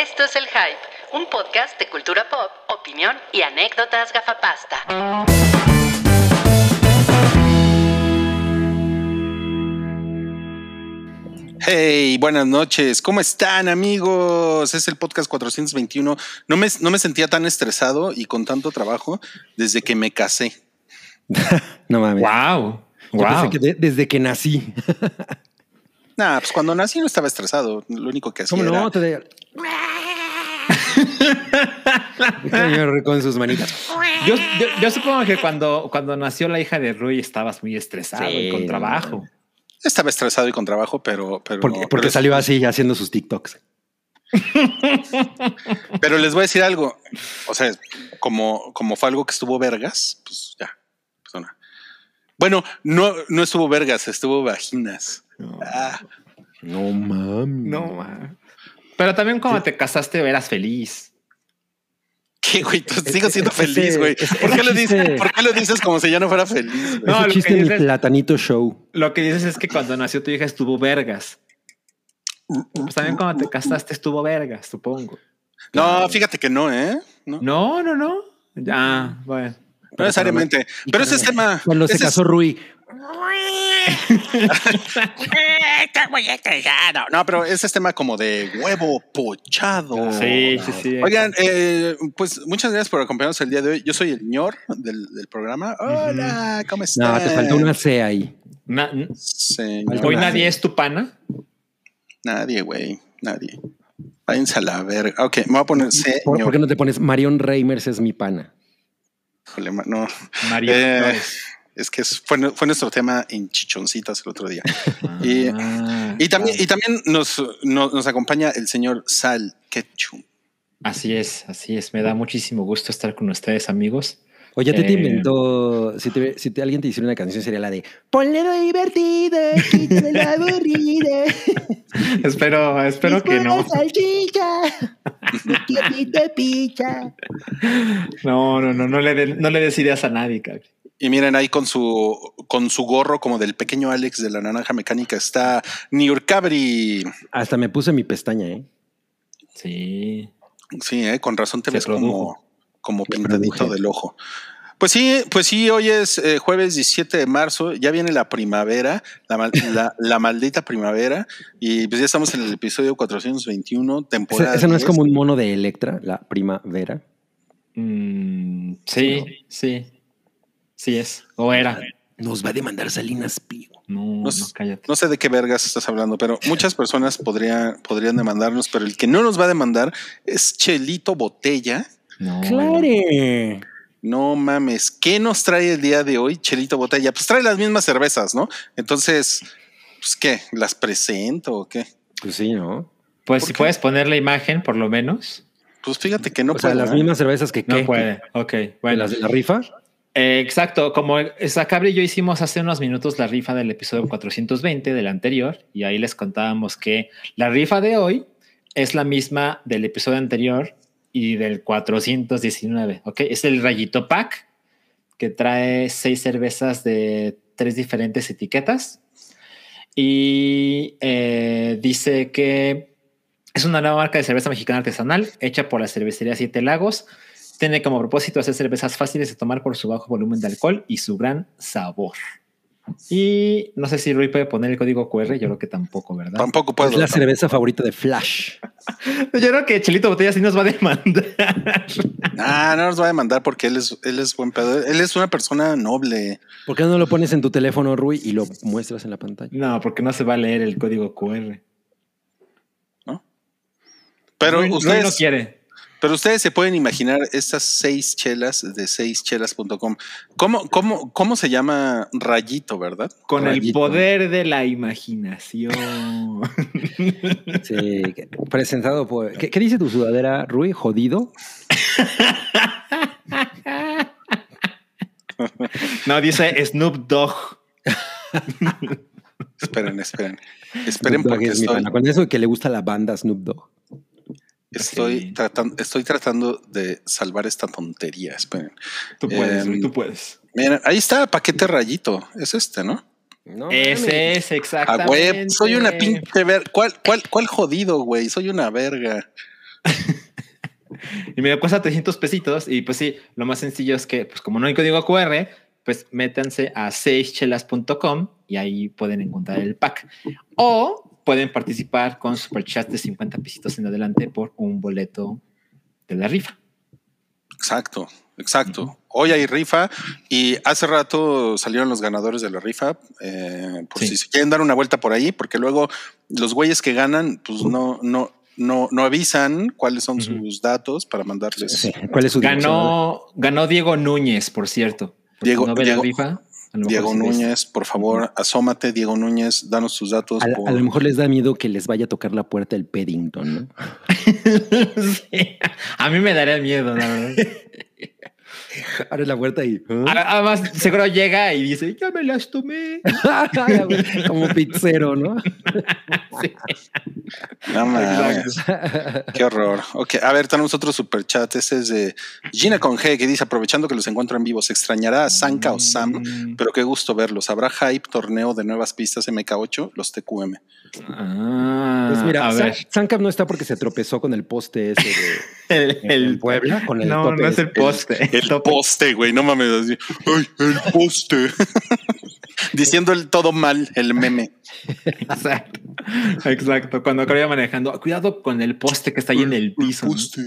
Esto es El Hype, un podcast de cultura pop, opinión y anécdotas gafapasta. Hey, buenas noches. ¿Cómo están, amigos? Es el podcast 421. No me, no me sentía tan estresado y con tanto trabajo desde que me casé. no mames. Wow. Yo Wow. pensé que de- desde que nací. Nah, pues cuando nací no estaba estresado. Lo único que hacía ¿Cómo era... no? Te de... Señor con sus manitas. Yo, yo, yo supongo que cuando, cuando nació la hija de Rui estabas muy estresado Sí, y con no, trabajo. Estaba estresado y con trabajo, pero... pero Porque, porque pero- salió así haciendo sus TikToks. Pero les voy a decir algo. O sea, como, como fue algo que estuvo vergas, pues ya. una- Bueno, no, no estuvo vergas, estuvo vaginas. Ah, No mames. No, ma. Pero también cuando te casaste eras feliz. ¿Qué, güey? Tú sigo siendo feliz, güey. ¿Por, qué lo dices, ¿Por qué lo dices como si ya no fuera feliz, güey? No, lo que dices- platanito show. Lo que dices es que cuando nació tu hija estuvo vergas. Pues también cuando te casaste estuvo vergas, supongo. No, fíjate que no, ¿eh? No, No, no, no. Ya, bueno. no necesariamente. Pero ese es tema. Cuando se casó Rui. No, pero ese es tema como de huevo pochado. Sí, sí, sí. Oigan, eh, pues muchas gracias por acompañarnos el día de hoy. Yo soy el ñor del, del programa. Hola, ¿cómo están? No, te faltó una C ahí. Na-. Hoy nadie es tu pana. Nadie, güey. Nadie. Váyanse a la verga. Ok, me voy a poner ¿Por, señor. por qué no te pones Marion Reimers es mi pana? No. Mario Eh. Es que es- fue, fue nuestro tema en chichoncitas el otro día. y- Ah, Y también, y también nos, nos, nos acompaña el señor Sal Ketchum. Así es, así es. Me da muchísimo gusto estar con ustedes, amigos. Oye, te, te Eh. inventó. Si, te- si te- alguien te hiciera una canción, sería la de Ponle lo divertido, quítale lo aburrido. espero, espero que no. salchicha, de picha. No, no, no, no le, no le des ideas a nadie, cabrón. Y miren ahí con su, con su gorro como del pequeño Alex de la naranja mecánica está Niurcabri. Hasta me puse mi pestaña, ¿eh? Sí. Sí, eh, con razón te Se ves produjo. como, como Se pintadito produje. del ojo. Pues sí, pues sí, hoy es eh, jueves 17 de marzo, ya viene la primavera, la, mal- la, la maldita primavera, y pues ya estamos en el episodio 421, Ese, temporada. ese no es 10. como un mono de Electra, la primavera. Mm, sí, sí. Sí es. O era. Nos va a demandar Salinas Pliego. No, No cállate. No sé de qué vergas estás hablando, pero muchas personas podrían, podrían demandarnos, pero el que no nos va a demandar es Chelito Botella. No, ¡Claro! No mames, ¿qué nos trae el día de hoy, Chelito Botella? Pues trae las mismas cervezas, ¿no? Entonces, pues qué, ¿las presento o qué? Pues sí, ¿no? Pues ¿Por si qué? puedes poner la imagen, por lo menos. Pues fíjate que no o sea, puedo, las ¿eh? mismas cervezas que No qué. puede. Ok, ¿De bueno. las de la rifa? Eh, exacto, como Sacabri y yo hicimos hace unos minutos la rifa del episodio 420 del anterior y ahí les contábamos que la rifa de hoy es la misma del episodio anterior y del 419, ¿ok? Es el rayito pack que trae seis cervezas de tres diferentes etiquetas y eh, dice que es una nueva marca de cerveza mexicana artesanal hecha por la cervecería Siete Lagos. Tiene como propósito hacer cervezas fáciles de tomar por su bajo volumen de alcohol y su gran sabor. Y no sé si Rui puede poner el código QR, yo creo que tampoco, ¿verdad? Tampoco puedo. es la ¿no? cerveza favorita de Flash. Yo creo que Chelito Botella sí nos va a demandar. Ah, no nos va a demandar porque él es, él es buen pedo. Él es una persona noble. ¿Por qué no lo pones en tu teléfono, Rui, y lo muestras en la pantalla? No, porque no se va a leer el código QR. Pero Rui- Rui ustedes, no quiere. Pero ustedes se pueden imaginar estas seis chelas de seischelas.com. ¿Cómo, cómo, ¿Cómo se llama Rayito, verdad? Con el poder de la imaginación. Sí, presentado por. ¿Qué, qué dice tu sudadera, Rui? ¿Jodido? no, dice Snoop Dogg. Esperen, esperen. Esperen Snoop porque es estoy. Con eso que le gusta la banda Snoop Dogg. Estoy, Sí. tratando, estoy tratando de salvar esta tontería. Esperen. Tú puedes, Em, tú puedes. Miren, ahí está, paquete Rayito. Es este, ¿no? No, Ese es A exactamente. soy una pinche ver. ¿Cuál, cuál, cuál jodido, güey? Soy una verga. y me cuesta 300 pesitos. Y pues sí, lo más sencillo es que, pues como no hay código QR, pues métanse a seischelas.com y ahí pueden encontrar el pack. O pueden participar con superchats de 50 pesitos en adelante por un boleto de la rifa. Exacto, exacto. Hoy hay rifa y hace rato salieron los ganadores de la rifa. eh, por Sí. si se quieren dar una vuelta por ahí, porque luego los güeyes que ganan, pues no, no, no, no avisan cuáles son sus datos para mandarles. Sí. ¿Cuál es su? Ganó, ganó Diego Núñez, por cierto. Diego- no ve Diego- la rifa. Diego. Núñez, por favor, asómate, Diego Núñez, danos tus datos. A, por- a lo mejor les da miedo que les vaya a tocar la puerta el Paddington, ¿no? Sí. A mí me daría miedo, la verdad. Abre la puerta y. ¿eh? A- Además, seguro llega y dice, ya me las tomé. Como pizzero, ¿no? Sí. No mames. Qué horror. Ok, a ver, tenemos otro super chat. Ese es de Gina con G, que dice: aprovechando que los encuentro en vivo, ¿se extrañará a Sanka o Sam? Mm. Pero qué gusto verlos. ¿Habrá hype, torneo de nuevas pistas MK8, los TQM? Ah, Pues mira, San-. Sancap no está porque se tropezó con el poste ese de El, en Puebla, con el no, tope no es el ese. poste. El poste, güey, no mames. Así. Ay, el poste. Diciendo el todo mal, el meme. Exacto. Exacto. Cuando acabé manejando, cuidado con el poste que está ahí en el piso. poste.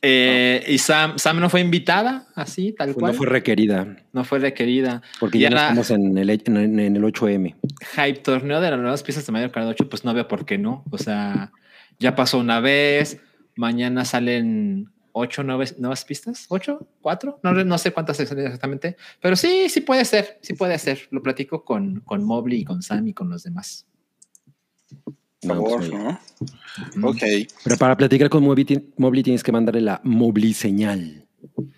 Eh, y Sam, Sam no fue invitada, así, tal No cual. fue requerida No fue requerida. porque Y ya no estamos en el, en, en el 8M. hype torneo de las nuevas piezas de Mario Kart 8, pues no veo por qué no. O sea, ya pasó una vez. Mañana salen ocho nueve- nuevas pistas. ¿Ocho? ¿Cuatro? No, no sé cuántas salen exactamente. Pero sí, sí puede ser. Sí puede ser. Lo platico con, con Mobley y con Sam y con los demás. Favor, pues. Ok. Pero para platicar con Mobley tienes que mandarle la Mobley señal.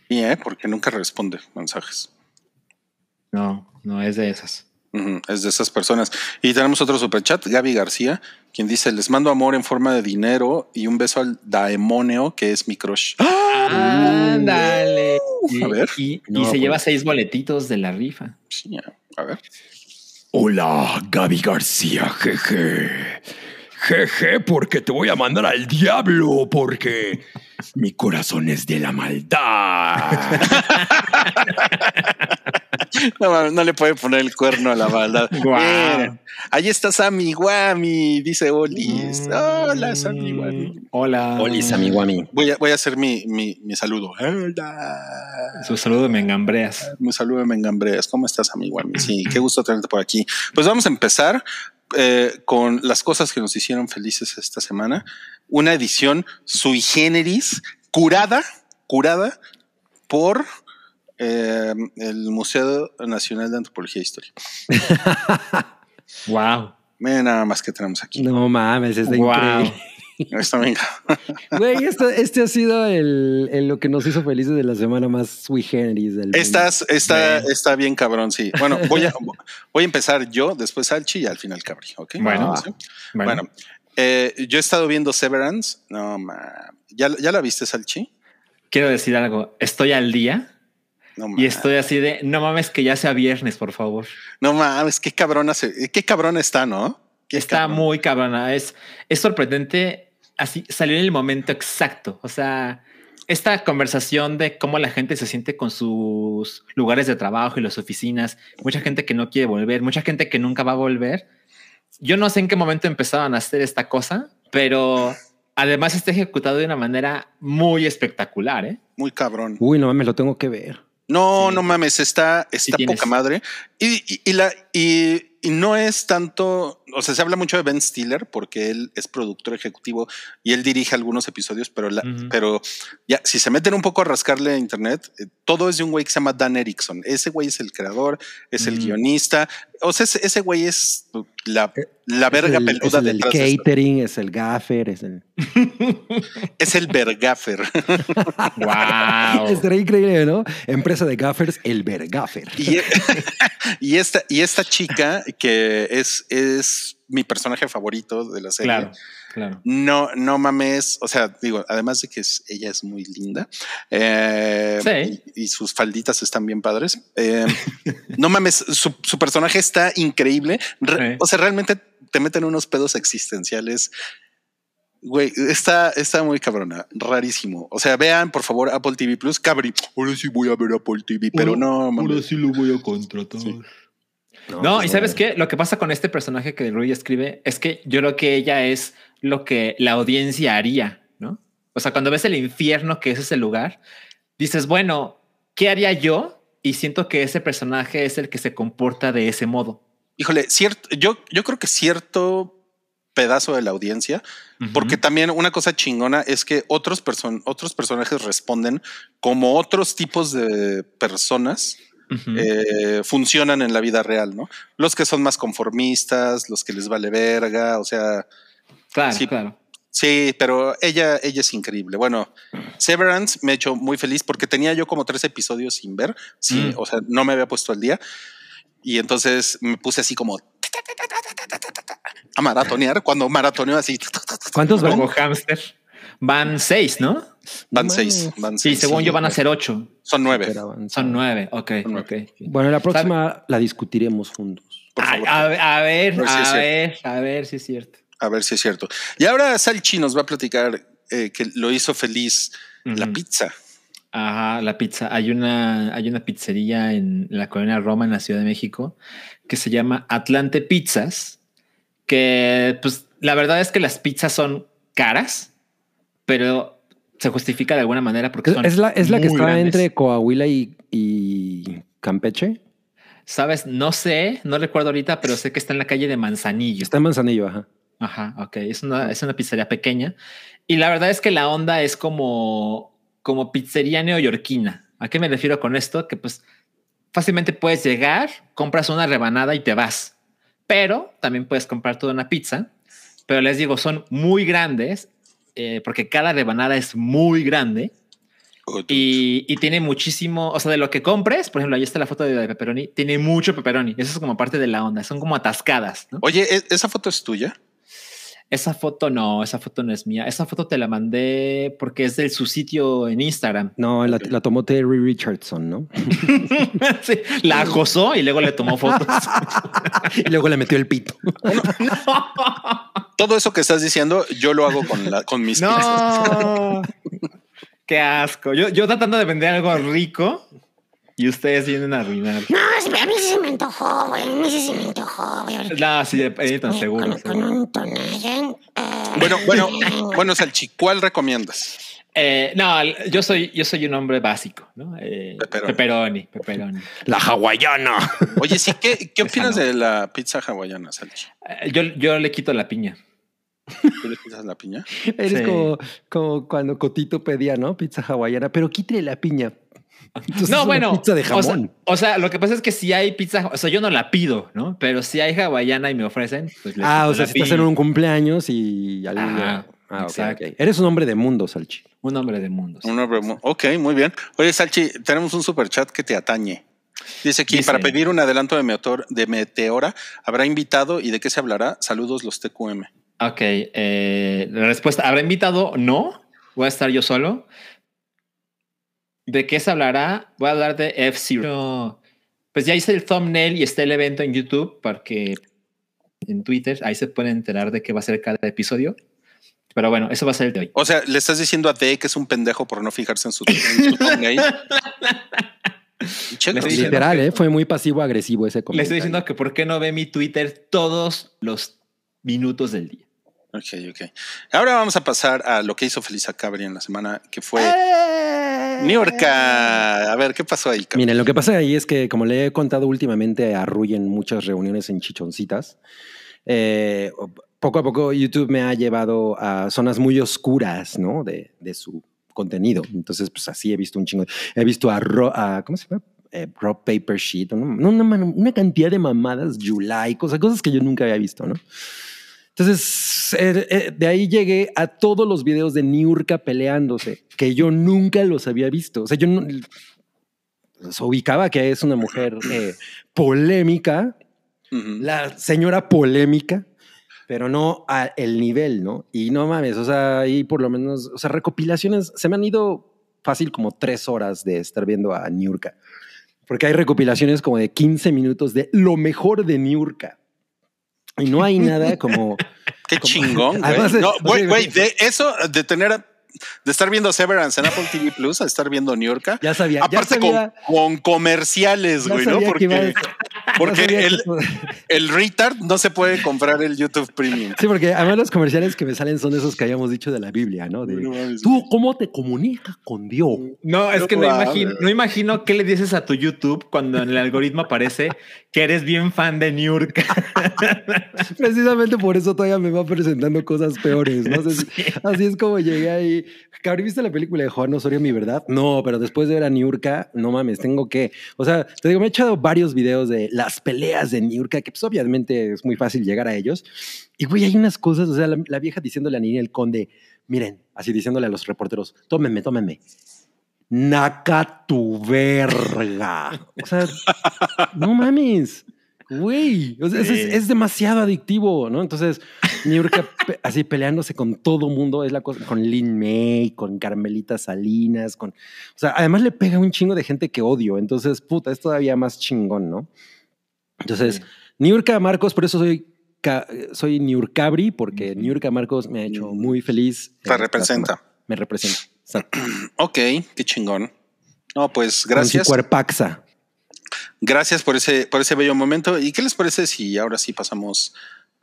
Y eh, porque nunca responde mensajes. No, no es de esas. Es de esas personas. Y tenemos otro superchat, Gaby García, quien dice: Les mando amor en forma de dinero y un beso al daemonio, que es mi crush. Ándale. A ver. Y, y No, se pues. lleva seis boletitos de la rifa. Sí, a ver. Hola, Gaby García, jeje. Jeje, porque te voy a mandar al diablo, porque mi corazón es de la maldad. No, le puede poner el cuerno a la maldad. Ahí está Sammy Guami, dice Olis. Hola, Sammy Guami. Mm, Hola. Oli, Samiguami. Voy a, voy a hacer mi, mi, mi saludo. Hola. Su saludo me engambreas. Mi saludo de Mengambreas. ¿Cómo estás, amigo? Guami? Sí, qué gusto tenerte por aquí. Pues vamos a empezar eh, con las cosas que nos hicieron felices esta semana. Una edición sui generis, curada, curada por eh, el Museo Nacional de Antropología e Historia. Wow. Miren nada más que tenemos aquí. No mames, está Wow. increíble. Está bien. Güey, este ha sido el, el lo que nos hizo felices de la semana más sui generis del Estás, está, Bien. está bien cabrón, sí. Bueno, voy a, voy a empezar yo, después Salchi y al final Cabri, ¿ok? Bueno. ¿Sí? Bueno, Bueno, eh, yo he estado viendo Severance. No, ma. ¿Ya, ¿Ya la viste, Salchi? quiero decir algo. Estoy al día No, y estoy así de no mames que ya sea viernes, por favor. No mames, qué cabrona se, qué cabrona está, ¿no? Qué Está cabrón. muy cabrona. Es, es sorprendente. Así salió en el momento exacto. O sea, esta conversación de cómo la gente se siente con sus lugares de trabajo y las oficinas, mucha gente que no quiere volver, mucha gente que nunca va a volver. Yo no sé en qué momento empezaban a hacer esta cosa, pero además está ejecutado de una manera muy espectacular. ¿eh? Muy cabrón. Uy, no mames, lo tengo que ver. No, Sí. no mames, está, está tienes. poca madre. Y, y- y la, y, y no es tanto, o sea, se habla mucho de Ben Stiller porque él es productor ejecutivo y él dirige algunos episodios, pero, la, pero ya, si se meten un poco a rascarle a internet, eh, todo es de un güey que se llama Dan Erickson. Ese güey es el creador, es el Mm. guionista. O sea, ese, ese güey es la, la verga el, peluda es el detrás catering, es el gaffer, es el. Es el vergaffer. Wow. Estaría increíble, ¿no? Empresa de gaffers, el vergaffer. Y, y esta, y esta chica que es, es mi personaje favorito de la serie. claro, claro. No, no mames. O sea, digo, además de que es- ella es muy linda eh, Sí. y, y sus falditas están bien padres. eh, no mames, su, su personaje está increíble. Re- Sí. O sea, realmente te meten unos pedos existenciales Güey, está, está muy cabrona, rarísimo. O sea, vean por favor Apple TV Plus. Cabri, ahora sí voy a ver Apple TV, pero no, mames. sí lo voy a contratar. Sí. No, y sabes qué? Lo que pasa con este personaje que Rui escribe es que yo creo que ella es lo que la audiencia haría, ¿no? O sea, cuando ves el infierno que es ese lugar, dices, bueno, ¿qué haría yo? Y siento que ese personaje es el que se comporta de ese modo. Híjole, cierto, yo, yo creo que cierto pedazo de la audiencia, porque también una cosa chingona es que otros, person otros personajes responden como otros tipos de personas Ujú. eh, funcionan en la vida real, ¿no? Los que son más conformistas, los que les vale verga, o sea, claro, sí. claro. sí, pero ella, ella es increíble. Bueno, Severance me ha hecho muy feliz porque tenía yo como tres episodios sin ver, sí, Mm. o sea, no me había puesto al día y entonces me puse así como a maratonear cuando maratoneó así. ¿Cuántos van? Como hámster. Van seis, ¿no? Van No seis, van Sí, seis. según sí. yo van a ser ocho. Son nueve. Son nueve. Ok, Son ok. Bueno, la próxima la discutiremos juntos. Por Ay, favor. a, ver, a ver, A ver si es a cierto. ver, a ver si es cierto. A ver si es cierto. Y ahora Salchi nos va a platicar eh, que lo hizo feliz la pizza. Ajá, la pizza. Hay una, hay una pizzería en la colonia Roma, en la Ciudad de México, que se llama Atlante Pizzas, que pues la verdad es que las pizzas son caras, pero se justifica de alguna manera porque Es, son es la, es la que está grandes. entre Coahuila y, y Campeche. Sabes, no sé, no recuerdo ahorita, pero sé que está en la calle de Manzanillo. Está en Manzanillo, ajá. Ajá, ok. Es una, es una pizzería pequeña. Y la verdad es que la onda es como, como pizzería neoyorquina. ¿A qué me refiero con esto? Que pues fácilmente puedes llegar, compras una rebanada y te vas. Pero también puedes comprar toda una pizza. Pero les digo, son muy grandes eh, porque cada rebanada es muy grande y, y tiene muchísimo, o sea, de lo que compres, por ejemplo, ahí está la foto de, de pepperoni, tiene mucho pepperoni. Eso es como parte de la onda, son como atascadas. ¿no? Oye, ¿e- ¿esa foto es tuya? Esa foto no, esa foto no es mía. Esa foto te la mandé porque es de su sitio en Instagram. No, la, la tomó Terry Richardson, ¿no? Sí, la acosó y luego le tomó fotos. y luego le metió el pito. Todo eso que estás diciendo, yo lo hago con, la, con mis no, qué asco. Yo, yo tratando de vender algo rico y ustedes vienen a arruinar. No, es- a mí sí se me antojó, güey. A mí sí se me antojó, güey. No, sí, eh, tan seguro. Con, con seguro. un Tonayan. eh, Bueno, bueno, bueno, Salchi, ¿cuál recomiendas? Eh, no, yo soy, yo soy un hombre básico, ¿no? Eh, Pepperoni. pepperoni, pepperoni. La hawaiana. Oye, sí, ¿qué, qué opinas no. de la pizza hawaiana, Salchi? Eh, Yo, yo le quito la piña. ¿Tú le quitas la piña? Eres Sí. como, como cuando Cotito pedía, ¿no? Pizza hawaiana, pero quítale la piña. Entonces es No, una bueno. Pizza de o sea- jamón. O sea, lo que pasa es que si hay pizza, o sea, yo no la pido, ¿no? Pero si hay hawaiana y me ofrecen, pues le ah, o sea, si estás en un cumpleaños y alguien. Ajá, ah, ok, exacto. ok. Eres un hombre de mundo, Salchi. Un hombre de mundo. sí. Un hombre mu- Ok, muy bien. Oye, Salchi, tenemos un super chat que te atañe. Dice aquí, Dice- para pedir un adelanto de, Meteor, de Meteora, ¿habrá invitado y de qué se hablará? Saludos los TQM. Ok, eh, la respuesta, ¿habrá invitado? No, voy a estar yo solo. ¿De qué se hablará? Voy a hablar de F-Zero. Pues ya hice el thumbnail y está el evento en YouTube para que en Twitter, ahí se pueden enterar de qué va a ser cada episodio. Pero bueno, eso va a ser el de hoy. O sea, le estás diciendo a D que es un pendejo por no fijarse en su, en su thumbnail? Le Literal, que- ¿eh? Fue muy pasivo-agresivo ese Le comentario. estoy diciendo que por qué no ve mi Twitter todos los minutos del día. Ok, ok. Ahora vamos a pasar a lo que hizo feliz a Cabri en la semana, que fue New York. A ver, ¿qué pasó ahí? Miren, lo que pasa ahí es que, como le he contado últimamente a Rui en muchas reuniones en chichoncitas, eh, poco a poco YouTube me ha llevado a zonas muy oscuras, ¿no? De, de su contenido. Entonces, pues así he visto un chingo. He visto a, Ro- a ¿cómo se llama? Eh, Rob Paper Sheet, ¿no? Una, una- una cantidad de mamadas, July, cosas, cosas que yo nunca había visto, ¿no? Entonces, eh, eh, de ahí llegué a todos los videos de Niurka peleándose, que yo nunca los había visto. O sea, yo no, se ubicaba que es una mujer eh, polémica, la señora polémica, pero no a el nivel, ¿no? Y no mames, o sea, ahí por lo menos, o sea, recopilaciones, se me han ido fácil como tres horas de estar viendo a Niurka, porque hay recopilaciones como de 15 minutos de lo mejor de Niurka. Y no hay nada como... Qué chingón, güey. No, güey, de eso, de tener, de estar viendo Severance en Apple TV Plus a estar viendo New York. Ya sabía, ya Aparte sabía. con, con comerciales, Ya güey, ¿no? Porque, ya porque el, el retard no se puede comprar el YouTube Premium. Sí, porque además los comerciales que me salen son esos que habíamos dicho de la Biblia, ¿no? De, Tú, ¿cómo te comunicas con Dios? No, es que no imagino, no imagino qué le dices a tu YouTube cuando en el algoritmo aparece que eres bien fan de Niurka. Precisamente por eso todavía me va presentando cosas peores, ¿no? Así, así es como llegué ahí. Cabri, ¿viste la película de Juan Osorio, mi verdad? No, pero después de ver a Niurka, no mames, tengo que... O sea, te digo, me he echado varios videos de las peleas de Niurka, que pues obviamente es muy fácil llegar a ellos. Y güey, hay unas cosas, o sea, la, la vieja diciéndole a Ninel Conde, miren, así diciéndole a los reporteros, tómenme, tómenme. Naca tu verga. O sea, no mames. Güey, o sea, es, es- es demasiado adictivo, ¿no? Entonces, Niurka así peleándose con todo mundo, es la cosa, con Lin May, con Carmelita Salinas, con... O sea, además le pega un chingo de gente que odio, entonces, puta, es todavía más chingón, ¿no? Entonces, Niurka Marcos, por eso soy, ca- soy Niurcabri, porque Niurka Marcos me ha hecho muy feliz. Te representa. Me representa. Exacto. Ok, qué chingón. No, pues gracias. cuerpaxa. Gracias por ese, por ese bello momento. ¿Y qué les parece si ahora sí pasamos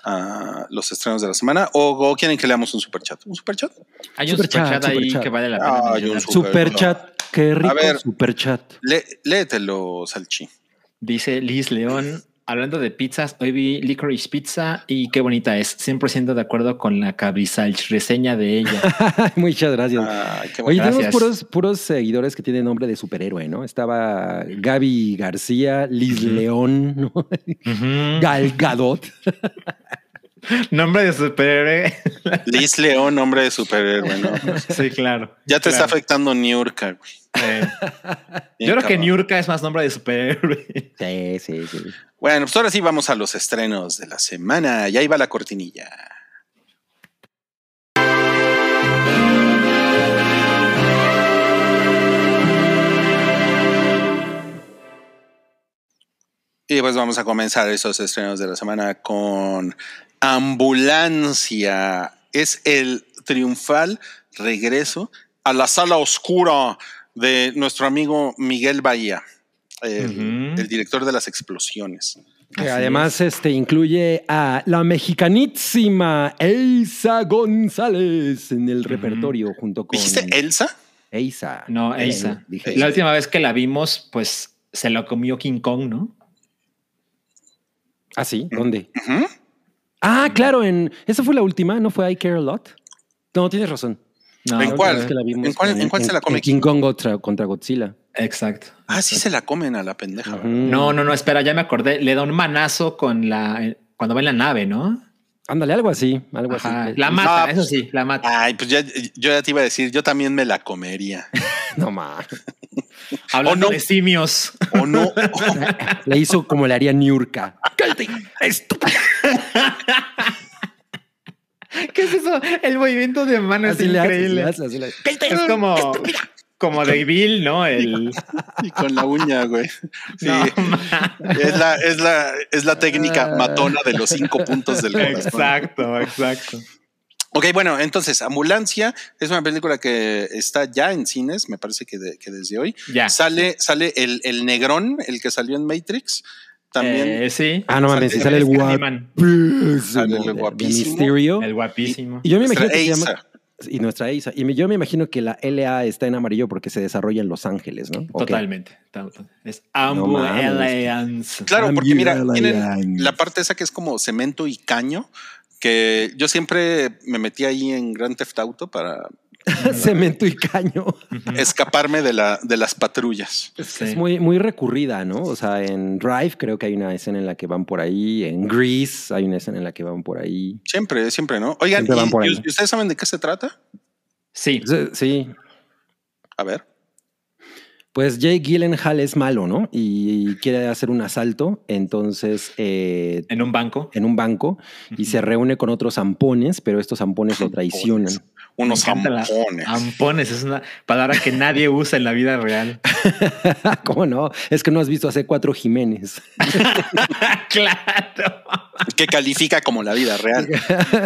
a los estrenos de la semana? ¿O, o quieren que leamos un superchat? ¿Un superchat? Hay un Superchat, superchat ahí superchat. que vale la pena. Ah, hay un Superchat. Qué rico ver. superchat. Lé- léetelo, Salchi. Dice Liz León, hablando de pizzas, hoy vi Licorice Pizza y qué bonita es. 100% de acuerdo con la Cabrizalch reseña de ella. Muchas gracias. Qué Oye, tenemos puros, puros seguidores que tienen nombre de superhéroe, ¿no? Estaba Gaby García, Liz León, ¿no? Ujú. Gal Gadot. Nombre de superhéroe. Liz León, hombre de superhéroe, ¿no? sí, claro. Ya te está afectando Niurka, güey. Eh, yo creo que. Niurka es más nombre de superhéroe. Sí, sí, sí. Bueno, pues ahora sí vamos a los estrenos de la semana. Y ahí va la cortinilla. Y pues vamos a comenzar esos estrenos de la semana con Ambulancia. Es el triunfal regreso a la sala oscura de nuestro amigo Miguel Bahía, el, director de las explosiones. Que además este, incluye a la mexicanísima Elsa González en el repertorio junto con ¿Dijiste Elsa? Eisa. No, dije La última vez que la vimos, pues se lo comió King Kong, ¿no? ¿Ah, sí? ¿Dónde? Ujú. Ah, claro, en esa fue la última, ¿no fue I Care a Lot? No, tienes razón. No, ¿En cuál? última vez que la vimos ¿En cuál- en cuál se la come King Kong contra, contra Godzilla. Exacto. Ah, sí se la comen a la pendeja. Ujú. No, no, no, espera, ya me acordé. Le da un manazo con la eh, cuando va en la nave, ¿no? Ándale, algo así, algo Ajá, así. La mata, eso sí, la mata. Ay, pues ya, yo ya te iba a decir, yo también me la comería. No más. Hablando no. de simios. ¿O no? Le hizo como le haría Niurka. ¡Cállate! ¡Estúpida! ¿Qué es eso? El movimiento de mano Así es le hace, increíble. así le hace, así le hace. ¡Cállate! Es como, como de Bill, ¿no? El, y con la uña, güey. Sí. No, es, la, es, la, es la técnica matona de los cinco puntos del corazón. exacto, exacto. Ok, bueno, entonces, Ambulancia es una película que está ya en cines, me parece que, de- que desde hoy. Ya. Sale, sale el, el negrón, el que salió en Matrix. También Eh, sí. Ah, no mames, Sale sale el guapísimo. Sale el guapísimo. Mysterio. El guapísimo. Y yo me Nuestra imagino que se llama- Eiza. Y nuestra Isa. Y yo me imagino que la LA está en amarillo porque se desarrolla en Los Ángeles, ¿no? Totalmente. Tal- tal. Es No. Ambulance. Claro, porque mira, tienen la parte esa que es como cemento y caño, que yo siempre me metí ahí en Grand Theft Auto para Cemento y caño. escaparme de, la, de las patrullas. Es, Sí. es muy, muy recurrida, ¿no? O sea, en Drive creo que hay una escena en la que van por ahí. En Grease hay una escena en la que van por ahí. Siempre, siempre, ¿no? Oigan, Siempre ¿y, ustedes saben de qué se trata? Sí, Sí. A ver. Pues Jake Gyllenhaal es malo, ¿no? Y quiere hacer un asalto. Entonces, eh, En un banco. en un banco y se reúne con otros zampones, pero estos zampones lo traicionan. Unos zampones. Ampones es una palabra que nadie usa en la vida real. ¿Cómo no? Es que no has visto hace cuatro Jiménez. claro. que califica como la vida real.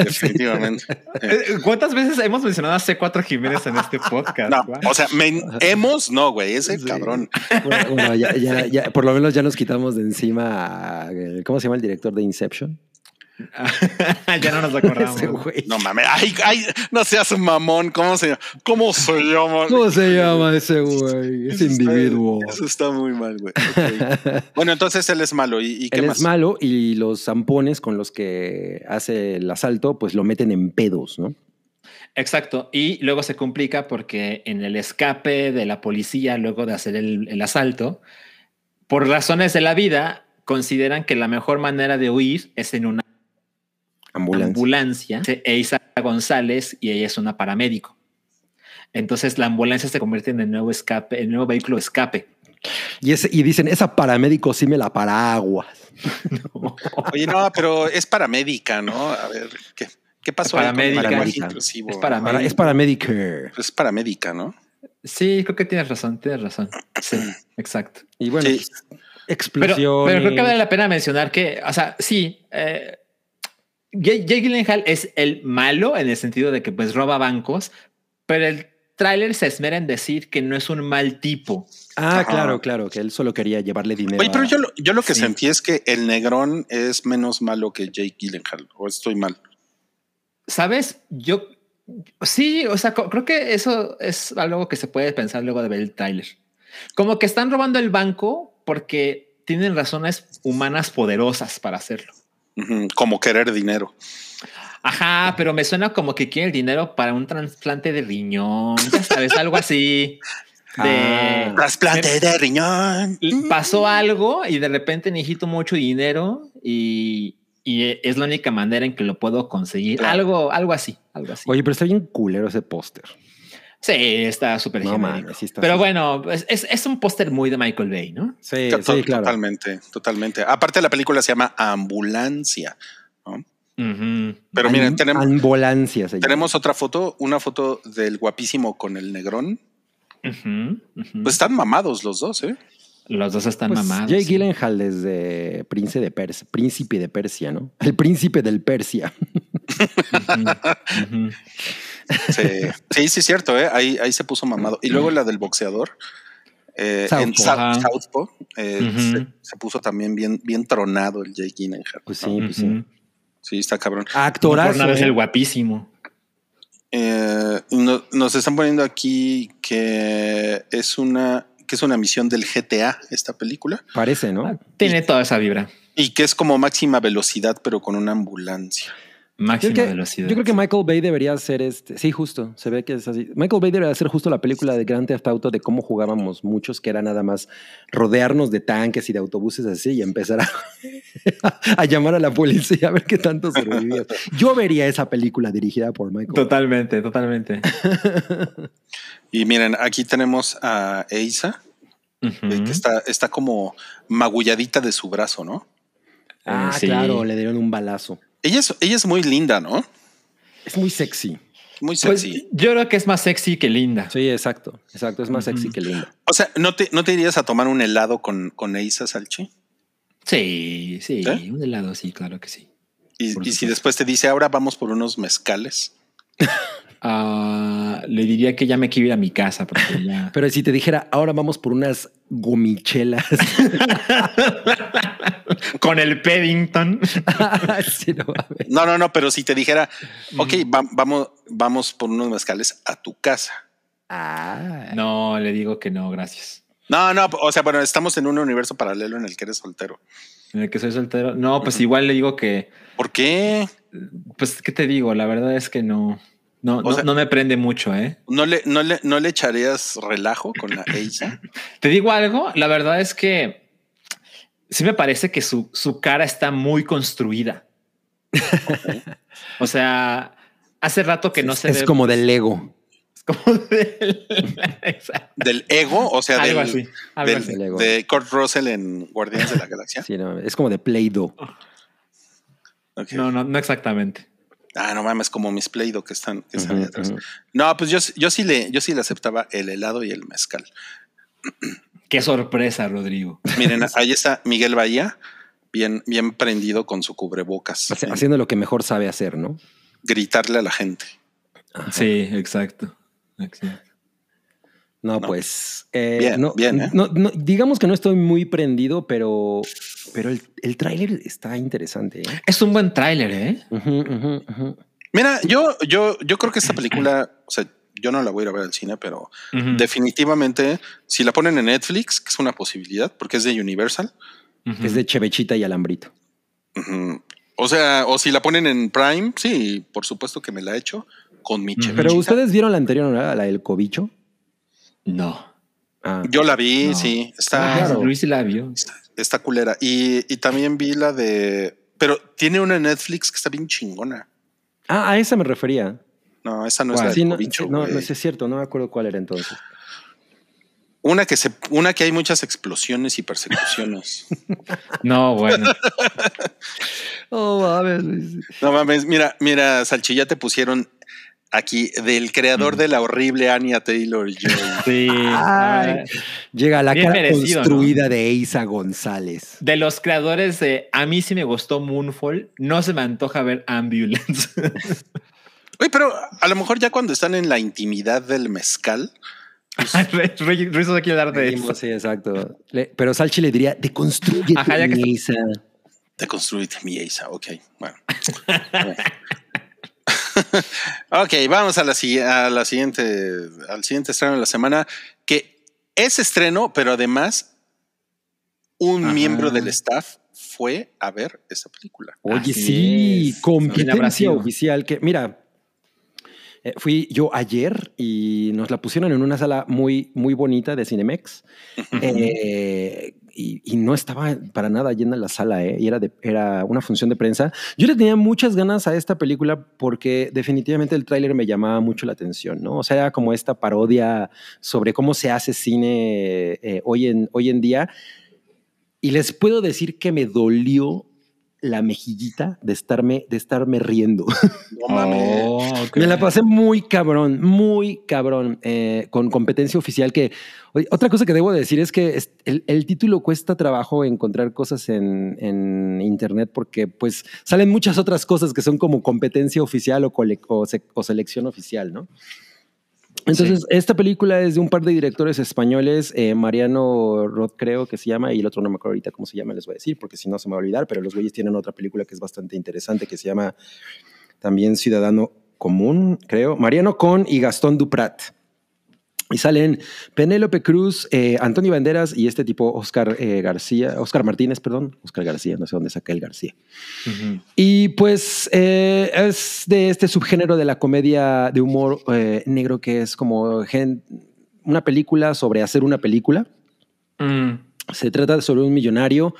Definitivamente. Eh, Eh, ¿Cuántas veces hemos mencionado a C4 Jiménez en este podcast? No, o sea, me- hemos, no, güey, ese cabrón. Bueno, bueno, ya, ya- ya- por lo menos ya nos quitamos de encima. a- ¿Cómo se llama el director de Inception? ya no nos acordamos. No mames, ay, ay, no seas mamón. ¿Cómo se llama? ¿Cómo se llama? ¿Cómo se llama ese güey? Ese Eso está- individuo. Eso está muy mal, güey. Bueno, entonces él es malo. ¿Y, y qué Él más? es malo y los zampones con los que hace el asalto, pues lo meten en pedos, ¿no? Exacto. Y luego se complica porque en el escape de la policía, luego de hacer el, el asalto, por razones de la vida, consideran que la mejor manera de huir es en una Ambulancia. ambulancia. Eisa González y ella es una paramédico. Entonces la ambulancia se convierte en el nuevo escape, el nuevo vehículo escape. Y, ese, y dicen, esa paramédico sí me la paraguas. Oye, no, pero es paramédica, ¿no? A ver, ¿qué, qué pasó? ahí Paramédica. Es inclusivo? Es para- Para- es paramédica. Es paramédica, ¿no? Sí, creo que tienes razón, tienes razón. Sí, exacto. Y bueno, Sí. pues, Pero, pero creo que vale la pena mencionar que, o sea, sí, eh, Jake Gyllenhaal es el malo en el sentido de que pues roba bancos, pero el tráiler se esmera en decir que no es un mal tipo. Ah, Ajá. claro, claro, que él solo quería llevarle dinero. Oye, pero a- yo, lo- yo lo que Sí. sentí es que el negrón es menos malo que Jake Gyllenhaal. ¿O estoy mal? ¿Sabes? Yo sí, o sea, creo que eso es algo que se puede pensar luego de ver el tráiler. Como que están robando el banco porque tienen razones humanas poderosas para hacerlo. Como querer dinero. Ajá, pero me suena como que quiere el dinero para un trasplante de riñón, ya sabes, algo así. De Ah. Trasplante de riñón. pasó algo y de repente necesito mucho dinero y, y es la única manera en que lo puedo conseguir. Claro. Algo, algo así, algo así. Oye, pero está bien culero ese póster. Sí, está súper No sí está Pero así. bueno, es, es- es un póster muy de Michael Bay, ¿no? Sí, claro. Totalmente, totalmente. Aparte, la película se llama Ambulancia. ¿no? Pero miren, tenemos, Ambulancia tenemos otra foto, una foto del guapísimo con el negrón. Pues están mamados los dos, ¿eh? Los dos están Pues, mamados. Jake sí. Gyllenhaal desde Príncipe de Persia, Príncipe de Persia, ¿no? El príncipe del Persia. Sí, sí, sí, es cierto, ¿eh? Ahí, ahí se puso mamado. Y luego la del boxeador. eh, en Southpaw. Ajá. Southpaw, eh, se, se puso también bien, bien tronado el Jake Gyllenhaal. Pues ¿no? sí, pues sí. Sí, está cabrón. No Actorazo. por nada es ¿eh? el guapísimo. Eh, no- nos están poniendo aquí que es una que es una misión del GTA esta película Parece, ¿no? Ah, Tiene toda esa vibra. y que es como máxima velocidad pero con una ambulancia. Máxima que, velocidad. yo creo que Michael Bay debería hacer este. Sí, justo. Se ve que es así. Michael Bay debería hacer justo la película de Grand Theft Auto de cómo jugábamos muchos, que era nada más rodearnos de tanques y de autobuses así y empezar a, a llamar a la policía a ver qué tanto sobrevivías. Yo vería esa película dirigida por Michael. Bay. Totalmente, totalmente. Y miren, aquí tenemos a Eisa, eh, que está, está como magulladita de su brazo, ¿no? Ah, Eh, sí. claro, le dieron un balazo. Ella es, ella es muy linda, ¿no? Es muy sexy. Muy Pues, sexy. yo creo que es más sexy que linda. Sí, exacto. Exacto. Es más sexy que linda. O sea, ¿no te, ¿no te irías a tomar un helado con, con Eisa Salchi? Sí, sí, ¿Eh? un helado, sí, claro que sí. Y, y si después te dice, ahora vamos por unos mezcales. Ah, le diría que ya me quiero ir a mi casa porque ya. Pero si te dijera, ahora vamos por unas gomichelas. Con el Paddington. Sí, no. No, no, no, pero si te dijera, ok, va- vamos, vamos por unos mezcales a tu casa. Ah, No, le digo que no, gracias. No, no, o sea, bueno, estamos en un universo paralelo en el que eres soltero. En el que soy soltero. No, pues igual le digo que, ¿Por qué? pues, ¿qué te digo? La verdad es que no, no, O no, sea- no me prende mucho, ¿eh? ¿No le, no le, no le echarías relajo con la Eisa? Te digo algo, la verdad es que sí me parece que su, su cara está muy construida. o sea, hace rato que no se es ve. como del Lego. es como del-. Del ego, o sea, del, algo así. algo del- así. Del ego. de Kurt Russell en Guardianes de la Galaxia. Sí, no, es como de Play-Doh. No, no, no exactamente. Ah, no mames, como mis Play-Doh que están, que están ahí atrás. No, pues yo, yo sí le, yo sí le aceptaba el helado y el mezcal. Qué sorpresa, Rodrigo. Miren, ahí está Miguel Bahía, bien, bien prendido con su cubrebocas. Haci- Haciendo lo que mejor sabe hacer, ¿no? Gritarle a la gente. Sí, exacto. exacto. No, No. pues. eh, Bien, no, bien, ¿eh? no- no- digamos que no estoy muy prendido, pero, pero el, el tráiler está interesante. ¿eh? Es un buen tráiler, ¿eh? Mira, yo, yo, yo creo que esta película, o sea, yo no la voy a ir a ver al cine, pero definitivamente, si la ponen en Netflix, que es una posibilidad, porque es de Universal. Es de Chevechita y Alambrito. o sea, o si la ponen en Prime, sí, por supuesto que me la he hecho con mi chevechita. Pero ustedes vieron la anterior, ¿no? La del cobicho. No. Ah, Yo la vi, No. sí, está, Ah, claro. Luis sí la vio. está, está culera. Y, y también vi la de, pero tiene una en Netflix que está bien chingona. Ah, a esa me refería. No, esa no ¿Cuál? es la Sí, de no, no, es cierto, no me acuerdo cuál era entonces. Una que se, una que hay muchas explosiones y persecuciones. No, bueno. Oh, mames. No mames, mira, mira, Salchilla te pusieron aquí del creador de la horrible Anya Taylor Joy. Sí. Ay. Llega la Bien cara merecido, construida de Isa González. De los creadores de A mí sí me gustó Moonfall, no se me antoja ver Ambulance. Oye, pero a lo mejor ya cuando están en la intimidad del mezcal, Ruiz Ruiz no quiere dar de eso. Sí, exacto. Le- pero Salchi le diría, deconstruye Ajá, está- Isa. te construiste mi Isa. Ok, bueno. ok, vamos a la, si- a la siguiente, al siguiente estreno de la semana, que es estreno, pero además un Ajá. miembro del staff fue a ver esa película. Oye, Así sí, es. ¿Quién habrá competencia oficial. Que mira, eh, fui yo ayer y nos la pusieron en una sala muy, muy bonita de Cinemex. Eh, y, y no estaba para nada llena la sala, ¿eh? Y era, de, era una función de prensa. Yo le tenía muchas ganas a esta película porque definitivamente el tráiler me llamaba mucho la atención, ¿no? O sea, era como esta parodia sobre cómo se hace cine eh, hoy, en, hoy en día. Y les puedo decir que me dolió la mejillita de estarme, de estarme riendo. No mames. Oh. Me la pasé muy cabrón, muy cabrón, eh, con competencia oficial que... oye, otra cosa que debo decir es que es- el, el título cuesta trabajo encontrar cosas en, en internet porque pues salen muchas otras cosas que son como competencia oficial o, cole- o, se- o selección oficial, ¿no? Entonces, esta película es de un par de directores españoles, eh, Mariano Roth creo que se llama, y el otro no me acuerdo ahorita cómo se llama, les voy a decir, porque si no se me va a olvidar, pero los güeyes tienen otra película que es bastante interesante, que se llama también Ciudadano Común, creo, Mariano Con y Gastón Duprat. Y salen Penélope Cruz, eh, Antonio Banderas y este tipo Oscar eh, García, Oscar Martínez, perdón, Oscar García, no sé dónde saca el García. Ujú. Y pues eh, es de este subgénero de la comedia de humor eh, negro que es como gen- una película sobre hacer una película. Mm. Se trata sobre un millonario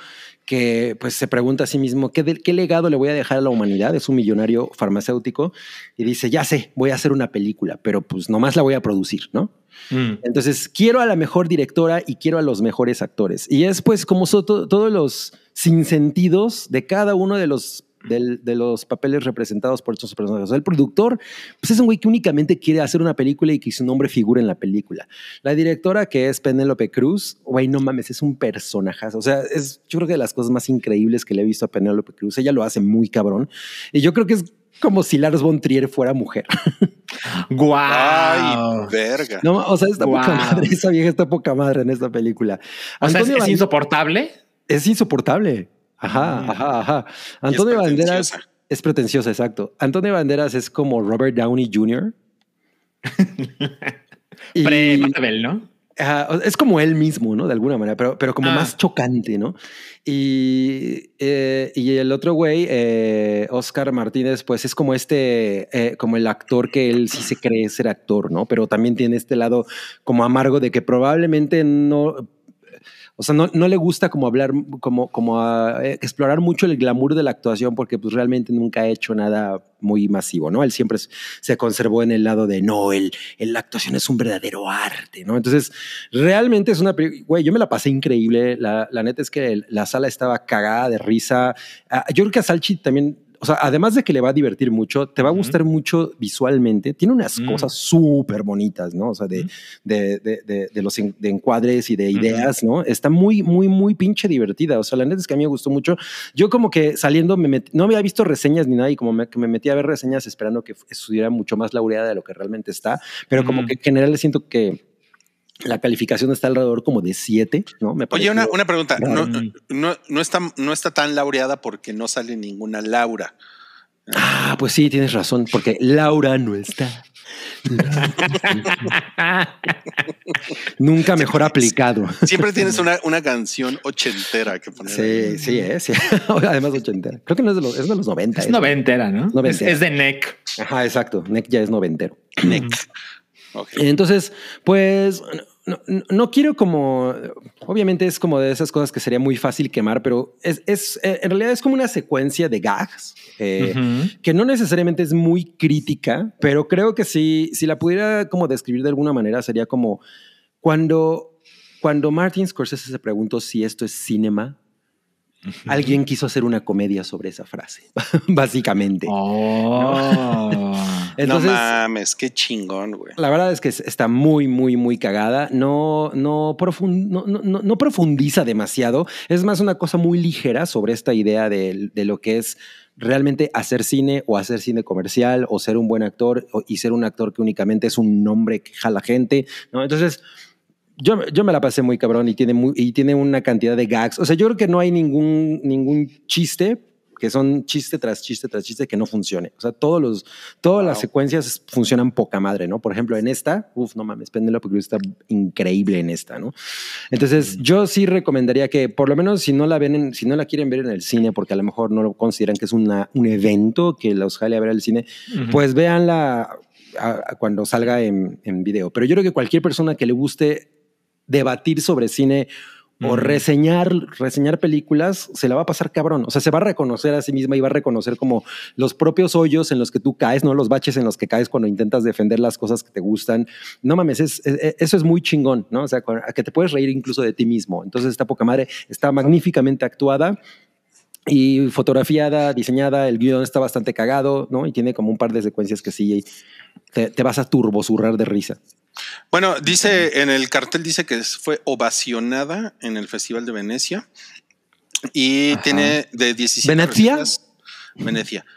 que pues se pregunta a sí mismo ¿qué, de- qué legado le voy a dejar a la humanidad. Es un millonario farmacéutico y dice, ya sé, voy a hacer una película, pero pues nomás la voy a producir, ¿no? Mm. Entonces, quiero a la mejor directora y quiero a los mejores actores. Y es pues como so- to- todos los sinsentidos de cada uno de los, del- de los papeles representados por estos personajes. O sea, el productor pues es un güey que únicamente quiere hacer una película y que su nombre figure en la película. La directora, que es Penélope Cruz, güey, no mames, es un personajazo. O sea, es yo creo que de las cosas más increíbles que le he visto a Penélope Cruz. Ella lo hace muy cabrón. Y yo creo que es como si Lars von Trier fuera mujer. Guau. Ay, verga. No, o sea, está poca Wow. madre. Esa vieja está poca madre en esta película. o sea, es, es insoportable. es insoportable. Ajá, ajá, ajá. Es Antonio Banderas es pretenciosa, exacto. Antonio Banderas es como Robert Downey Jr. Y- Pre-Marvel, ¿no? Es como él mismo, ¿no? De alguna manera, pero, pero como Ah. más chocante, ¿no? Y, eh, y el otro güey, eh, Oscar Martínez, pues es como este, eh, como el actor que él sí se cree ser actor, ¿no? Pero también tiene este lado como amargo de que probablemente no, o sea, no, no le gusta como hablar, como, como eh, explorar mucho el glamour de la actuación porque pues realmente nunca ha hecho nada muy masivo, ¿no? Él siempre se conservó en el lado de, no, el, la actuación es un verdadero arte, ¿no? Entonces, realmente es una, güey, yo me la pasé increíble, la, neta es que la sala estaba cagada de risa. Ah, yo creo que a Salchi también... o sea, además de que le va a divertir mucho, te va a gustar mucho visualmente. Tiene unas Mm. cosas súper bonitas, ¿no? O sea, de, de, de, de, de los en- encuadres y de ideas, ¿no? Está muy, muy, muy pinche divertida. O sea, la neta es que a mí me gustó mucho. Yo como que saliendo, me metí- no había visto reseñas ni nada y como me, que me metí a ver reseñas esperando que estuviera mucho más laureada de lo que realmente está, pero como que en general siento que la calificación está alrededor como de siete, ¿no? Me Oye, una, una pregunta. No, no, no está, no está tan laureada porque no sale ninguna Laura. Ah, pues sí, tienes razón, porque Laura no está. Nunca mejor aplicado. Siempre tienes una, una canción ochentera que poner. Sí, ahí. sí, eh, sí. Además ochentera. Creo que no es de los, es de los 90. Es eh. noventera, ¿no? Es, Noventera. es de NEC. Ajá, exacto. Nick ya es noventero. Ok. Entonces, pues no, no- no quiero como, obviamente es como de esas cosas que sería muy fácil quemar, pero es, es eh, en realidad es como una secuencia de gags eh, que no necesariamente es muy crítica, pero creo que sí, si la pudiera como describir de alguna manera sería como cuando, cuando Martin Scorsese se preguntó si esto es cinema. Alguien quiso hacer una comedia sobre esa frase, básicamente. Oh. Entonces, no mames, qué chingón, güey. La verdad es que es- está muy, muy, muy cagada. No, no, profun- no, no- profundiza demasiado. Es más una cosa muy ligera sobre esta idea de, de lo que es realmente hacer cine o hacer cine comercial o ser un buen actor y ser un actor que únicamente es un nombre que jala gente. ¿no? Entonces, yo, yo me la pasé muy cabrón y tiene, muy, y tiene una cantidad de gags. O sea, yo creo que no hay ningún, ningún chiste que son chiste tras chiste tras chiste que no funcione. O sea, todos los, todas las secuencias funcionan poca madre, ¿no? Por ejemplo, en esta, uff, no mames, Penélope Cruz está increíble en esta, ¿no? Entonces, yo sí recomendaría que, por lo menos, si no la ven, en- si no la quieren ver en el cine, porque a lo mejor no lo consideran que es una, un evento que los jale a ver al cine, pues véanla a- a cuando salga en, en video. Pero yo creo que cualquier persona que le guste debatir sobre cine o reseñar, reseñar películas, se la va a pasar cabrón. O sea, se va a reconocer a sí misma y va a reconocer como los propios hoyos en los que tú caes, no los baches en los que caes cuando intentas defender las cosas que te gustan. No mames, es, es- eso es muy chingón, ¿no? O sea, que te puedes reír incluso de ti mismo. Entonces, esta poca madre está magníficamente actuada y fotografiada, diseñada, el guion está bastante cagado, ¿no? Y tiene como un par de secuencias que sí te, te vas a turbosurrar de risa. Bueno, dice en el cartel dice que fue ovacionada en el Festival de Venecia y Ajá. tiene de 17 ¿Venecia? reseñas- Venecia.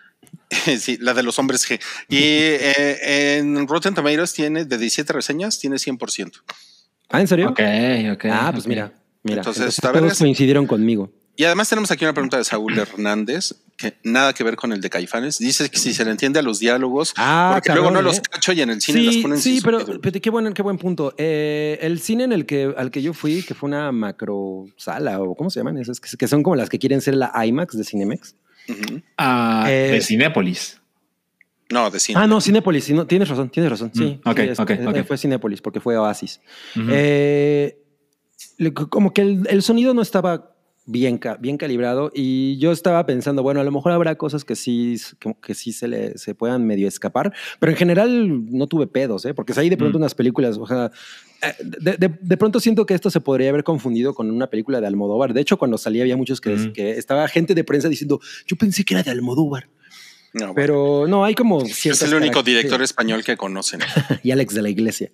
Sí, la de los hombres G. Y eh, en Rotten Tomatoes tiene de 17 reseñas, tiene 100%. ¿Ah, en serio? Ok, ok. ah, pues ok. mira, mira. Entonces, Entonces, todos coincidieron conmigo. Y además tenemos aquí una pregunta de Saúl Hernández, que nada que ver con el de Caifanes. Dice que si se le entiende a los diálogos, Ah, porque cabrón, luego no ¿eh? los cacho y en el cine las Sí, ponen sí, sin pero, pero qué buen, qué buen punto. Eh, el cine en el que al que yo fui, que fue una macro sala o cómo se llaman esas, que, que son como las que quieren ser la IMAX de Cinemex. Ah, Eh, de Cinépolis. No, de cine. Ah, no, Cinépolis. sí, no, tienes razón, tienes razón. Sí, Mm, ok, sí, es- ok, eh, ok. fue Cinépolis porque fue Oasis. Eh, como que el, el sonido no estaba bien, bien calibrado y yo estaba pensando, bueno, a lo mejor habrá cosas que sí, que, que sí se, le, se puedan medio escapar, pero en general no tuve pedos, ¿eh? porque hay de pronto Mm. unas películas, o sea, eh, de, de- de pronto siento que esto se podría haber confundido con una película de Almodóvar. De hecho, cuando salía había muchos que, Mm. que estaba gente de prensa diciendo, yo pensé que era de Almodóvar. No, bueno. Pero no, hay como es el único director español que conocen. y Alex de la Iglesia.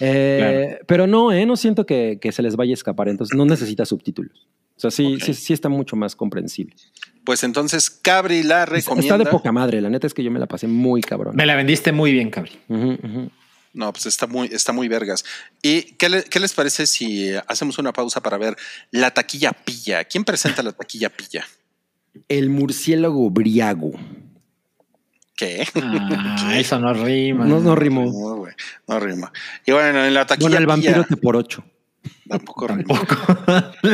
Eh, Pero no, eh, no siento que, que se les vaya a escapar, entonces no necesita subtítulos. O sea, sí, sí, sí está mucho más comprensible. Pues entonces Cabri la recomienda. Está de poca madre, la neta es que yo me la pasé muy cabrón. Me la vendiste muy bien, Cabri. No, pues está muy, está muy vergas. ¿Y qué, le- qué les parece si hacemos una pausa para ver la taquilla pilla? ¿Quién presenta la taquilla pilla? El murciélago briago. ¿Qué? Ah, eso no rima. No, no rimó. No, güey, no rima. Y bueno, en la taquilla Bueno, el vampiro pilla te por ocho. Tampoco. Tampoco.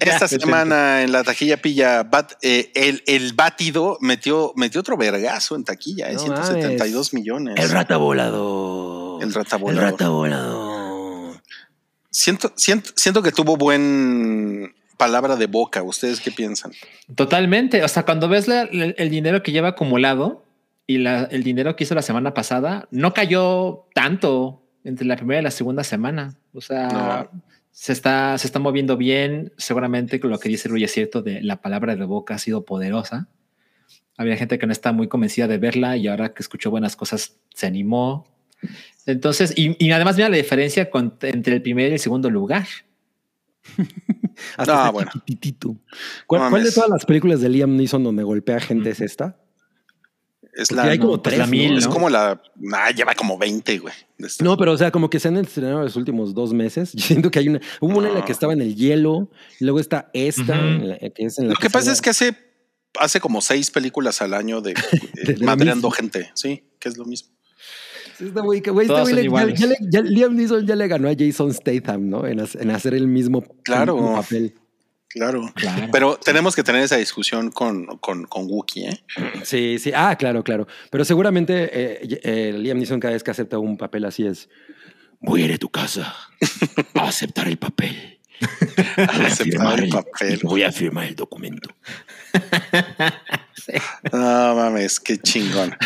Esta Ya, semana en la taquilla pilla, Bat- eh, el, el bátido metió, metió otro vergazo en taquilla, eh, No 172 millones. El rata volador. El rata volador. El rata volador. Siento, siento, siento que tuvo buen palabra de boca. ¿Ustedes qué piensan? Totalmente. O sea, cuando ves la- el, el dinero que lleva acumulado y la- el dinero que hizo la semana pasada, no cayó tanto entre la primera y la segunda semana. O sea, se, está, se está moviendo bien. Seguramente lo que dice Rui es cierto de la palabra de boca ha sido poderosa. Había gente que no estaba muy convencida de verla y ahora que escuchó buenas cosas se animó. Entonces, y, y además mira la diferencia con- entre el primer y el segundo lugar. Hasta Ah, está bueno. ¿Cuál, No cuál de todas las películas de Liam Neeson donde golpea gente es esta? Es la, hay como no, pues tres, la ¿no? mil, es como la, nah, lleva como 20, güey. de. No, pero o sea, como que se han estrenado los últimos dos meses. Yo siento que hay una, hubo una en la que No. estaba en el hielo, y luego está esta, Ujú. en la- que es en la Lo que pasa sale- es que hace, hace como seis películas al año de, De eh, lo madreando gente. Sí, que es lo mismo. Sí, Este güey, que güey, este Todas güey son le- ya, iguales. ya Liam Neeson ya le ganó a Jason Statham, ¿no? En, en hacer el mismo, Claro. el mismo papel. Claro. Claro. Pero tenemos que tener esa discusión con, con, con Wookiee, ¿eh? Sí, sí. Ah, claro, claro. Pero seguramente eh, eh, Liam Neeson cada vez que acepta un papel así es. Voy a ir a tu casa a aceptar el papel. Voy a Aceptar firmar el el papel. Voy a firmar el documento. No mames, qué chingón.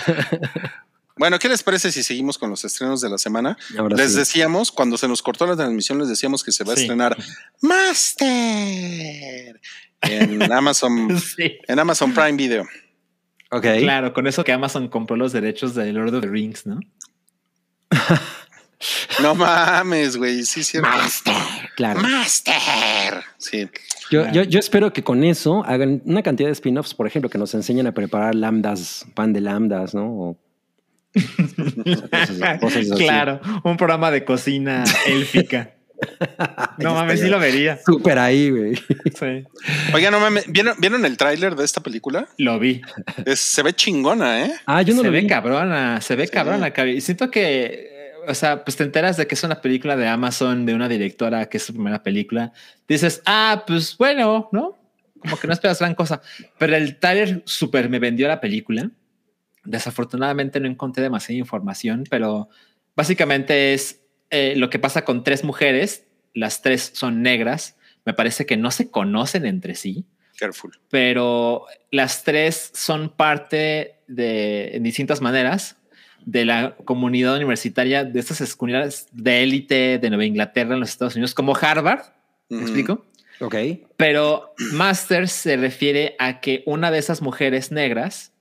Bueno, ¿qué les parece si seguimos con los estrenos de la semana? Ahora les sí. decíamos, cuando se nos cortó la transmisión, les decíamos que se va a Sí. estrenar Master en Amazon, Sí. en Amazon Prime Video. Ok. Claro, con eso que Amazon compró los derechos de Lord of the Rings, ¿no? No mames, güey, sí, sí. Claro. Master. Sí. Yo, yo, yo espero que con eso hagan una cantidad de spin-offs, por ejemplo, que nos enseñen a preparar lambdas, pan de lambdas, ¿no? O-. claro, un programa de cocina élfica. no mames, sí lo vería. Súper ahí, güey. Sí. Oiga, no mames, ¿vieron, ¿vieron el tráiler de esta película? Lo vi. Es- se ve chingona, ¿eh? Ah, yo no se lo ve vi. cabrona, se ve Sí. cabrona. cabrón. Y siento que, eh, o sea, pues te enteras de que es una película de Amazon, de una directora que es su primera película. Dices, ah, pues bueno, ¿no? Como que no esperas gran cosa. Pero el trailer súper me vendió la película. Desafortunadamente no encontré demasiada información, pero básicamente es eh, lo que pasa con tres mujeres. Las tres son negras. Me parece que no se conocen entre sí Careful. pero las tres son parte de, en distintas maneras, de la comunidad universitaria, de estas escuelas de élite de Nueva Inglaterra en los Estados Unidos, como Harvard, ¿me explico? Ok. Pero Master se refiere a que una de esas mujeres negras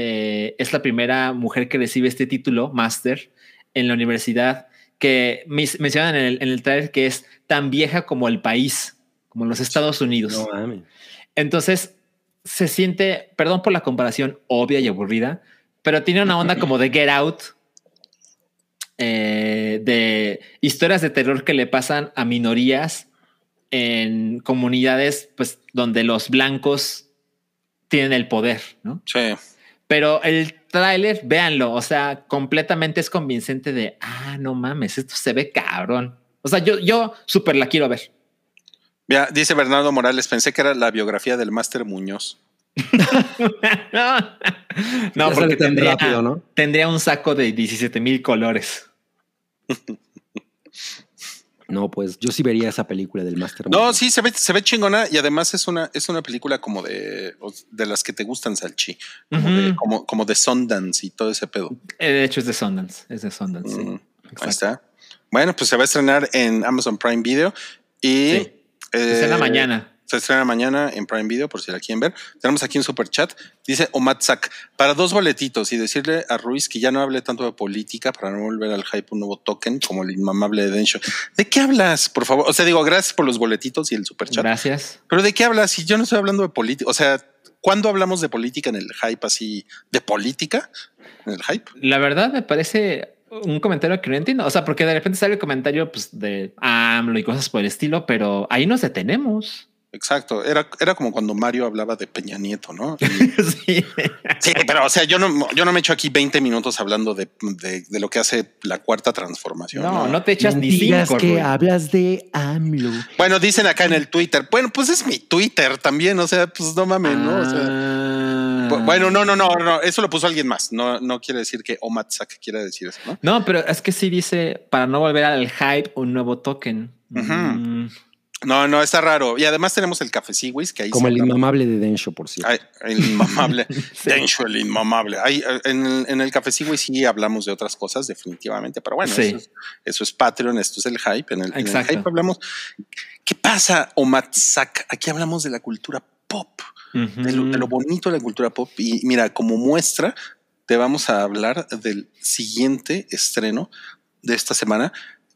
eh, es la primera mujer que recibe este título, Master, en la universidad, que mis- mencionan en el, en el trailer que es tan vieja como el país, como los Estados Unidos. No. Entonces se siente, perdón por la comparación obvia y aburrida, pero tiene una onda como de Get Out, eh, de historias de terror que le pasan a minorías en comunidades, pues donde los blancos tienen el poder, ¿no? Sí. Pero el tráiler, véanlo, o sea, completamente es convincente de, ah, no mames, esto se ve cabrón. O sea, yo, yo súper la quiero ver. Mira, dice Bernardo Morales, pensé que era la biografía del Máster Muñoz. no, no Ya porque tendría, rápido, ¿no? tendría un saco de 17 mil colores. No, pues yo sí vería esa película del Master. No, sí, se ve, se ve chingona y además es una, es una película como de, de las que te gustan, Salchi. Como, de, como, como de Sundance y todo ese pedo. Eh, De hecho, es de Sundance. Es de Sundance. sí. Mm, ahí está. Bueno, pues se va a estrenar en Amazon Prime Video y Sí. Se estrena eh, mañana. Se estrena mañana en Prime Video, por si la quieren ver. Tenemos aquí un super chat. Dice Omatzak, para dos boletitos y decirle a Ruiz que ya no hable tanto de política para no volver al hype un nuevo token como el inmamable de Densho. ¿De qué hablas, por favor? O sea, digo, gracias por los boletitos y el super chat. Gracias. Pero ¿de qué hablas? Si yo no estoy hablando de política, o sea, ¿cuándo hablamos de política en el hype así? ¿De política? ¿En el hype? La verdad me parece un comentario que no entiendo. O sea, porque de repente sale el comentario pues, de AMLO y cosas por el estilo, pero ahí nos detenemos. Exacto. Era, era como cuando Mario hablaba de Peña Nieto, ¿no? Y- sí. Sí, pero o sea, yo no, yo no me echo aquí 20 minutos hablando de, de- de lo que hace la cuarta transformación. No, no te echas ni cinco. que Rui. hablas de AMLO. Bueno, dicen acá en el Twitter. Bueno, pues es mi Twitter también. O sea, pues no mames, ¿no? O sea, Ah. bu- bueno, no, no, no, no. Eso lo puso alguien más. No, no quiere decir que Omatsak quiera decir eso, ¿no? No, pero es que sí dice para no volver al hype un nuevo token. Mm, No, no, está raro. Y además tenemos el Café Sigüis, que ahí Como el inmamable de Densho, por cierto. Ay, el inmamable. Dencho, el inmamable. Ahí, eh, en, el- en el Café Sigüis sí hablamos de otras cosas, definitivamente. Pero bueno, Sí. eso, es, eso es Patreon, esto es el hype. En el, en el hype hablamos. ¿Qué pasa, Omatsak? Aquí hablamos de la cultura pop. de lo, de lo bonito de la cultura pop. Y mira, como muestra, te vamos a hablar del siguiente estreno de esta semana,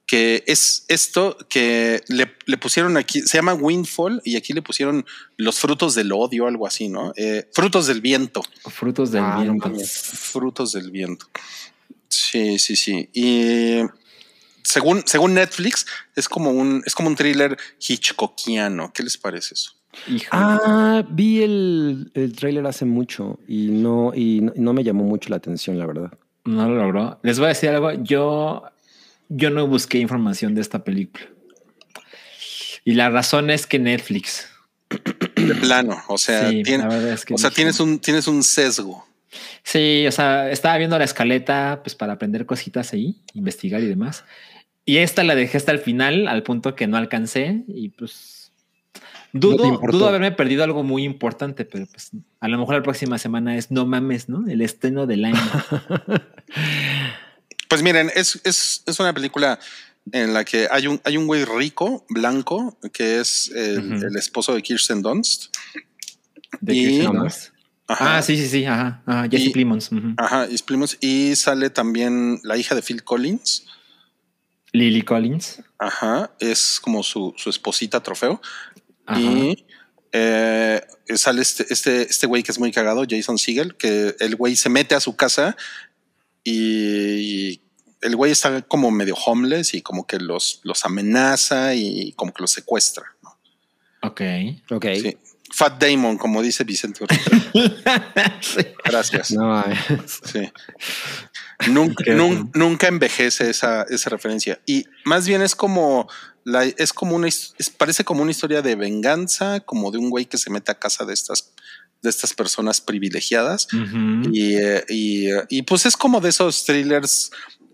que es esto que le, le pusieron aquí, se llama Windfall y aquí le pusieron los frutos del odio, algo así, ¿no? Eh, frutos del viento. Frutos del Ah, viento. Frutos del viento. Sí, sí, sí. Y según, según Netflix, es como un, es como un thriller hitchcockiano. ¿Qué les parece eso? Ah, vi el, el tráiler hace mucho y no, y no, no me llamó mucho la atención, la verdad. No lo logró. Les voy a decir algo. Yo, yo no busqué información de esta película. Y la razón es que Netflix. De plano. O sea, Sí, tiene- la verdad es que o sea dije- tienes un, tienes un sesgo. Sí, o sea, estaba viendo la escaleta pues para aprender cositas ahí, investigar y demás. Y esta la dejé hasta el final, al punto que no alcancé y pues dudo, dudo haberme perdido algo muy importante, pero pues a lo mejor la próxima semana es no mames, ¿no? El estreno del año. Pues miren, es, es, es una película en la que hay un, hay un güey rico, blanco, que es el, esposo de Kirsten Dunst. De Y- Kirsten Dunst. Ajá. Ah, sí, sí, sí, ajá, ajá, Jesse Y- Plimons. ujú. Ajá, y Plymouth. Y sale también la hija de Phil Collins. Lily Collins. Ajá, es como su, su esposita trofeo. Ajá. Y eh, sale este, este, este güey que es muy cagado, Jason Siegel, que el güey se mete a su casa y el güey está como medio homeless y como que los, los amenaza y como que los secuestra. ¿no? Ok. Ok. Sí. Fat Damon, como dice Vicente. Gracias. No. Sí. Nunca, nun- nunca envejece esa, esa referencia. Y más bien es como la, es como una es- parece como una historia de venganza, como de un güey que se mete a casa de estas, de estas personas privilegiadas. Y, eh, y, y, pues es como de esos thrillers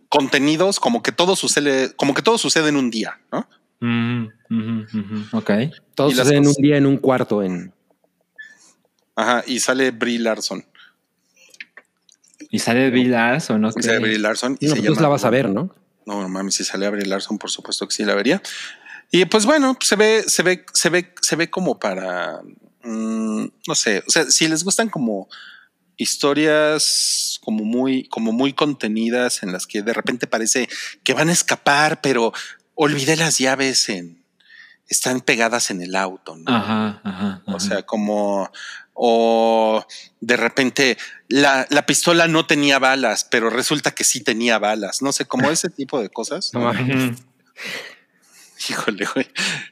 contenidos, como que todo sucede, como que todo sucede en un día, ¿no? Ujú. Ok. Todo Y sucede en un día, en un cuarto, en Ajá. Y sale Brie Larson. Y sale Bill Larson, ok. Y Sale Brie Larson y No, se pues llama. la vas a ver, ¿no? No, no mames, si sale a Brie Larson, por supuesto que sí la vería. Y pues bueno, se ve, se ve, se ve, se ve como para, mm, no sé, o sea, si les gustan como historias como muy, como muy contenidas en las que de repente parece que van a escapar, pero olvidé las llaves en, están pegadas en el auto, ¿no? Ajá, ajá. O sea, como, o de repente la, la pistola no tenía balas, pero resulta que sí tenía balas. No sé, como ese tipo de cosas. No. Híjole, güey.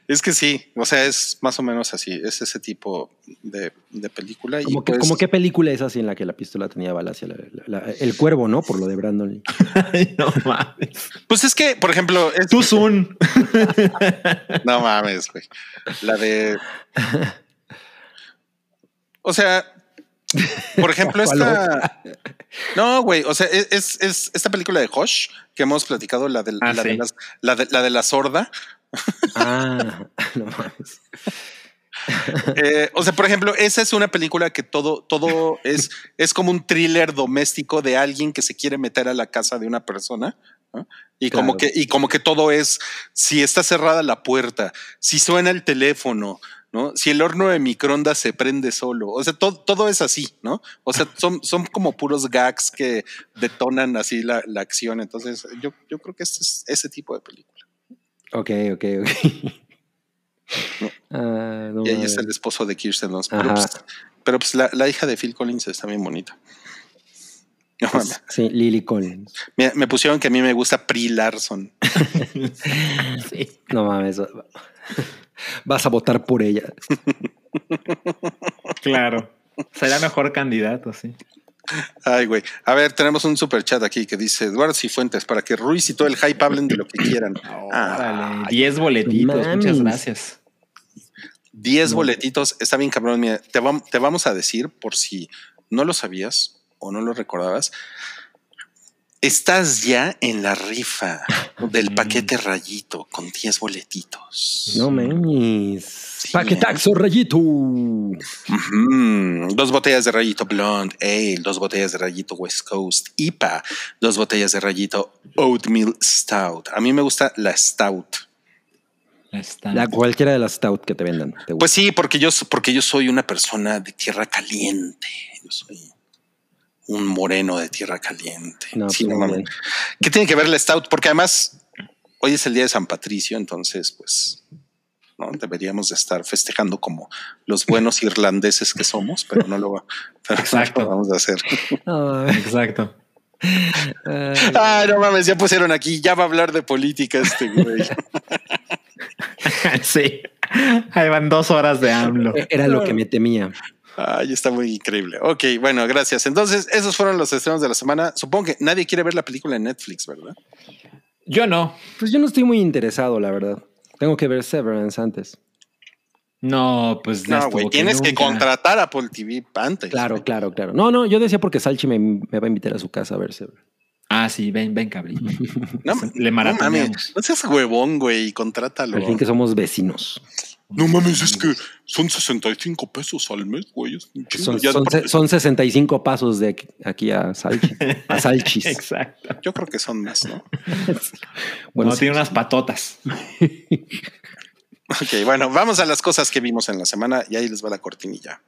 Es que sí, o sea, es más o menos así. Es ese tipo de, de película. Y que, pues, qué película es así en la que la pistola tenía balas? la- la- la- el cuervo, ¿no? Por lo de Brandon Lee. Ay, no mames. pues es que, por ejemplo, es, Tú Sun. no mames, güey. La de. O sea, por ejemplo, ¿Cuál esta. No, güey. O sea, es, es, es esta película de Hosh que hemos platicado, la, del- Ah, la, de, las- la, de, la de la sorda. Ah, no mames. Eh, o sea, por ejemplo, esa es una película que todo, todo es, es como un thriller doméstico de alguien que se quiere meter a la casa de una persona. ¿no? Y como que, y como que todo es si está cerrada la puerta, si suena el teléfono, ¿no? Si el horno de microondas se prende solo. O sea, todo, todo es así, ¿no? O sea, son, son como puros gags que detonan así la, la acción. Entonces, yo, yo creo que este es ese tipo de película. Ok, ok, ok. Ah, no Y ahí está el esposo de Kirsten Dunst. Pero, pues, pero, pues, la, la hija de Phil Collins está bien bonita. No, Pues, mames. sí, Lily Collins. me, me pusieron que a mí me gusta Pri Larson. Sí. No mames. Vas a votar por ella. Claro. Será mejor candidato, sí. Ay, güey. A ver, tenemos un super chat aquí que dice Eduardo Cifuentes para que Ruiz y todo el hype hablen de lo que quieran. Ah, Órale, 10 boletitos. mames. Muchas gracias. 10 boletitos. Está bien, cabrón. Mira, te, vam- te vamos a decir por si no lo sabías o no lo recordabas. Estás ya en la rifa del paquete rayito con 10 boletitos. No mames. Sí, Paquetaxo, rayito. Dos botellas de rayito blonde ale, dos botellas de rayito West Coast IPA, dos botellas de rayito Oatmeal Stout. A mí me gusta la Stout. Está. La, cualquiera de las stout que te vendan. te Pues sí, porque yo, porque yo soy una persona de tierra caliente. Yo soy un moreno de tierra caliente. No, Sí, pues, no bien. ¿Qué tiene que ver la Stout? Porque además hoy es el día de San Patricio, entonces pues no deberíamos de estar festejando como los buenos irlandeses que somos, pero no lo, pero no Exacto. lo vamos a hacer. Exacto. ay. Ay, no mames, ya pusieron aquí, ya va a hablar de política este güey. sí. Ahí van dos horas de AMLO. Era lo que me temía. Ay, está muy increíble. Ok, bueno, gracias. Entonces, esos fueron los estrenos de la semana. Supongo que nadie quiere ver la película en Netflix, ¿verdad? Yo no. Pues yo no estoy muy interesado, la verdad. Tengo que ver Severance antes. No, pues No, güey, tienes que contratar a Apple TV antes. Claro, claro, claro. No, no, yo decía porque Salchi me, me va a invitar a su casa a ver Severance. Ah, sí, ven, ven, cabrón. No, Le no maratoneamos. no seas huevón, güey, contrátalo. Al fin que somos vecinos. No mames, es que son 65 pesos al mes, güey. Son, Ya son, son 65 pasos de aquí- aquí a Salchi. A Salchis. Exacto. Yo creo que son más, ¿no? Bueno, no, sí. tiene unas patotas. Ok, bueno, vamos a las cosas que vimos en la semana y ahí les va la cortinilla.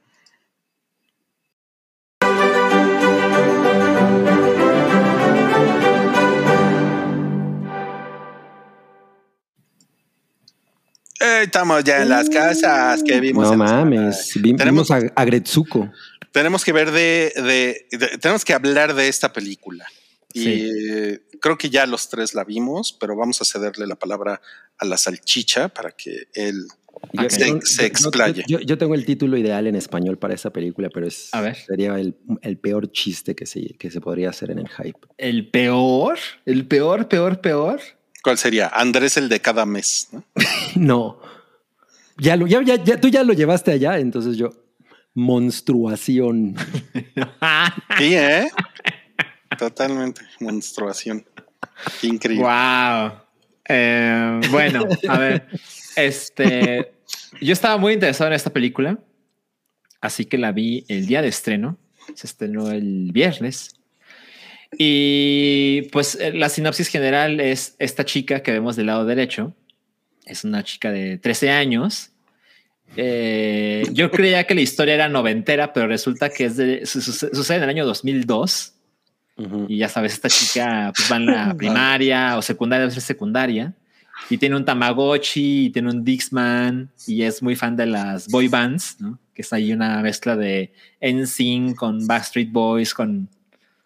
Eh, estamos ya en las casas que vimos. no en mames. Vi- Tenemos- Vimos a, a Gretsuko. Tenemos que ver de, de- de- tenemos que hablar de esta película. Y Sí. eh, creo que ya los tres la vimos, pero vamos a cederle la palabra a la salchicha para que él Yo- se, yo- se explaye. Yo, yo tengo el título ideal en español para esa película, pero es, A ver. sería el, el peor chiste que se, que se podría hacer en el hype. El peor, el peor, peor, peor. ¿Cuál sería? Andrés el de cada mes. ¿no? No. Ya, lo, ya, ya, ya- tú ya lo llevaste allá, entonces yo. Monstruación. Sí, ¿eh? Totalmente. Monstruación. Qué increíble. Wow. Eh, bueno, a ver, este, yo estaba muy interesado en esta película, así que la vi el día de estreno. Se estrenó el viernes. Y pues eh, la sinopsis general es esta chica que vemos del lado derecho. Es una chica de 13 años. Eh, yo creía que la historia era noventera, pero resulta que es de, su- su- sucede en el año 2002. Ujú. Y ya sabes, esta chica pues, va en la primaria o secundaria, debe ser secundaria. Y tiene un Tamagotchi, y tiene un Dixman, y es muy fan de las boy bands, ¿no? Que es ahí una mezcla de NSYNC con Backstreet Boys, con...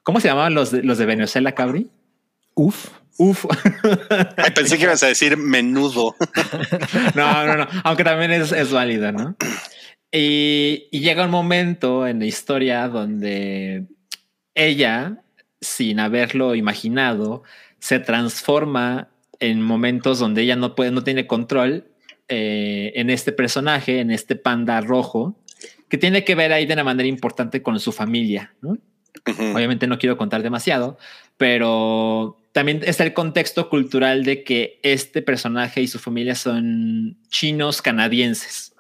¿Cómo se llamaban los de, los de Venezuela, Cabri? Uf. Uf. Ay, pensé que ibas a decir menudo. No, no, no. Aunque también es, es válida, ¿no? Y, y llega un momento en la historia donde ella, sin haberlo imaginado, se transforma en momentos donde ella no puede, no tiene control eh, en este personaje, en este panda rojo, que tiene que ver ahí de una manera importante con su familia, ¿no? Obviamente no quiero contar demasiado, pero también está el contexto cultural de que este personaje y su familia son chinos canadienses.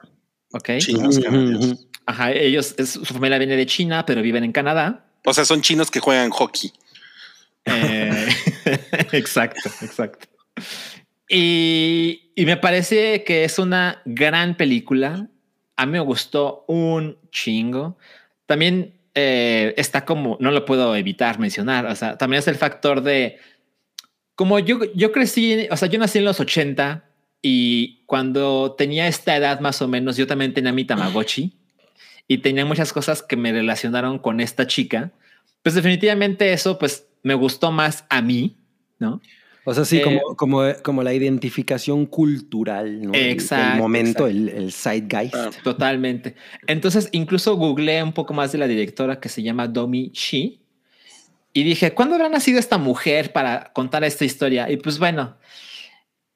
Ok. Chinos canadienses. Ajá. Ellos, es- su familia viene de China, pero viven en Canadá. O sea, son chinos que juegan hockey. Eh, exacto, exacto. Y, y me parece que es una gran película. A mí me gustó un chingo. También eh, está como, no lo puedo evitar mencionar, o sea, también es el factor de, como yo, yo crecí, o sea, yo nací en los 80 y cuando tenía esta edad más o menos, yo también tenía mi Tamagotchi y tenía muchas cosas que me relacionaron con esta chica. Pues definitivamente eso, pues me gustó más a mí, ¿no? O sea, sí, Eh, como, como, como la identificación cultural, ¿no? El- Exacto, El, momento, exacto. el, el zeitgeist. Ah. Totalmente. Entonces, incluso googleé un poco más de la directora que se llama Domi Shi y dije, ¿cuándo habrá nacido esta mujer para contar esta historia? Y pues bueno,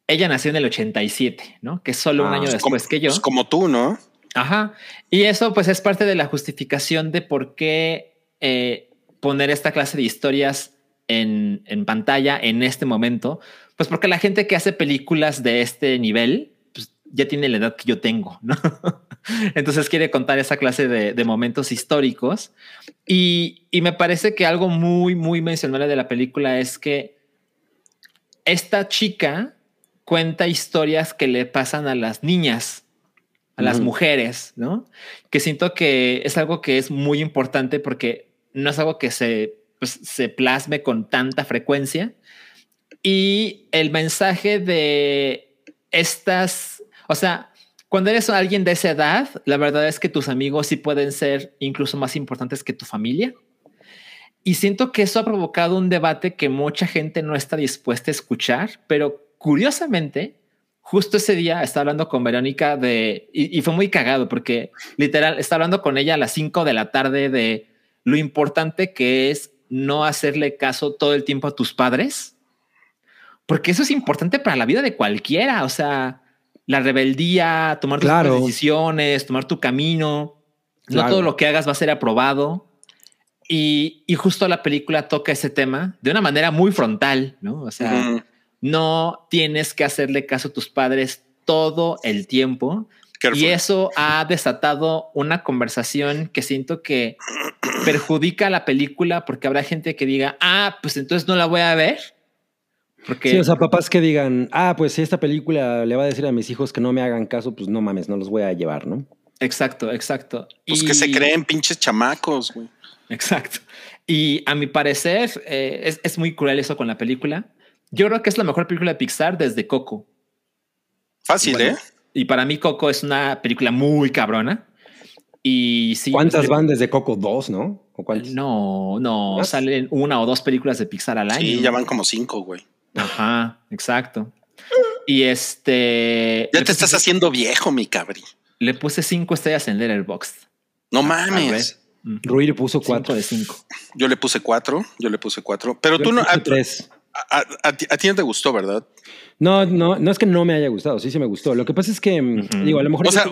ella nació en el 87, ¿no? Que es solo un Ah, año después como, que yo. como tú, ¿no? Ajá. Y eso pues es parte de la justificación de por qué eh, poner esta clase de historias en, en pantalla en este momento. Pues porque la gente que hace películas de este nivel pues, ya tiene la edad que yo tengo, ¿no? Entonces quiere contar esa clase de, de momentos históricos. Y, y me parece que algo muy, muy mencionable de la película es que esta chica cuenta historias que le pasan a las niñas, a las mujeres, ¿no? Que siento que es algo que es muy importante porque no es algo que se, pues, se plasme con tanta frecuencia. Y el mensaje de estas, o sea, cuando eres alguien de esa edad, la verdad es que tus amigos sí pueden ser incluso más importantes que tu familia. Y siento que eso ha provocado un debate que mucha gente no está dispuesta a escuchar, pero curiosamente, justo ese día estaba hablando con Verónica de, y, fue muy cagado porque literal, estaba hablando con ella a las 5 de la tarde de lo importante que es no hacerle caso todo el tiempo a tus padres, porque eso es importante para la vida de cualquiera, o sea, la rebeldía, tomar tus Claro. decisiones, tomar tu camino, no Claro. todo lo que hagas va a ser aprobado. Y, y justo la película toca ese tema de una manera muy frontal, ¿no? O sea, no tienes que hacerle caso a tus padres todo el tiempo. Careful. Y eso ha desatado una conversación que siento que perjudica a la película porque habrá gente que diga, ah, pues entonces no la voy a ver. Porque Sí, o sea, papás que digan, ah, pues si esta película le va a decir a mis hijos que no me hagan caso, pues no mames, no los voy a llevar, ¿no? exacto, exacto. Pues Y- que se creen pinches chamacos, güey. Exacto. Y a mi parecer eh, es, es muy cruel eso con la película. Yo creo que es la mejor película de Pixar desde Coco. Fácil, Bueno, ¿eh? Y para mí Coco es una película muy cabrona. Y sí. ¿Cuántas pues, van desde Coco? Dos, ¿no? ¿O cuántas? No, no, ¿Más? salen una o dos películas de Pixar al año. Sí, ya van como cinco, güey. Ajá, exacto. Y este. Ya te puse- estás haciendo viejo, mi cabri. Le puse cinco estrellas en Letterboxd. No A mames. ver. Rui le puso Cinco cuatro. de cinco. Yo le puse cuatro, yo le puse cuatro. Pero Yo tú le no, puse a, tres. A- a- a ti, a ti no te gustó, ¿verdad? No, no, no es que no me haya gustado, sí, sí me gustó. Lo que pasa es que, mm, digo, a lo mejor. O sea,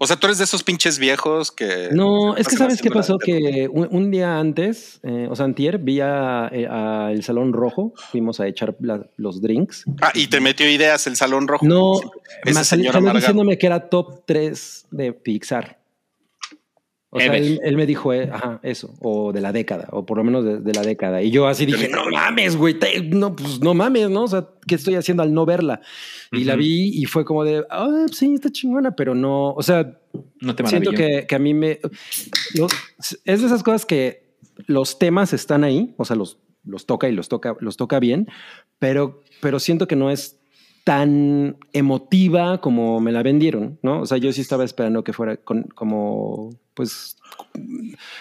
o sea, tú eres de esos pinches viejos que. No, es que sabes qué pasó, que un, un día antes, eh, o sea, antier, vi a, eh, a el Salón Rojo, fuimos a echar la- los drinks. Ah, y te metió ideas el salón rojo. No, más salió, diciéndome que era top 3 de Pixar. O sea, él, él me dijo, eh, ajá, eso, o de la década, o por lo menos de, de la década. Y yo así dije, no mames, güey, te- no, pues no mames, ¿no? O sea, ¿qué estoy haciendo al no verla? Y la Ujú. vi y fue como de, ah, sí, está chingona, pero no, o sea, No te siento que, que a mí me... es de esas cosas que los temas están ahí, o sea, los, los toca y los toca, los toca bien, pero, pero siento que no es tan emotiva como me la vendieron, ¿no? O sea, yo sí estaba esperando que fuera con- como, pues,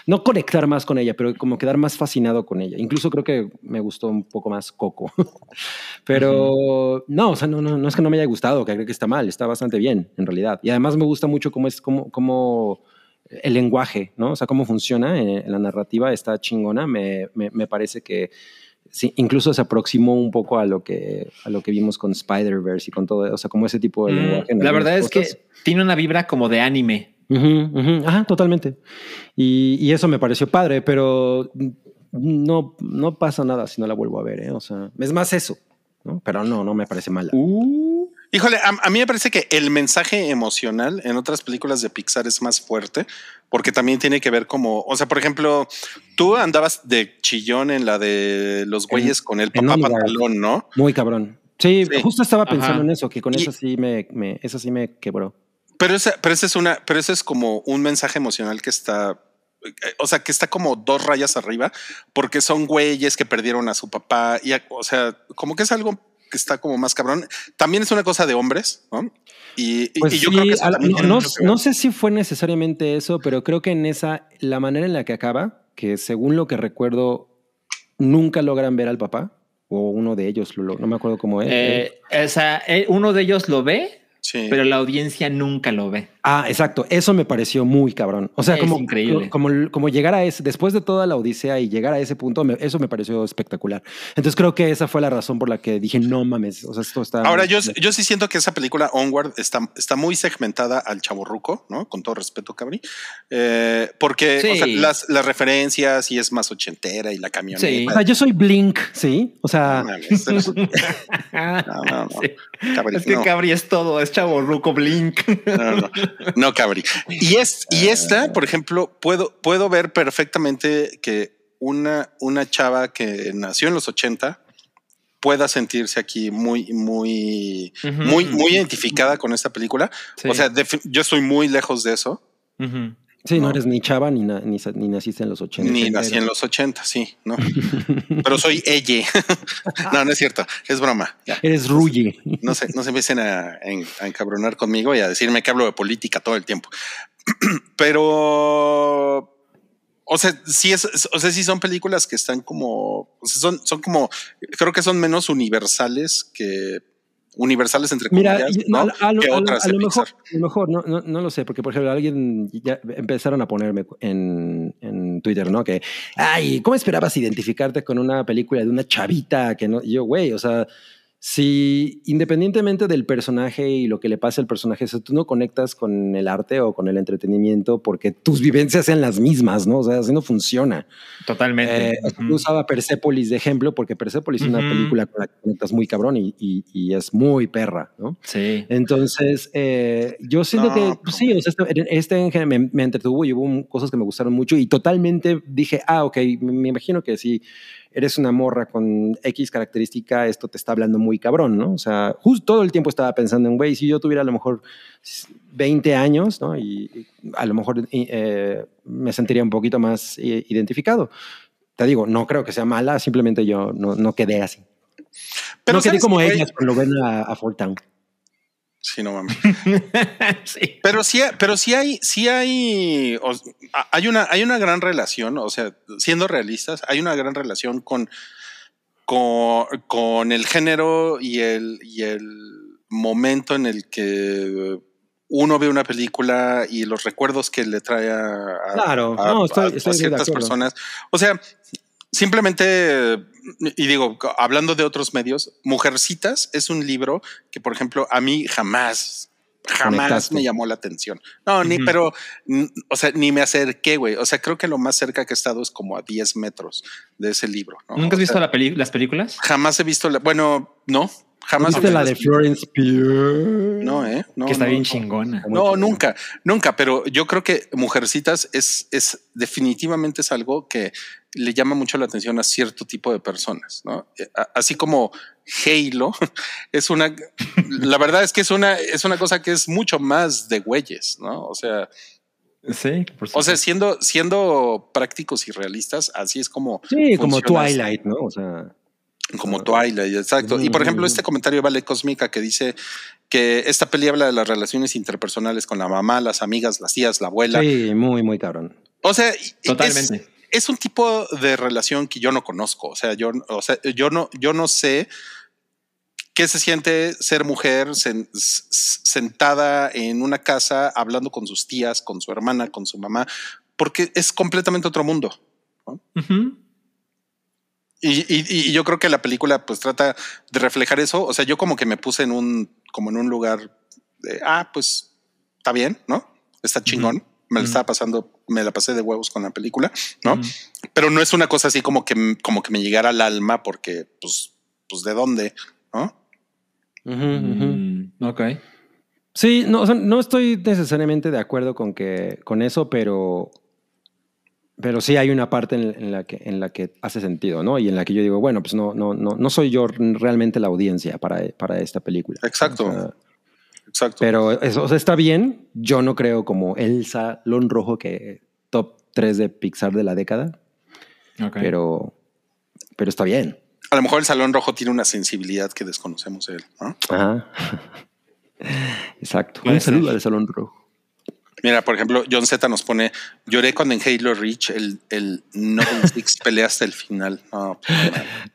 no conectar más con ella, pero como quedar más fascinado con ella. Incluso creo que me gustó un poco más Coco. pero no, o sea, no, no, no es que no me haya gustado, que creo que está mal, está bastante bien en realidad. Y además me gusta mucho cómo es, cómo, cómo el lenguaje, ¿no? O sea, cómo funciona en, en la narrativa está chingona. Me, me, me parece que sí, incluso se aproximó un poco a lo que, a lo que vimos con Spider-Verse y con todo, o sea, como ese tipo de Mm, lenguaje. en la verdad es cosas. que tiene una vibra como de anime. Ujú, ujú. Ajá, totalmente. Y, y eso me pareció padre, pero no, no pasa nada si no la vuelvo a ver, ¿eh? O sea, es más eso, ¿no? Pero no, no me parece mala. Uh, Híjole, a, a mí me parece que el mensaje emocional en otras películas de Pixar es más fuerte porque también tiene que ver como, o sea, por ejemplo, tú andabas de chillón en la de los güeyes con el papá pantalón, ¿no? Muy cabrón. Sí, Sí. justo estaba pensando Ajá. en eso, que con Y- eso sí me, me, eso sí me quebró. Pero ese, pero ese es una, pero ese es como un mensaje emocional que está, eh, o sea, que está como dos rayas arriba, porque son güeyes que perdieron a su papá y, o sea, como que es algo que está como más cabrón. También es una cosa de hombres, ¿no? Y, Pues y yo sí, creo que eso no, que sé si fue necesariamente eso, pero creo que en esa, la manera en la que acaba, que según lo que recuerdo, nunca logran ver al papá, o uno de ellos, lo- lo- no me acuerdo cómo es. eh, o sea, eh, uno de ellos lo ve, Sí. pero la audiencia nunca lo ve. Ah, exacto. Eso me pareció muy cabrón. O sea, Es como, increíble. como, como llegar a ese, después de toda la odisea y llegar a ese punto, me- eso me pareció espectacular. Entonces creo que esa fue la razón por la que dije, no mames, o sea, esto está... Ahora, yo, yo sí siento que esa película Onward está, está muy segmentada al chaborruco, ¿no? Con todo respeto, Cabri. Eh, porque Sí. o sea, las, las referencias y es más ochentera y la camioneta. Sí. O sea, yo soy Blink, ¿sí? O sea, No mames, no, no, no. Sí. Cabri, Es que no. Cabri es todo, es chavo ruco blink. No, no, no, Cabri. Y, es, y esta, por ejemplo, puedo, puedo ver perfectamente que una, una chava que nació en los 80 pueda sentirse aquí muy, muy, muy, muy identificada con esta película. Sí. O sea, yo estoy muy lejos de eso. Sí, no, No. eres ni chava ni, na- ni, ni naciste en los 80. Ni nací en los 80, sí, no. Pero soy ella. no, no es cierto. Es broma. Ya. Eres Ruyi. No se, no se empiecen a, a encabronar conmigo y a decirme que hablo de política todo el tiempo. Pero, o sea, sí es, o sea, sí son películas que están como, o sea, son, son como, creo que son menos universales que universales entre Mira, comillas, y- ¿no? a, lo- a que a otras a lo mejor, lo mejor no, no, no lo sé, porque por ejemplo alguien ya empezaron a ponerme en, en Twitter, ¿no? Que, ay, ¿cómo esperabas identificarte con una película de una chavita que no? Y yo, güey, o sea, si independientemente del personaje y lo que le pase al personaje, si tú no conectas con el arte o con el entretenimiento porque tus vivencias sean las mismas, ¿no? O sea, así no funciona. Totalmente. Eh. Yo usaba Persepolis de ejemplo porque Persepolis es una película con la que conectas muy cabrón y, y- y es muy perra, ¿no? Sí. Entonces, eh, yo siento No, que pues, sí, o sea, este, este en general me, me entretuvo y hubo cosas que me gustaron mucho y totalmente dije, ah, ok, me, me imagino que si eres una morra con X característica, esto te está hablando muy cabrón, ¿no? O sea, justo todo el tiempo estaba pensando en, güey, si yo tuviera a lo mejor 20 años, ¿no? Y, y a lo mejor eh, me sentiría un poquito más eh, identificado. Te digo, no creo que sea mala, simplemente yo no, no quedé así. Pero no quedé ¿sabes como ellas cuando ven a, a Fort Town. Sí, no mames. sí. Pero sí, pero sí hay, sí hay, o- hay una, hay una gran relación, o sea, siendo realistas, hay una gran relación con, con, con el género y el, y el momento en el que uno ve una película y los recuerdos que le trae a, a- Claro, a- no, estoy- a- a estoy de ciertas personas. O sea, simplemente, y digo, hablando de otros medios, Mujercitas es un libro que, por ejemplo, a mí jamás, jamás Conectaste. me llamó la atención. No, ni, pero, o sea, ni me acerqué, güey. O sea, creo que lo más cerca que he estado es como a 10 metros de ese libro. ¿no? ¿Nunca has O visto sea, la peli- las películas? Jamás he visto la, bueno, no, jamás. ¿Viste he la visto de. Florence Pugh? No, eh. No, que está no, bien no. chingona. No, nunca, nunca, pero yo creo que Mujercitas es, es definitivamente es algo que le llama mucho la atención a cierto tipo de personas, ¿no? Eh, Así como Halo es una, la verdad es que es una, es una cosa que es mucho más de güeyes, ¿no? O sea, Sí, por o sea, siendo, siendo prácticos y realistas, así es como, Sí, como Twilight, ¿no? O sea, como Twilight, exacto. Y por ejemplo, este comentario de Vale Cósmica que dice que esta peli habla de las relaciones interpersonales con la mamá, las amigas, las tías, la abuela. sí, muy, muy cabrón. O sea, Totalmente. Es, es un tipo de relación que yo no conozco. O sea, yo, o sea, yo no, yo no sé qué se siente ser mujer sen- sentada en una casa hablando con sus tías, con su hermana, con su mamá, porque es completamente otro mundo. Ujú. Y, y- y yo creo que la película pues trata de reflejar eso. O sea, yo como que me puse en un, como en un lugar de, ah, pues está bien, ¿no? Está chingón. Me la estaba pasando, me la pasé de huevos con la película, ¿no? Pero no es una cosa así como que, como que me llegara al alma porque, pues, pues de dónde, ¿no? Mm, ok. Sí, no, o sea, no estoy necesariamente de acuerdo con que con eso, pero pero sí hay una parte en, en la que en la que hace sentido, ¿no? Y en la que yo digo, bueno, pues no no no no soy yo realmente la audiencia para, para esta película. Exacto. O sea, Exacto. pero eso o sea, está bien. Yo no creo como el salón rojo que top 3 de Pixar de la década, Ok. pero pero está bien. a lo mejor el Salón Rojo tiene una sensibilidad que desconocemos de él, ¿no? Ajá. Exacto. Un saludo al salón rojo. Mira, por ejemplo, John Z nos pone, lloré cuando en Halo Reach el, el Noble Six pelea hasta el final. No, pues.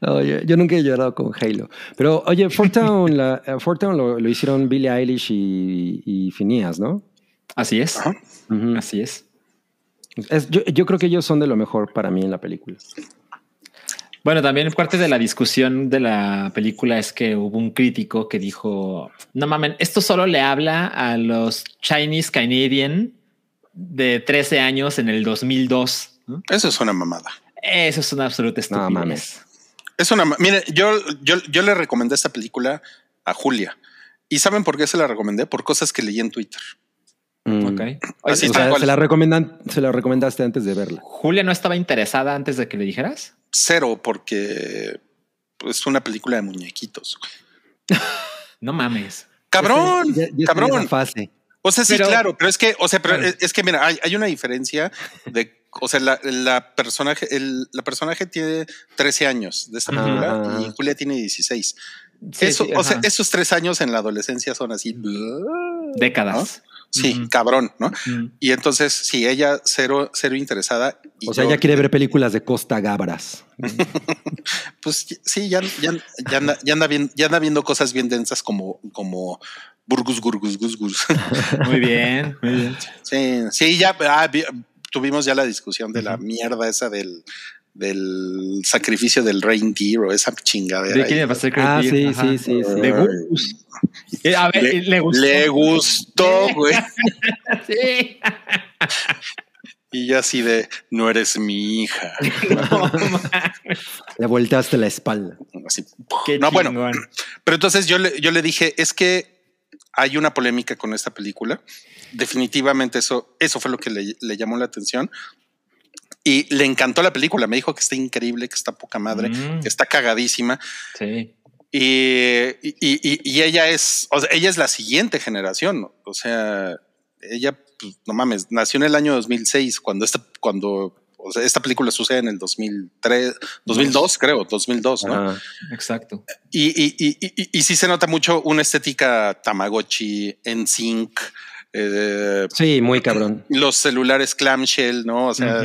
No, yo, yo nunca he llorado con Halo. Pero oye, Fort Town, la, eh, Fort Town lo, lo hicieron Billie Eilish y, y Phineas, ¿no? Así es. Así es. Es- yo, yo creo que ellos son de lo mejor para mí en la película. Bueno, también parte de la discusión de la película es que hubo un crítico que dijo, no mamen, esto solo le habla a los Chinese Canadian de 13 años en el 2002. ¿no? Eso es una mamada. Eso es una absoluta estupidez. mames. Es una. Mire, yo, yo, yo le recomendé esta película a Julia. ¿Y saben por qué se la recomendé? Por cosas que leí en Twitter. Mm. Ok. Así O sea, se la, recomendan, se la recomendaste antes de verla. Julia no estaba interesada antes de que le dijeras. Cero, porque es una película de muñequitos. No mames. Cabrón, cabrón. fase. O sea, sí, Pero- claro, pero es que, o sea, pero Claro. es, es que mira, hay, hay una diferencia de, o sea, la, la personaje, el, la personaje tiene 13 años de esta película y Julia tiene 16. Sí, Eso, sí, o sea, ajá. esos tres años en la adolescencia son así. décadas. Sí, cabrón, ¿no? Y entonces, sí, ella cero, cero interesada. y O sea, yo, ella quiere ver películas de Costa Gabras. Pues sí, ya, ya, ya anda, ya anda bien, ya anda viendo cosas bien densas como, como burgus, gurgus, gus, gus. Muy bien, muy bien. Sí, sí, ya ah, vi- tuvimos ya la discusión de la mierda esa del, del sacrificio del reindeer o esa chingadera. ¿De quién pasé Ah, sí, Ajá. sí, sí, sí. De Gus. Eh, A ver, Le- le, gustó. Le gustó, güey. Sí. Y yo así de, no eres mi hija. No, Le volteaste la espalda. Así. qué No, bueno. Pero entonces yo le, yo le dije, es que hay una polémica con esta película. Definitivamente eso, eso fue lo que le, le llamó la atención. Y le encantó la película. Me dijo que está increíble, que está poca madre, Mm. que está cagadísima. Sí. Y, y, y- y ella es, o sea, ella es la siguiente generación. O sea, ella, pues, no mames, nació en el año 2006, cuando esta, cuando, o sea, esta película sucede en el 2003, 2002, creo, 2002, ¿no? Ajá. Exacto. Y, y, y, y, y sí se nota mucho una estética Tamagotchi, en sync, eh, Sí, muy cabrón. los celulares clamshell, ¿no? O sea,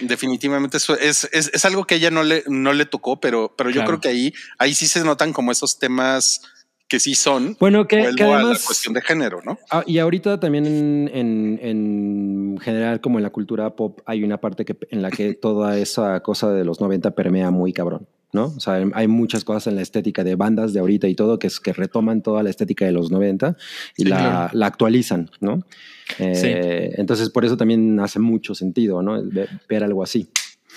definitivamente eso es, es, es algo que a ella no le, no le tocó, pero, pero yo Claro. creo que ahí, ahí sí se notan como esos temas que sí son. Bueno, que, Vuelvo que a la cuestión de género, ¿no? Ah, y ahorita también en, en- en general, como en la cultura pop, hay una parte que, en la que toda esa cosa de los 90 permea muy cabrón, ¿no? O sea, hay muchas cosas en la estética de bandas de ahorita y todo que, es, que retoman toda la estética de los 90 y Sí, la, claro. la actualizan, ¿no? Eh, Entonces, por eso también hace mucho sentido, ¿no? Ver, algo así.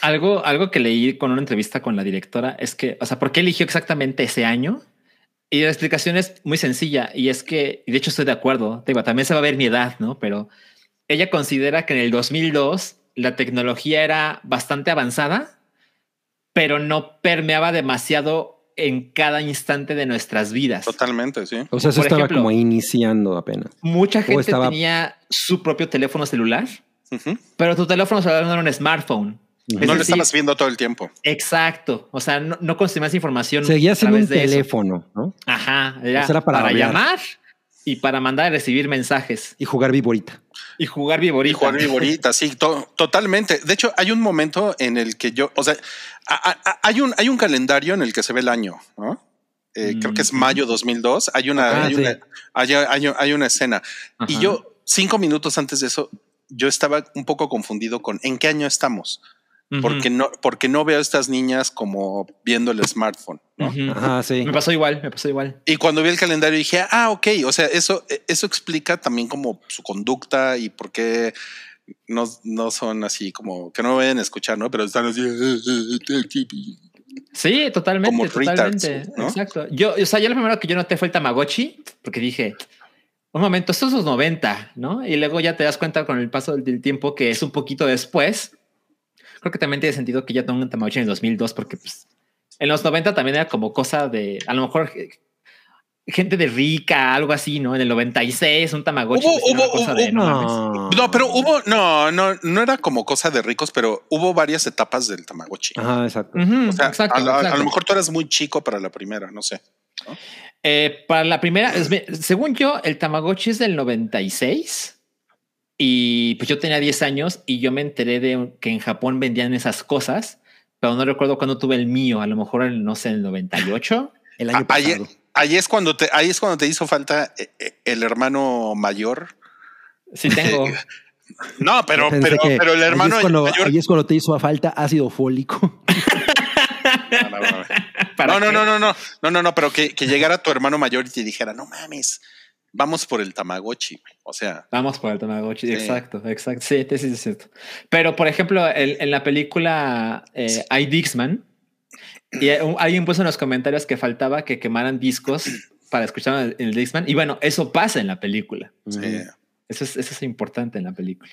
Algo, algo que leí con una entrevista con la directora es que, o sea, ¿por qué eligió exactamente ese año? Y la explicación es muy sencilla y es que, y de hecho estoy de acuerdo, digo, también se va a ver mi edad, ¿no? Pero ella considera que en el 2002 la tecnología era bastante avanzada, pero no permeaba demasiado en cada instante de nuestras vidas. Totalmente, sí. O sea, eso Por estaba ejemplo- como iniciando apenas. Mucha gente estaba- tenía su propio teléfono celular, pero tu teléfono celular no era un smartphone. No lo decir, estabas viendo todo el tiempo. Exacto. O sea, no, no consumías información. Seguía a siendo un través de eso. teléfono, ¿no? Ajá. Era, O sea, era para llamar y para mandar y recibir mensajes Y jugar viborita. y jugar Y viborita. jugar viborita, sí, to- totalmente. De hecho, hay un momento en el que yo, o sea, a- a- a- hay un, hay un calendario en el que se ve el año, ¿no? Eh, Creo que es Ujú. mayo 2002. Hay una, Ah, hay, sí. una hay, hay- hay una escena. Y Ajá. yo, cinco minutos antes de eso, yo estaba un poco confundido con en qué año estamos, Porque no, porque no veo a estas niñas como viendo el smartphone. ¿no? Ujú. Ajá, sí. Me pasó igual, me pasó igual. Y cuando vi el calendario dije, ah, ok, o sea, eso, eso explica también como su conducta y por qué no, no son así como que no me ven escuchar, ¿no? Pero están así. Sí, totalmente, Como retards, totalmente. ¿no? Exacto. Yo, o sea, yo lo primero que yo noté fue el Tamagotchi, porque dije, un momento, esto es los 90, ¿no? Y luego ya te das cuenta con el paso del, del tiempo que es un poquito después. Creo que también tiene sentido que ya tengo un Tamagotchi en el 2002, porque pues, en los 90 también era como cosa de, a lo mejor, gente de rica, algo así, ¿no? En el 96, un Tamagotchi. Hubo- pues, era una hubo- cosa hubo- de, no mames. No. No, pero hubo, no, no, no era como cosa de ricos, pero hubo varias etapas del Tamagotchi. Ajá, exacto. O sea, exacto, a, lo- a exacto. lo mejor tú eras muy chico para la primera, no sé. Eh, para la primera, según yo, el Tamagotchi es del 96 y pues yo tenía 10 años y yo me enteré de que en Japón vendían esas cosas, pero no recuerdo cuándo tuve el mío, a lo mejor el, no sé, el 98. El año Ah, ahí, pasado. ahí es cuando te, ahí es cuando te hizo falta eh, eh, el hermano mayor. Sí tengo. No, pero, pero, el ahí hermano es cuando, mayor. ahí es cuando te hizo falta ácido fólico. No, no, no. ¿Para No, no, qué? no, no, no, no, no, no, pero que, que llegara tu hermano mayor y te dijera, no mames, vamos por el Tamagotchi. güey". O sea, Vamos por el Tamagotchi. Sí. Exacto, exacto. Sí, sí, sí, es cierto. Pero, por ejemplo, el- en la película eh, I, Dixman, y alguien puso en los comentarios que faltaba que quemaran discos para escuchar el, el Dixman. Y bueno, eso pasa en la película. sí. Eso es, eso es importante en la película.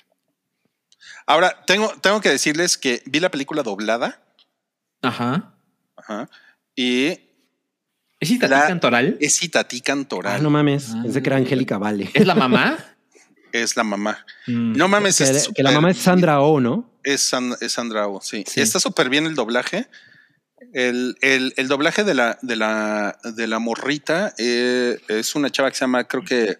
Ahora, tengo, tengo que decirles que vi la película doblada Ajá. ajá, Y ¿Es Itatí La- Cantoral? es Itatí Cantoral. Ah, no mames. Ah. Pensé que era Angélica Vale. ¿Es la mamá? Es la mamá. Mm. No mames, que, es que la mamá es Sandra Oh, ¿no? Es, San- es Sandra Oh, sí. Sí. Está súper bien el doblaje. El, el- el doblaje de la, de la, de la morrita eh, es una chava que se llama, creo que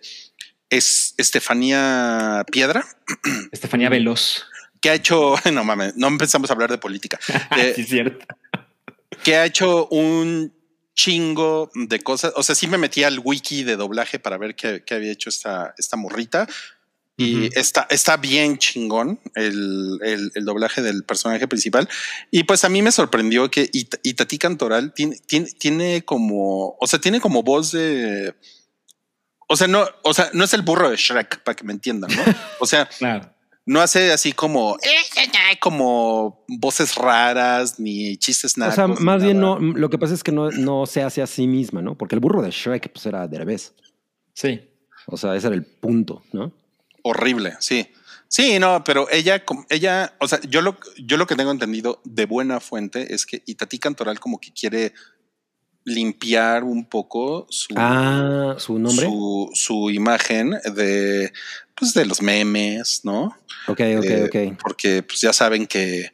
es Estefanía Piedra, Estefanía Veloz. que ha hecho, no mames, no empezamos a hablar de política, Eh, sí, es cierto. que ha hecho un chingo de cosas. O sea, sí me metí al wiki de doblaje para ver qué, qué había hecho esta, esta morrita. Y está, está bien chingón el, el- el doblaje del personaje principal. Y pues a mí me sorprendió que It- Itatí Cantoral tiene, tiene, tiene como, o sea, tiene como voz de. O sea, no, o sea, no es el burro de Shrek, para que me entiendan, ¿no? O sea, Claro. No hace así como, eh, como voces raras ni chistes nada. o sea, más bien no, lo que pasa es que no, no se hace a sí misma, ¿no? Porque el burro de Shrek pues era Derbez. Sí. O sea, ese era el punto, ¿no? Horrible, sí. Sí, no, pero ella, ella, o sea, yo lo, yo lo que tengo entendido de buena fuente es que Itatí Cantoral como que quiere limpiar un poco su, Ah, su nombre. su, su imagen de, pues, de los memes, ¿no? Ok, ok, Eh, ok. Porque pues ya saben que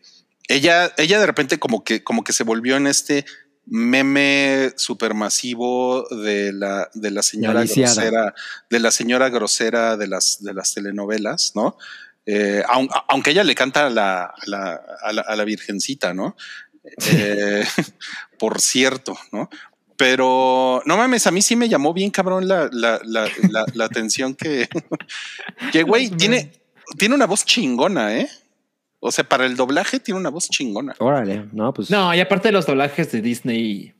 ella, ella de repente como que, como que se volvió en este meme supermasivo de la, de la señora grosera, de la señora grosera de las, de las telenovelas, ¿no? Eh, aun- aunque ella le canta a la, a la, a la, a la virgencita, ¿no? Eh, por cierto, ¿no? Pero no mames, a mí sí me llamó bien cabrón la, la, la, la, la atención que, que güey, tiene, tiene una voz chingona, ¿eh? O sea, para el doblaje tiene una voz chingona. Órale, no, pues. No, y aparte los doblajes de Disney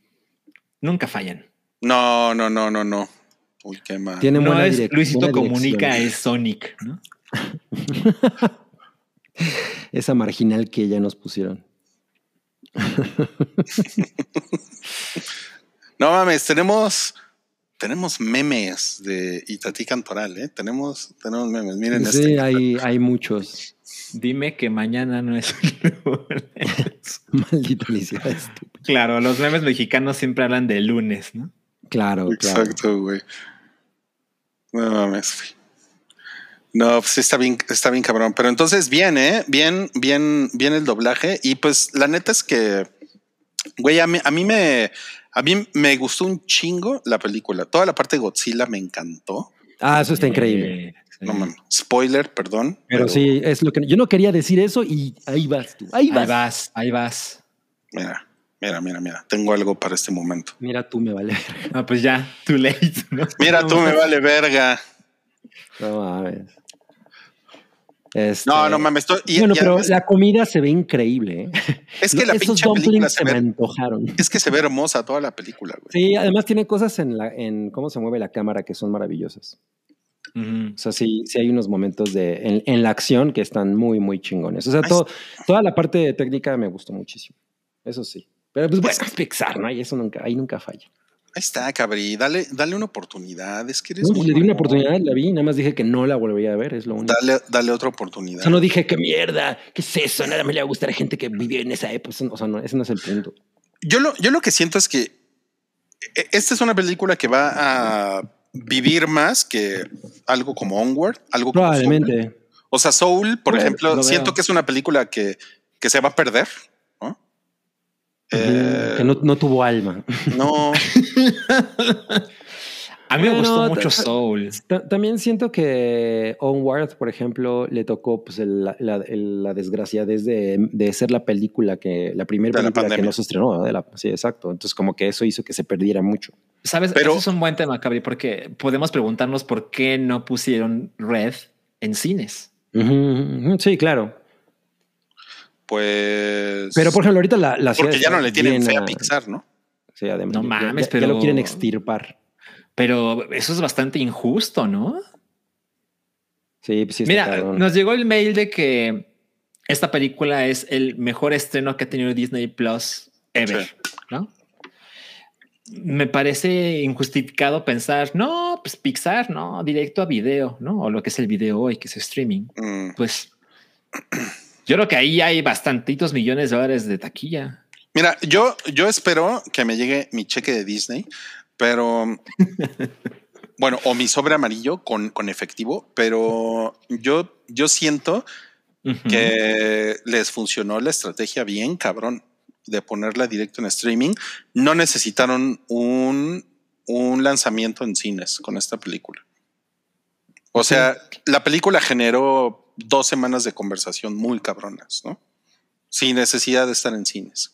nunca fallan. No, no, no, no, no. Uy, qué mal. Tiene No buena es Luisito buena Comunica, es Sonic, ¿no? Esa marginal que ya nos pusieron. No mames, tenemos, tenemos memes de Itatí Cantoral, ¿eh? Tenemos, tenemos memes. Miren sí, este. hay, hay muchos. Dime que mañana no es un lunes. Maldita felicidad estúpida. Claro, los memes mexicanos siempre hablan de lunes, ¿no? Claro, claro. Exacto, güey. No mames. güey. No, pues está bien, está bien cabrón. Pero entonces bien, ¿eh? Bien, bien, bien el doblaje. Y pues la neta es que, güey, a mí, a mí me, a mí me gustó un chingo la película. Toda la parte de Godzilla me encantó. Ah, eso está increíble. No mames. Spoiler, perdón. Pero sí, es lo que yo no quería decir eso y ahí vas tú. Ahí Ahí vas. vas, ahí vas. Mira, mira, mira, mira. Tengo algo para este momento. Mira, tú me vale. Ah, pues ya, too late, ¿no? Mira, tú me vale verga. No mames. Este, No, no mames. y- bueno, y pero además- la comida se ve increíble. ¿eh? es que la Esos pinche película dumplings se se me ve, antojaron. es que se ve hermosa toda la película, güey. Sí, además tiene cosas en la, en cómo se mueve la cámara que son maravillosas. O sea, sí, sí hay unos momentos de en, en la acción que están muy, muy chingones. O sea, todo, toda la parte técnica me gustó muchísimo. Eso sí. Pero pues bueno, es Pixar, ¿no? Y eso nunca, ahí nunca falla. Ahí está, cabrí. Dale, dale una oportunidad. Es que eres No, pues le di una oportunidad, la vi, nada más dije que no la volvería a ver, es lo único. Dale, dale otra O oportunidad. sea, no dije que mierda, ¿qué es eso? Nada me le va a gustar a gente que vivió en esa época. O sea, no, ese no es el punto. Yo lo, yo lo que siento es que e- esta es una película que va a vivir más que algo como Onward, algo como. Probablemente. O sea, Soul, por ejemplo, lo siento que es una película que, que se va a perder. Eh, que no, no tuvo alma. no, A mí me gustó mucho Soul. Ta- También siento que Onward, por ejemplo, le tocó pues, el- la, la- el- la desgracia desde de ser la película que la primera la película que no se estrenó. ¿no? De la- sí, exacto. Entonces, como que eso hizo que se perdiera mucho. ¿Sabes? Pero- Ese es un buen tema, Cabri, porque podemos preguntarnos por qué no pusieron Red en cines. Sí, claro. Pues. Pero por ejemplo, ahorita la, la porque ya no le tienen bien fe a a- Pixar, ¿no? Sí, además. No ya- mames, ya- ya pero- lo quieren extirpar. Pero eso es bastante injusto, ¿no? Sí, pues sí, Mira, cabrón. nos llegó el mail de que esta película es el mejor estreno que ha tenido Disney Plus ever, Sí. ¿no? Me parece injustificado pensar, no, pues Pixar, no, directo a video, ¿no? O lo que es el video hoy, que es streaming. Mm, Pues yo creo que ahí hay bastantitos millones de dólares de taquilla. Mira, yo, yo espero que me llegue mi cheque de Disney, pero bueno, o mi sobre amarillo con, con efectivo, pero yo, yo siento que les funcionó la estrategia bien, cabrón, de ponerla directo en streaming. No necesitaron un, un lanzamiento en cines con esta película. O sea, la película generó dos semanas de conversación muy cabronas, ¿no? Sin necesidad de estar en cines.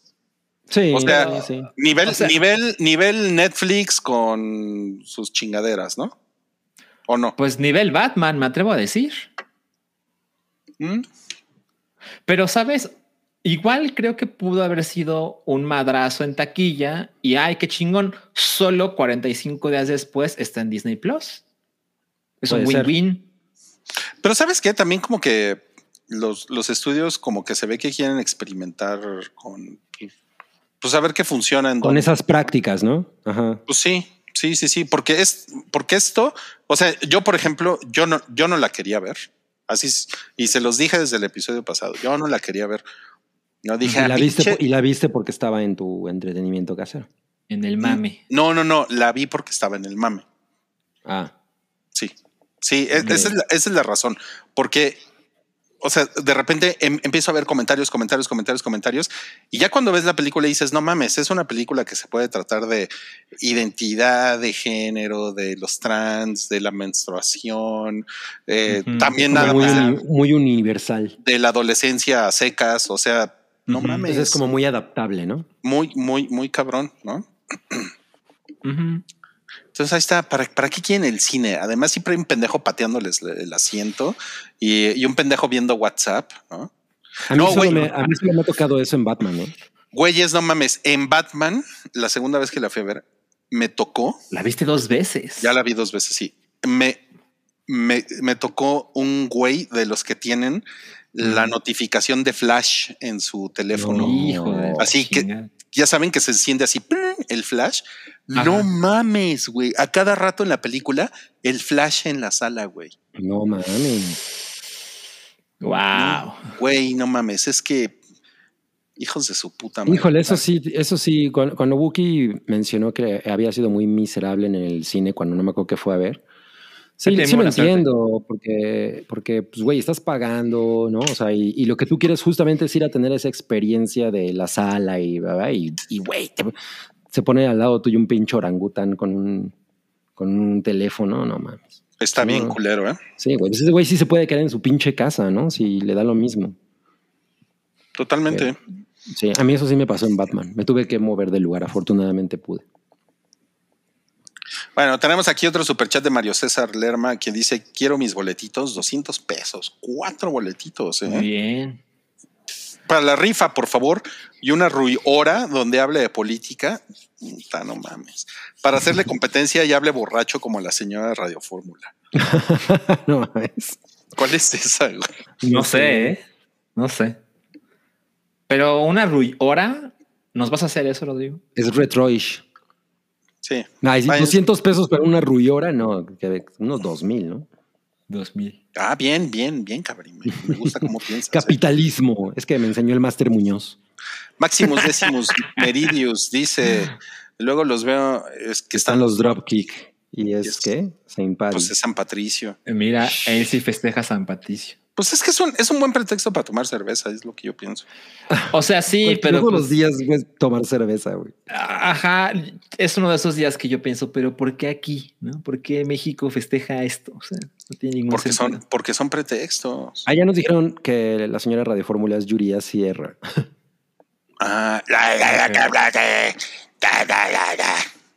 Sí, O sea, sí, sí. Nivel, O sea- nivel, nivel Netflix con sus chingaderas, ¿no? ¿O no? Pues nivel Batman, me atrevo a decir. ¿Mm? Pero, ¿sabes? Igual creo que pudo haber sido un madrazo en taquilla y ay, qué chingón. Solo 45 días después está en Disney Plus. Es un Puede win-win. Pero sabes qué, también como que los, los estudios como que se ve que quieren experimentar con, pues a ver qué funciona en Con dónde. esas prácticas, ¿no? Ajá. Pues sí, sí, sí, sí, porque es, porque esto, o sea, yo por ejemplo, yo no, yo no la quería ver, así es, y se los dije desde el episodio pasado, yo no la quería ver. No dije, Y la, "Ah, viste, pinche-". po- y la viste porque estaba en tu entretenimiento casero. En el mame. no, no, no, la vi porque estaba en el mame. Ah, Sí, sí, e- esa, es la, esa es la razón. Porque, o sea, de repente em- empiezo a ver comentarios, comentarios, comentarios, comentarios. Y ya cuando ves la película dices, no mames, es una película que se puede tratar de identidad, de género, de los trans, de la menstruación, eh, Ujú. también nada muy, más uni- muy universal. de la adolescencia a secas. O sea, no mames, Entonces es como muy adaptable, ¿no? muy, muy, muy cabrón, ¿no? Ujú. Entonces ahí está, ¿para, ¿para qué quieren el cine? Además siempre hay un pendejo pateándoles el asiento y, y un pendejo viendo WhatsApp, ¿no? A mí, No, solo me, a mí solo me ha tocado eso en Batman, ¿eh? Güeyes, no mames, en Batman, la segunda vez que la fui a ver, me tocó, La viste dos veces. ya la vi dos veces, sí, me, me, me tocó un güey de los que tienen la notificación de flash en su teléfono. No. Hijo de Así que-. Ya saben que se enciende así el flash. Ajá. No mames, güey. A cada rato en la película, el flash en la sala, güey. No mames. Wow. Güey, no mames, es que hijos de su puta madre. Híjole, eso sí, eso sí, cuando, cuando Wookie mencionó que había sido muy miserable en el cine cuando no me acuerdo qué fue a ver. Sí, sí lo entiendo, porque, porque, pues, güey, estás pagando, ¿no? O sea, y, y lo que tú quieres justamente es ir a tener esa experiencia de la sala y, y, y, güey, te- se pone al lado tuyo un pinche orangután con un, con un teléfono, no mames. Está bien No. culero, ¿eh? Sí, güey, pues ese güey sí se puede quedar en su pinche casa, ¿no? Si le da lo mismo. Totalmente. Sí, a mí eso sí me pasó en Batman. Me tuve que mover de lugar, afortunadamente pude. Bueno, tenemos aquí otro superchat de Mario César Lerma que dice: Quiero mis boletitos, 200 pesos, cuatro boletitos, Muy ¿eh? bien. Para la rifa, por favor, y una Rui hora donde hable de política. Puta, no mames. Para hacerle competencia y hable borracho como la señora de Radio Fórmula. no mames. ¿Cuál es esa? güey? No sé, ¿eh? No sé. Pero una Rui hora, ¿nos vas a hacer eso, Rodrigo? Es retroish. Sí. Ay, sí, Vaya. 200 pesos para una ruyora, no, que- unos 2000, ¿no? Dos mil. Ah, bien, bien, bien, cabrón. Me, gusta cómo piensas. ¿eh? Capitalismo. Es que me enseñó el máster Muñoz. Maximus Decimus Meridius dice: Luego los veo, es que Están los Dropkick. ¿Y es Yes. qué? Saint Paddy. Pues es San Patricio. Mira, él sí festeja San Patricio. Pues es que es un, buen pretexto para tomar cerveza, es lo que yo pienso. O sea, sí, pues, pero. Todos los pues días, güey, tomar cerveza, güey. Ajá, es uno de esos días que yo pienso, pero ¿por qué aquí? ¿no? ¿Por qué México festeja esto? O sea, no tiene ningún porque sentido. Son, porque son pretextos. Ah, ya nos dijeron que la señora Radio Fórmula es Yuria Sierra. ah, la, la, la,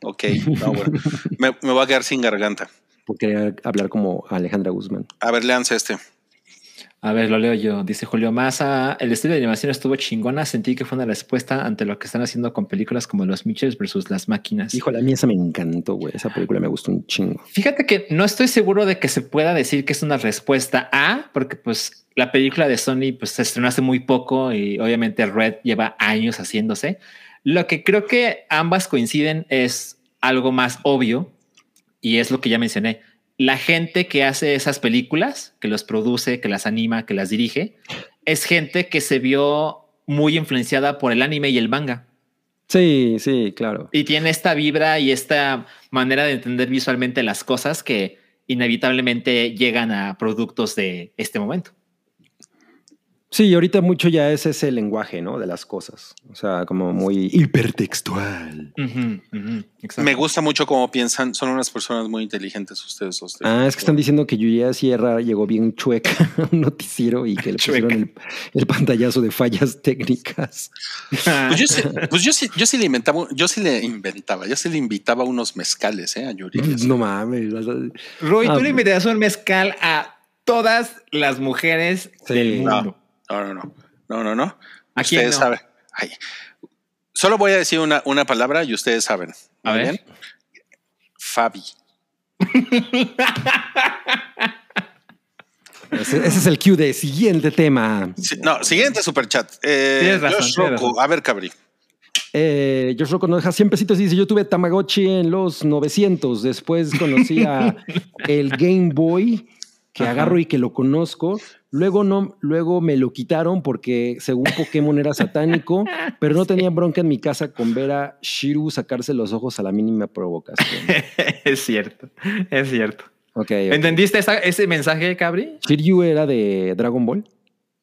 Ok, no, bueno. me, me voy a quedar sin garganta. Porque hablar como Alejandra Guzmán. A ver, leanse este. A ver, lo leo yo. Dice Julio Massa, el estudio de animación estuvo chingona. Sentí que fue una respuesta ante lo que están haciendo con películas como Los Mitchells versus Las Máquinas. Híjole, a mí esa me encantó, güey. Esa película me gustó un chingo. Fíjate que no estoy seguro de que se pueda decir que es una respuesta a, porque pues la película de Sony pues se estrenó hace muy poco y obviamente Red lleva años haciéndose. Lo que creo que ambas coinciden es algo más obvio y es lo que ya mencioné. La gente que hace esas películas, que los produce, que las anima, que las dirige, es gente que se vio muy influenciada por el anime y el manga. Sí, sí, claro. Y tiene esta vibra y esta manera de entender visualmente las cosas que inevitablemente llegan a productos de este momento. Sí, ahorita mucho ya es ese lenguaje, ¿no? De las cosas. O sea, como muy hipertextual. Exacto. Me gusta mucho cómo piensan. Son unas personas muy inteligentes ustedes. dos. Ah, es que están diciendo que Yuya Sierra llegó bien chueca a un noticiero y que le pusieron el, el pantallazo de fallas técnicas. Pues yo, sí, pues yo sí, yo sí le inventaba, yo sí le inventaba, yo sí le invitaba unos mezcales, ¿eh? A Yuri. No mames. Roy, Ah, tú le invitas un mezcal a todas las mujeres Sí. del mundo. No, no, no, no, no, no. ¿A quién Ustedes no? saben. Ay. Solo voy a decir una, una palabra y ustedes saben. A ver. bien. Fabi. Ese, ese es el cue de siguiente tema. Sí, no, siguiente superchat. Eh, Tienes razón, Roku. A ver, Cabri. Eh, Josh Rocco nos deja 100 pesitos y dice: Yo tuve Tamagotchi en los 900. Después conocí a el Game Boy, que Ajá. agarro y que lo conozco. Luego, no, luego me lo quitaron porque según Pokémon era satánico, pero no tenía bronca en mi casa con ver a Shiru sacarse los ojos a la mínima provocación. es cierto, es cierto. Ok. ok. ¿Entendiste esa- ese mensaje, Cabri? Shiryu era de Dragon Ball.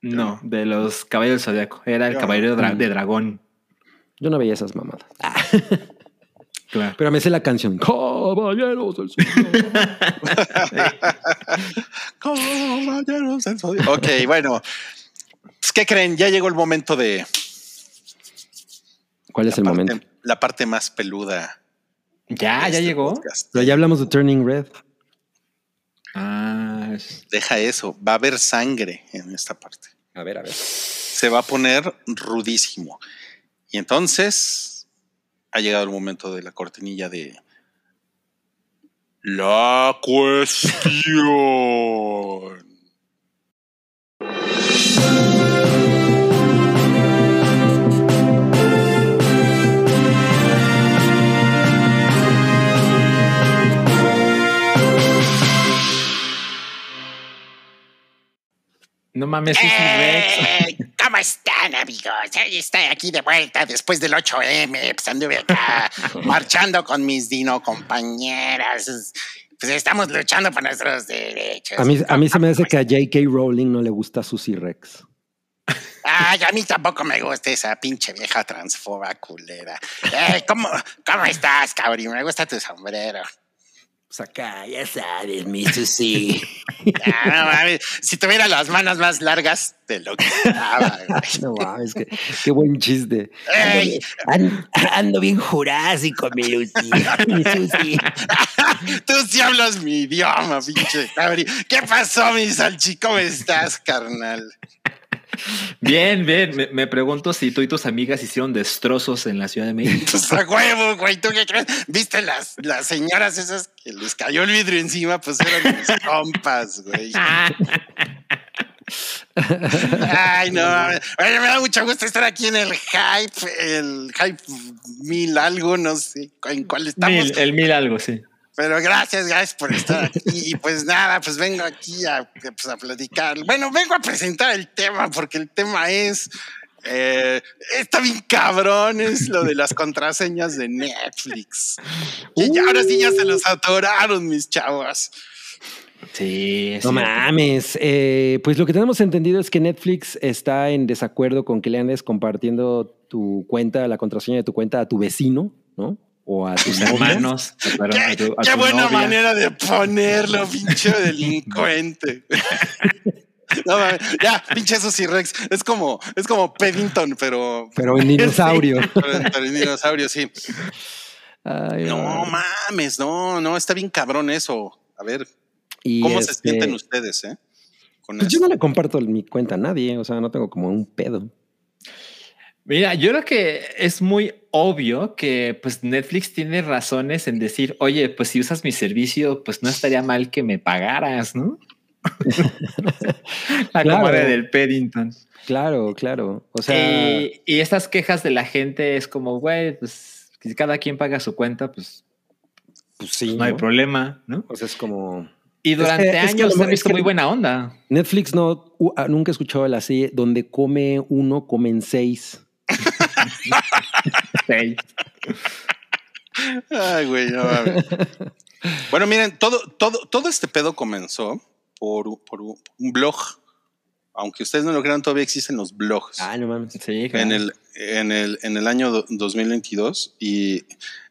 No, de los caballeros del zodiaco. Era el caballero dra- Mm. de dragón. Yo no veía esas mamadas. Claro. Pero me sé la canción. Caballeros del. Caballeros del. Ok, bueno. ¿Qué creen? Ya llegó el momento de ¿Cuál es el parte- momento? la parte más peluda. Ya, ya este llegó. podcast. Pero ya hablamos de Turning Red. Ah, es- Deja eso. Va a haber sangre en esta parte. A ver, a ver. Se va a poner rudísimo. Y entonces ha llegado el momento de la cortinilla de la cuestión. No mames, sí, sí, Rex. ¿Cómo están, amigos? Hoy estoy aquí de vuelta después del 8M. Pues anduve acá marchando con mis dino compañeras. Pues estamos luchando por nuestros derechos. A mí, a mí se me hace que a J.K. Rowling no le gusta Susy Rex. Ay, a mí tampoco me gusta esa pinche vieja transfoba culera. Eh, ¿cómo, ¿Cómo estás, cabrón? Me gusta tu sombrero. Pues acá, ya sabes, mi Susy. Ah, no mames, si tuviera las manos más largas, te lo quitaba, güey. no mames, qué, qué buen chiste. Ey, ando bien jurásico, mi Lucy. Mi Susi. Tú sí hablas mi idioma, pinche. ¿Qué pasó, mi salchi? ¿Cómo estás, carnal? Bien, bien. Me, me pregunto si tú y tus amigas hicieron destrozos en la Ciudad de México. Pues a huevo, güey. ¿Tú qué crees? ¿Viste las, las señoras esas que les cayó el vidrio encima? Pues eran mis compas, güey. Ay, no. Oye, me da mucho gusto estar aquí en el hype, el hype mil algo, no sé en cuál estamos. Mil, el mil algo, sí. Pero gracias, gracias por estar aquí. Y pues nada, pues vengo aquí a, pues a platicar. Bueno, vengo a presentar el tema porque el tema es. eh, está bien cabrón, es lo de las contraseñas de Netflix. Y ya, ahora sí ya se los atoraron, mis chavos. Sí, No cierto. mames. Eh, pues lo que tenemos entendido es que Netflix está en desacuerdo con que le andes compartiendo tu cuenta, la contraseña de tu cuenta a tu vecino, ¿no? O a tus hermanos. claro, a Qué, tu- a qué tu buena novia. manera de ponerlo, pinche delincuente. No, ya, pinche Susy Rex. Es como, es como Paddington, pero, Pero en dinosaurio. Pero, pero el dinosaurio, sí. Ay, No mames, no, no, está bien cabrón eso. A ver, Y ¿cómo se este, sienten ustedes, eh? Con Pues yo no le comparto mi cuenta a nadie, o sea, no tengo como un pedo. Mira, yo creo que es muy obvio que pues Netflix tiene razones en decir, oye, pues si usas mi servicio, pues no estaría mal que me pagaras, ¿no? La Claro. comadre del Paddington. Claro, claro. O sea, y, y estas quejas de la gente es como, güey, pues si cada quien paga su cuenta, pues pues sí. no hay problema, ¿no? O sea, es como Y durante es que años mejor- han visto es que- muy buena onda. Netflix no nunca he escuchado la serie donde come uno, comen seis. Ay, güey, no mames. Bueno, miren, todo, todo, todo este pedo comenzó por, por un blog. Aunque ustedes no lo crean, todavía existen los blogs. Ah, no mames. Sí, claro. en el, en el, en el año do- 2022 y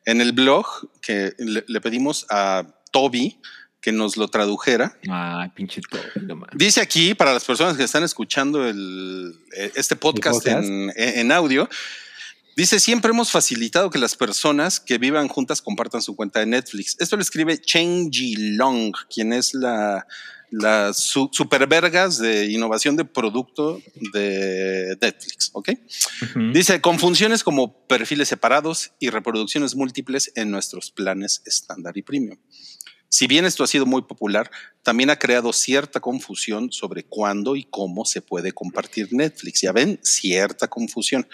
en el blog que le, le pedimos a Toby que nos lo tradujera. Ay, pinche todo. no. Dice aquí, para las personas que están escuchando el, eh, este podcast, podcast? En, en audio, dice, siempre hemos facilitado que las personas que vivan juntas compartan su cuenta de Netflix. Esto lo escribe Chen Long, quien es la, la su- supervergas de innovación de producto de Netflix, ¿ok? Ujú. Dice, con funciones como perfiles separados y reproducciones múltiples en nuestros planes estándar y premium. Si bien esto ha sido muy popular, también ha creado cierta confusión sobre cuándo y cómo se puede compartir Netflix. Ya ven, cierta confusión.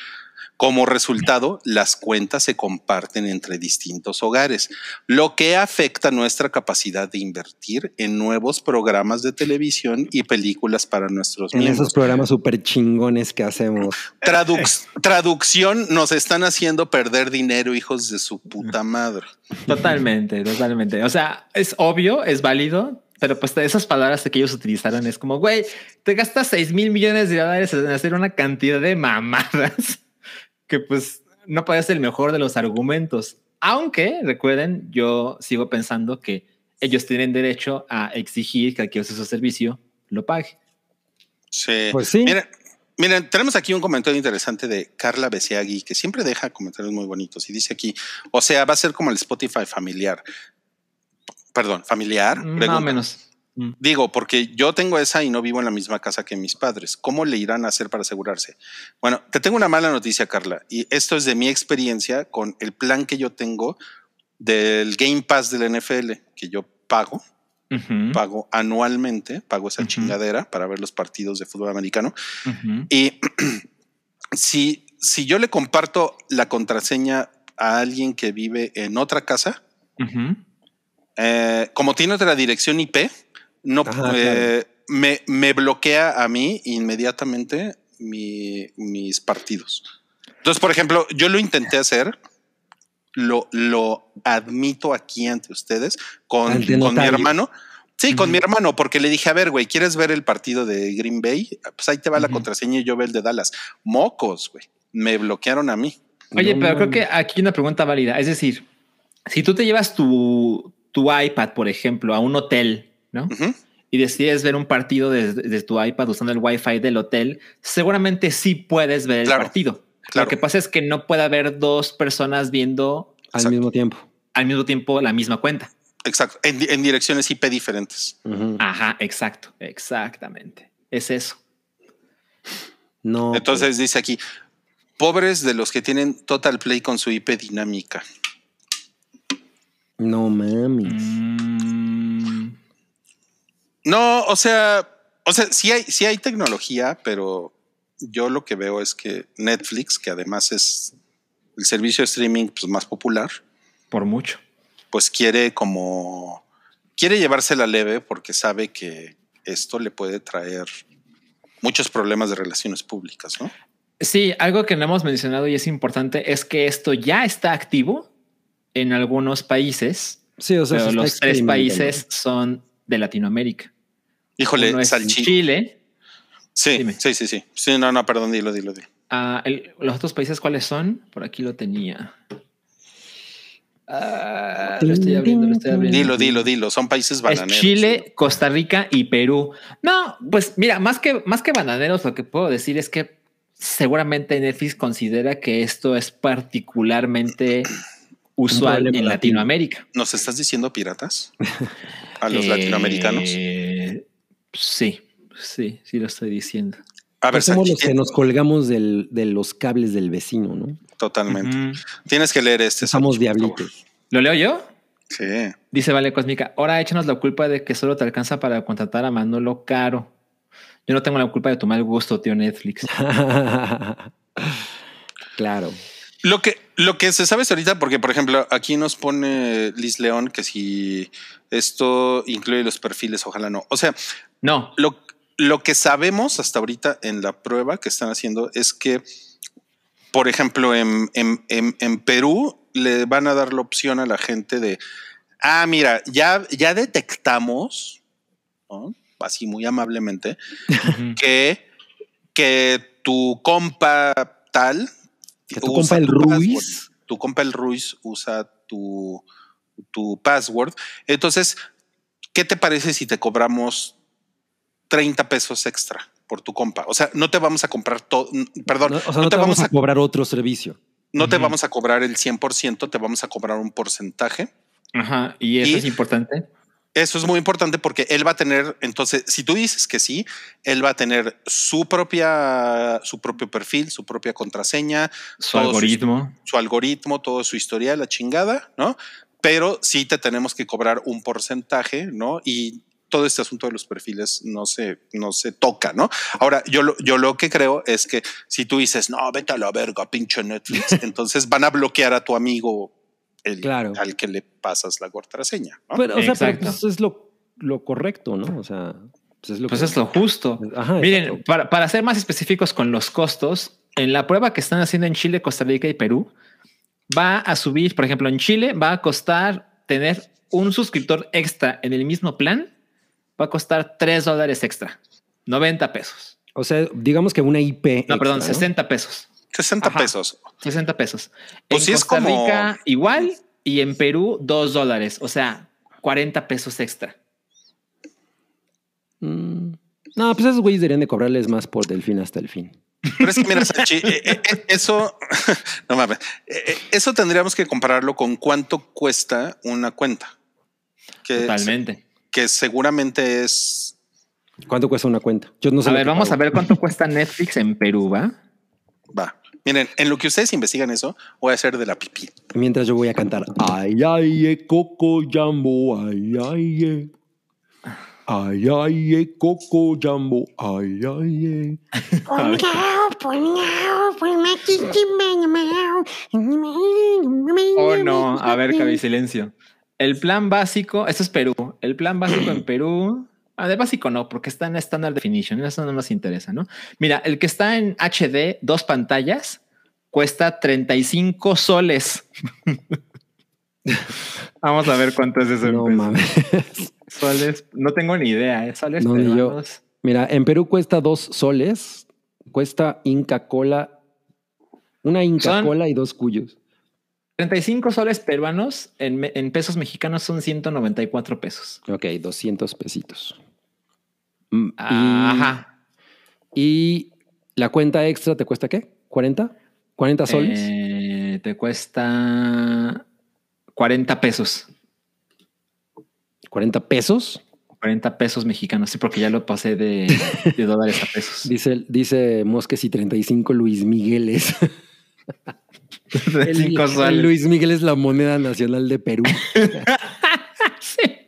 Como resultado, las cuentas se comparten entre distintos hogares, lo que afecta nuestra capacidad de invertir en nuevos programas de televisión y películas para nuestros En miembros. esos programas súper chingones que hacemos. Traduc- traducción nos están haciendo perder dinero, hijos de su puta madre. Totalmente, totalmente. O sea, es obvio, es válido, pero pues esas palabras que ellos utilizaron es como, güey, te gastas 6 mil millones de dólares en hacer una cantidad de mamadas que pues no parece el mejor de los argumentos. Aunque, recuerden, yo sigo pensando que ellos tienen derecho a exigir que el que use su servicio lo pague. Sí. Pues sí. Miren, miren, tenemos aquí un comentario interesante de Carla Besiagui, que siempre deja comentarios muy bonitos y dice aquí, o sea, va a ser como el Spotify familiar. Perdón, familiar. Más o menos. Mm. Digo, porque yo tengo esa y no vivo en la misma casa que mis padres. ¿Cómo le irán a hacer para asegurarse? Bueno, te tengo una mala noticia, Carla, y esto es de mi experiencia con el plan que yo tengo del Game Pass del NFL, que yo pago, Ujú, pago anualmente, pago esa chingadera para ver los partidos de fútbol americano. Y si, si yo le comparto la contraseña a alguien que vive en otra casa, eh, como tiene otra dirección IP, no Ajá, eh, me, me bloquea a mí inmediatamente mi- mis partidos. Entonces, por ejemplo, yo lo intenté hacer, lo, lo admito aquí ante ustedes con, Ante con mi hermano. Sí, con mi hermano, porque le dije, a ver, güey, ¿quieres ver el partido de Green Bay? Pues ahí te va la contraseña y yo veo el de Dallas. Mocos, güey. Me bloquearon a mí. Oye, No pero creo que aquí hay una pregunta válida. Es decir, si tú te llevas tu, tu iPad, por ejemplo, a un hotel, Y decides ver un partido desde, desde tu iPad usando el Wi-Fi del hotel, seguramente sí puedes ver el partido. claro. Lo que pasa es que no puede haber dos personas viendo Al Exacto. mismo tiempo. al mismo tiempo la misma cuenta. Exacto. En, di- en direcciones IP diferentes. Ajá, exacto, exactamente. Es eso. No. pues, Entonces dice aquí, pobres de los que tienen Total Play con su IP dinámica. No mames. Mm, No, o sea, o sea, sí hay, sí hay tecnología, pero yo lo que veo es que Netflix, que además es el servicio de streaming pues, más popular, por mucho. pues quiere como quiere llevársela leve porque sabe que esto le puede traer muchos problemas de relaciones públicas, ¿no? Sí, algo que no hemos mencionado y es importante es que esto ya está activo en algunos países, Sí, o sea, pero se está los tres países son de Latinoamérica. Híjole, Uno es salchi- Chile. Sí, Dime. sí, sí, sí. Sí, no, no, perdón, dilo, dilo, dilo. Ah, el- los otros países, ¿cuáles son? Por aquí lo tenía. Ah, lo estoy abriendo, lo estoy abriendo. Dilo, dilo, dilo. Son países Es bananeros. Chile, Costa Rica y Perú. No, pues mira, más que, más que bananeros, lo que puedo decir es que seguramente Netflix considera que esto es particularmente usual en latino. Latinoamérica. ¿Nos estás diciendo piratas? A los Eh, latinoamericanos. Sí, sí, sí lo estoy diciendo. A ver, somos los que nos colgamos del- de los cables del vecino, ¿no? totalmente. Tienes que leer este. Somos diablitos. ¿Lo leo yo? Sí. Dice Vale Cósmica, ahora échanos la culpa de que solo te alcanza para contratar a Manolo Caro. Yo no tengo la culpa de tu mal gusto, tío Netflix. claro. Lo que, lo que se sabe hasta ahorita, porque por ejemplo, aquí nos pone Liz León que si esto incluye los perfiles, ojalá no. O sea, No, lo, lo que sabemos hasta ahorita en la prueba que están haciendo es que por ejemplo, en, en- en- en Perú le van a dar la opción a la gente de, ah, mira, ya, ya detectamos, ¿no? así muy amablemente, que, que tu compa tal, Que tu compa el tu password. Ruiz. tu compa el Ruiz usa tu, tu password. Entonces, ¿qué te parece si te cobramos 30 pesos extra por tu compa? O sea, no te vamos a comprar todo, perdón, No, o sea, no, te vamos a cobrar otro servicio. no te vamos a cobrar el 100%, te vamos a cobrar un porcentaje. Ajá. Y eso Y- es importante. Eso es muy importante porque él va a tener, entonces, si tú dices que sí, él va a tener su propia, su propio perfil, su propia contraseña, Su algoritmo. su algoritmo, todo su historial, la chingada, ¿no? Pero sí te tenemos que cobrar un porcentaje, ¿no? Y todo este asunto de los perfiles no se, no se toca, ¿no? Ahora, yo lo, yo lo que creo es que si tú dices, no, vete a la verga, pinche Netflix, entonces van a bloquear a tu amigo el, Claro. al que le pasas la contraseña, ¿no? Pero, o sea, pero Exacto. pues es lo, lo correcto, ¿no? O sea, pues es lo Pues que- es lo justo. Ajá, Miren, para, para ser más específicos con los costos, en la prueba que están haciendo en Chile, Costa Rica y Perú, va a subir, por ejemplo, en Chile va a costar tener un suscriptor extra en el mismo plan, va a costar 3 dólares extra, 90 pesos. O sea, digamos que una IP. No, perdón, extra, 60 pesos. 60 Ajá. pesos. 60 pesos. Pues en es Costa como- Rica igual y en Perú 2 dólares, o sea, 40 pesos extra. Mm. No, pues esos güeyes deberían de cobrarles más por del fin hasta el fin. Pero es que mira, Sachi, eh, eh, eh, eso, no mames, eso tendríamos que compararlo con cuánto cuesta una cuenta. Que, Totalmente. que seguramente es ¿Cuánto cuesta una cuenta? Yo no sé. A ver, vamos a pago. ver cuánto cuesta Netflix en Perú, ¿va? Va. Miren, en lo que ustedes investigan eso, voy a hacer de la pipí. Mientras yo voy a cantar. Ay, ay, eh, coco jambo, ay, ay, eh. Ay, ay, eh, coco jambo, ay, ay, eh. Oh, no. A ver, Cabi, silencio. El plan básico, esto es Perú. El plan básico en Perú. Ah, de básico no, porque está en Standard Definition. Eso no nos interesa, ¿no? Mira, el que está en HD, dos pantallas, cuesta 35 soles. Vamos a ver cuánto es eso. No mames. Soles, no tengo ni idea, ¿eh? Soles No, ni yo. peruanos. Mira, en Perú cuesta dos soles. Cuesta Inca Cola. Una Inca Son- Cola y dos cuyos. 35 soles peruanos en, en pesos mexicanos son 194 pesos. Ok, 200 pesitos. Mm, y- Ajá. Y la cuenta extra te cuesta qué? ¿40? ¿40 soles? Eh, te cuesta 40 pesos. ¿40 pesos? 40 pesos mexicanos. Sí, porque ya lo pasé de, de dólares a pesos. Dice, dice Mosques y 35 Luis Migueles. El- 5 el. Luis Miguel es la moneda nacional de Perú. Ay,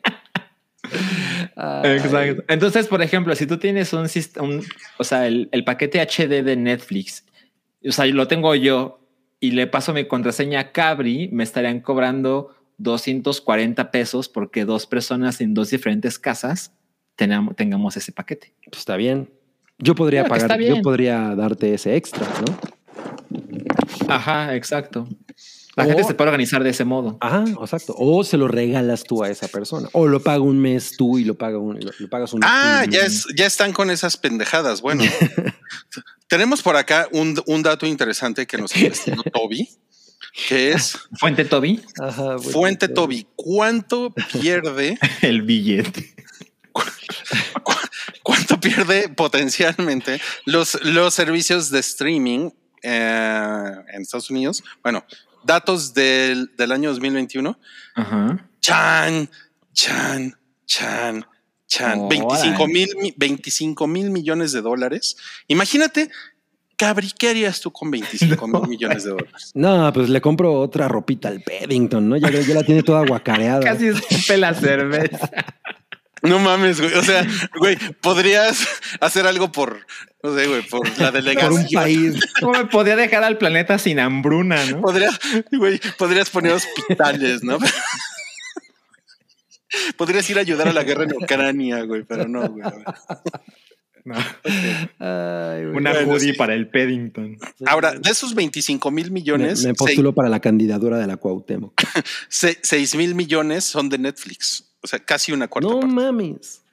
Exacto. Entonces, por ejemplo, si tú tienes un sistema, o sea, el, el paquete HD de Netflix, o sea, lo tengo yo y le paso mi contraseña a Cabri, me estarían cobrando 240 pesos porque dos personas en dos diferentes casas tenamos, tengamos ese paquete. pues está bien. Yo podría Claro pagar, yo podría darte ese extra, ¿no? Ajá, exacto. La O- gente se puede organizar de ese modo. Ajá, exacto. O se lo regalas tú a esa persona. O lo paga un mes tú y lo, paga un, lo, lo pagas un Ah, un- ya, es, ya están con esas pendejadas. Bueno, tenemos por acá un, un dato interesante que nos investigó Toby, que es Fuente Toby, Ajá, bueno, Fuente. Toby. ¿Cuánto pierde, el billete. cuánto pierde potencialmente los, los servicios de streaming eh, en Estados Unidos? Bueno, datos del, del año 2021. Ajá. Chan, chan, chan, chan. Órale. 25 mil, mi- 25 mil millones de dólares. Imagínate, Cabri, ¿qué harías tú con 25 mil millones de dólares? No, pues le compro otra ropita al Paddington, ¿no? Ya, ya la tiene toda guacareada. Casi escupe la cerveza. No mames, güey. O sea, güey, podrías hacer algo por, no sé, güey, por la por un delegación. país. ¿Cómo me podía dejar al planeta sin hambruna, no? Podrías, güey, podrías poner hospitales, ¿no? Podrías ir a ayudar a la guerra en Ucrania, güey, pero no, güey. No. Ay, güey. Una Bueno, hoodie sí. para el Paddington. Ahora, de esos 25 mil millones, me postulo para la candidatura de la Cuauhtémoc. 6 mil millones son de Netflix. O sea, casi una cuarta No parte. mames.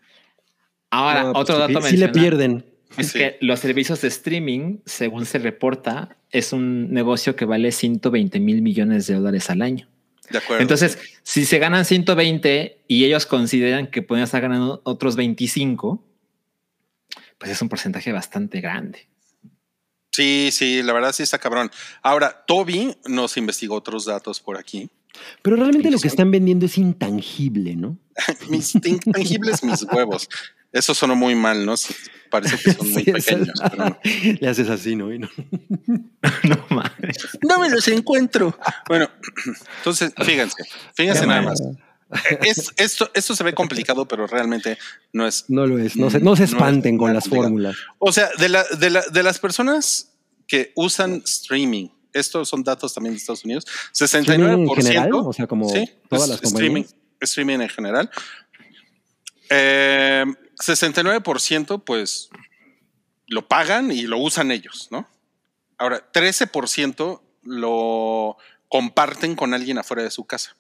Ahora, No, pues otro dato sí le pierden. Es Sí. que los servicios de streaming, según se reporta, es un negocio que vale 120 mil millones de dólares al año. De acuerdo. Entonces, si se ganan 120 y ellos consideran que pueden estar ganando otros 25, pues es un porcentaje bastante grande. Sí, sí, la verdad sí está cabrón. Ahora, Toby nos investigó otros datos por aquí. Pero realmente lo que están vendiendo es intangible, ¿no? Mis intangibles, mis huevos. Eso sonó muy mal, ¿no? Parece que son muy Sí, pequeños. pero no. Le haces así, ¿no? Y no. no mames. No me los encuentro. Bueno, entonces, fíjense, fíjense nada más. Es, esto, esto se ve complicado, pero realmente no es. No lo es. No se, no se No es espanten con las complicado. fórmulas. O sea, de, la, de, la, de las personas que usan streaming, estos son datos también de Estados Unidos, 69%. ¿Streaming en general? O sea, como sí, todas las streaming, streaming en general. Eh, 69% pues lo pagan y lo usan ellos, ¿no? Ahora, 13% lo comparten con alguien afuera de su casa.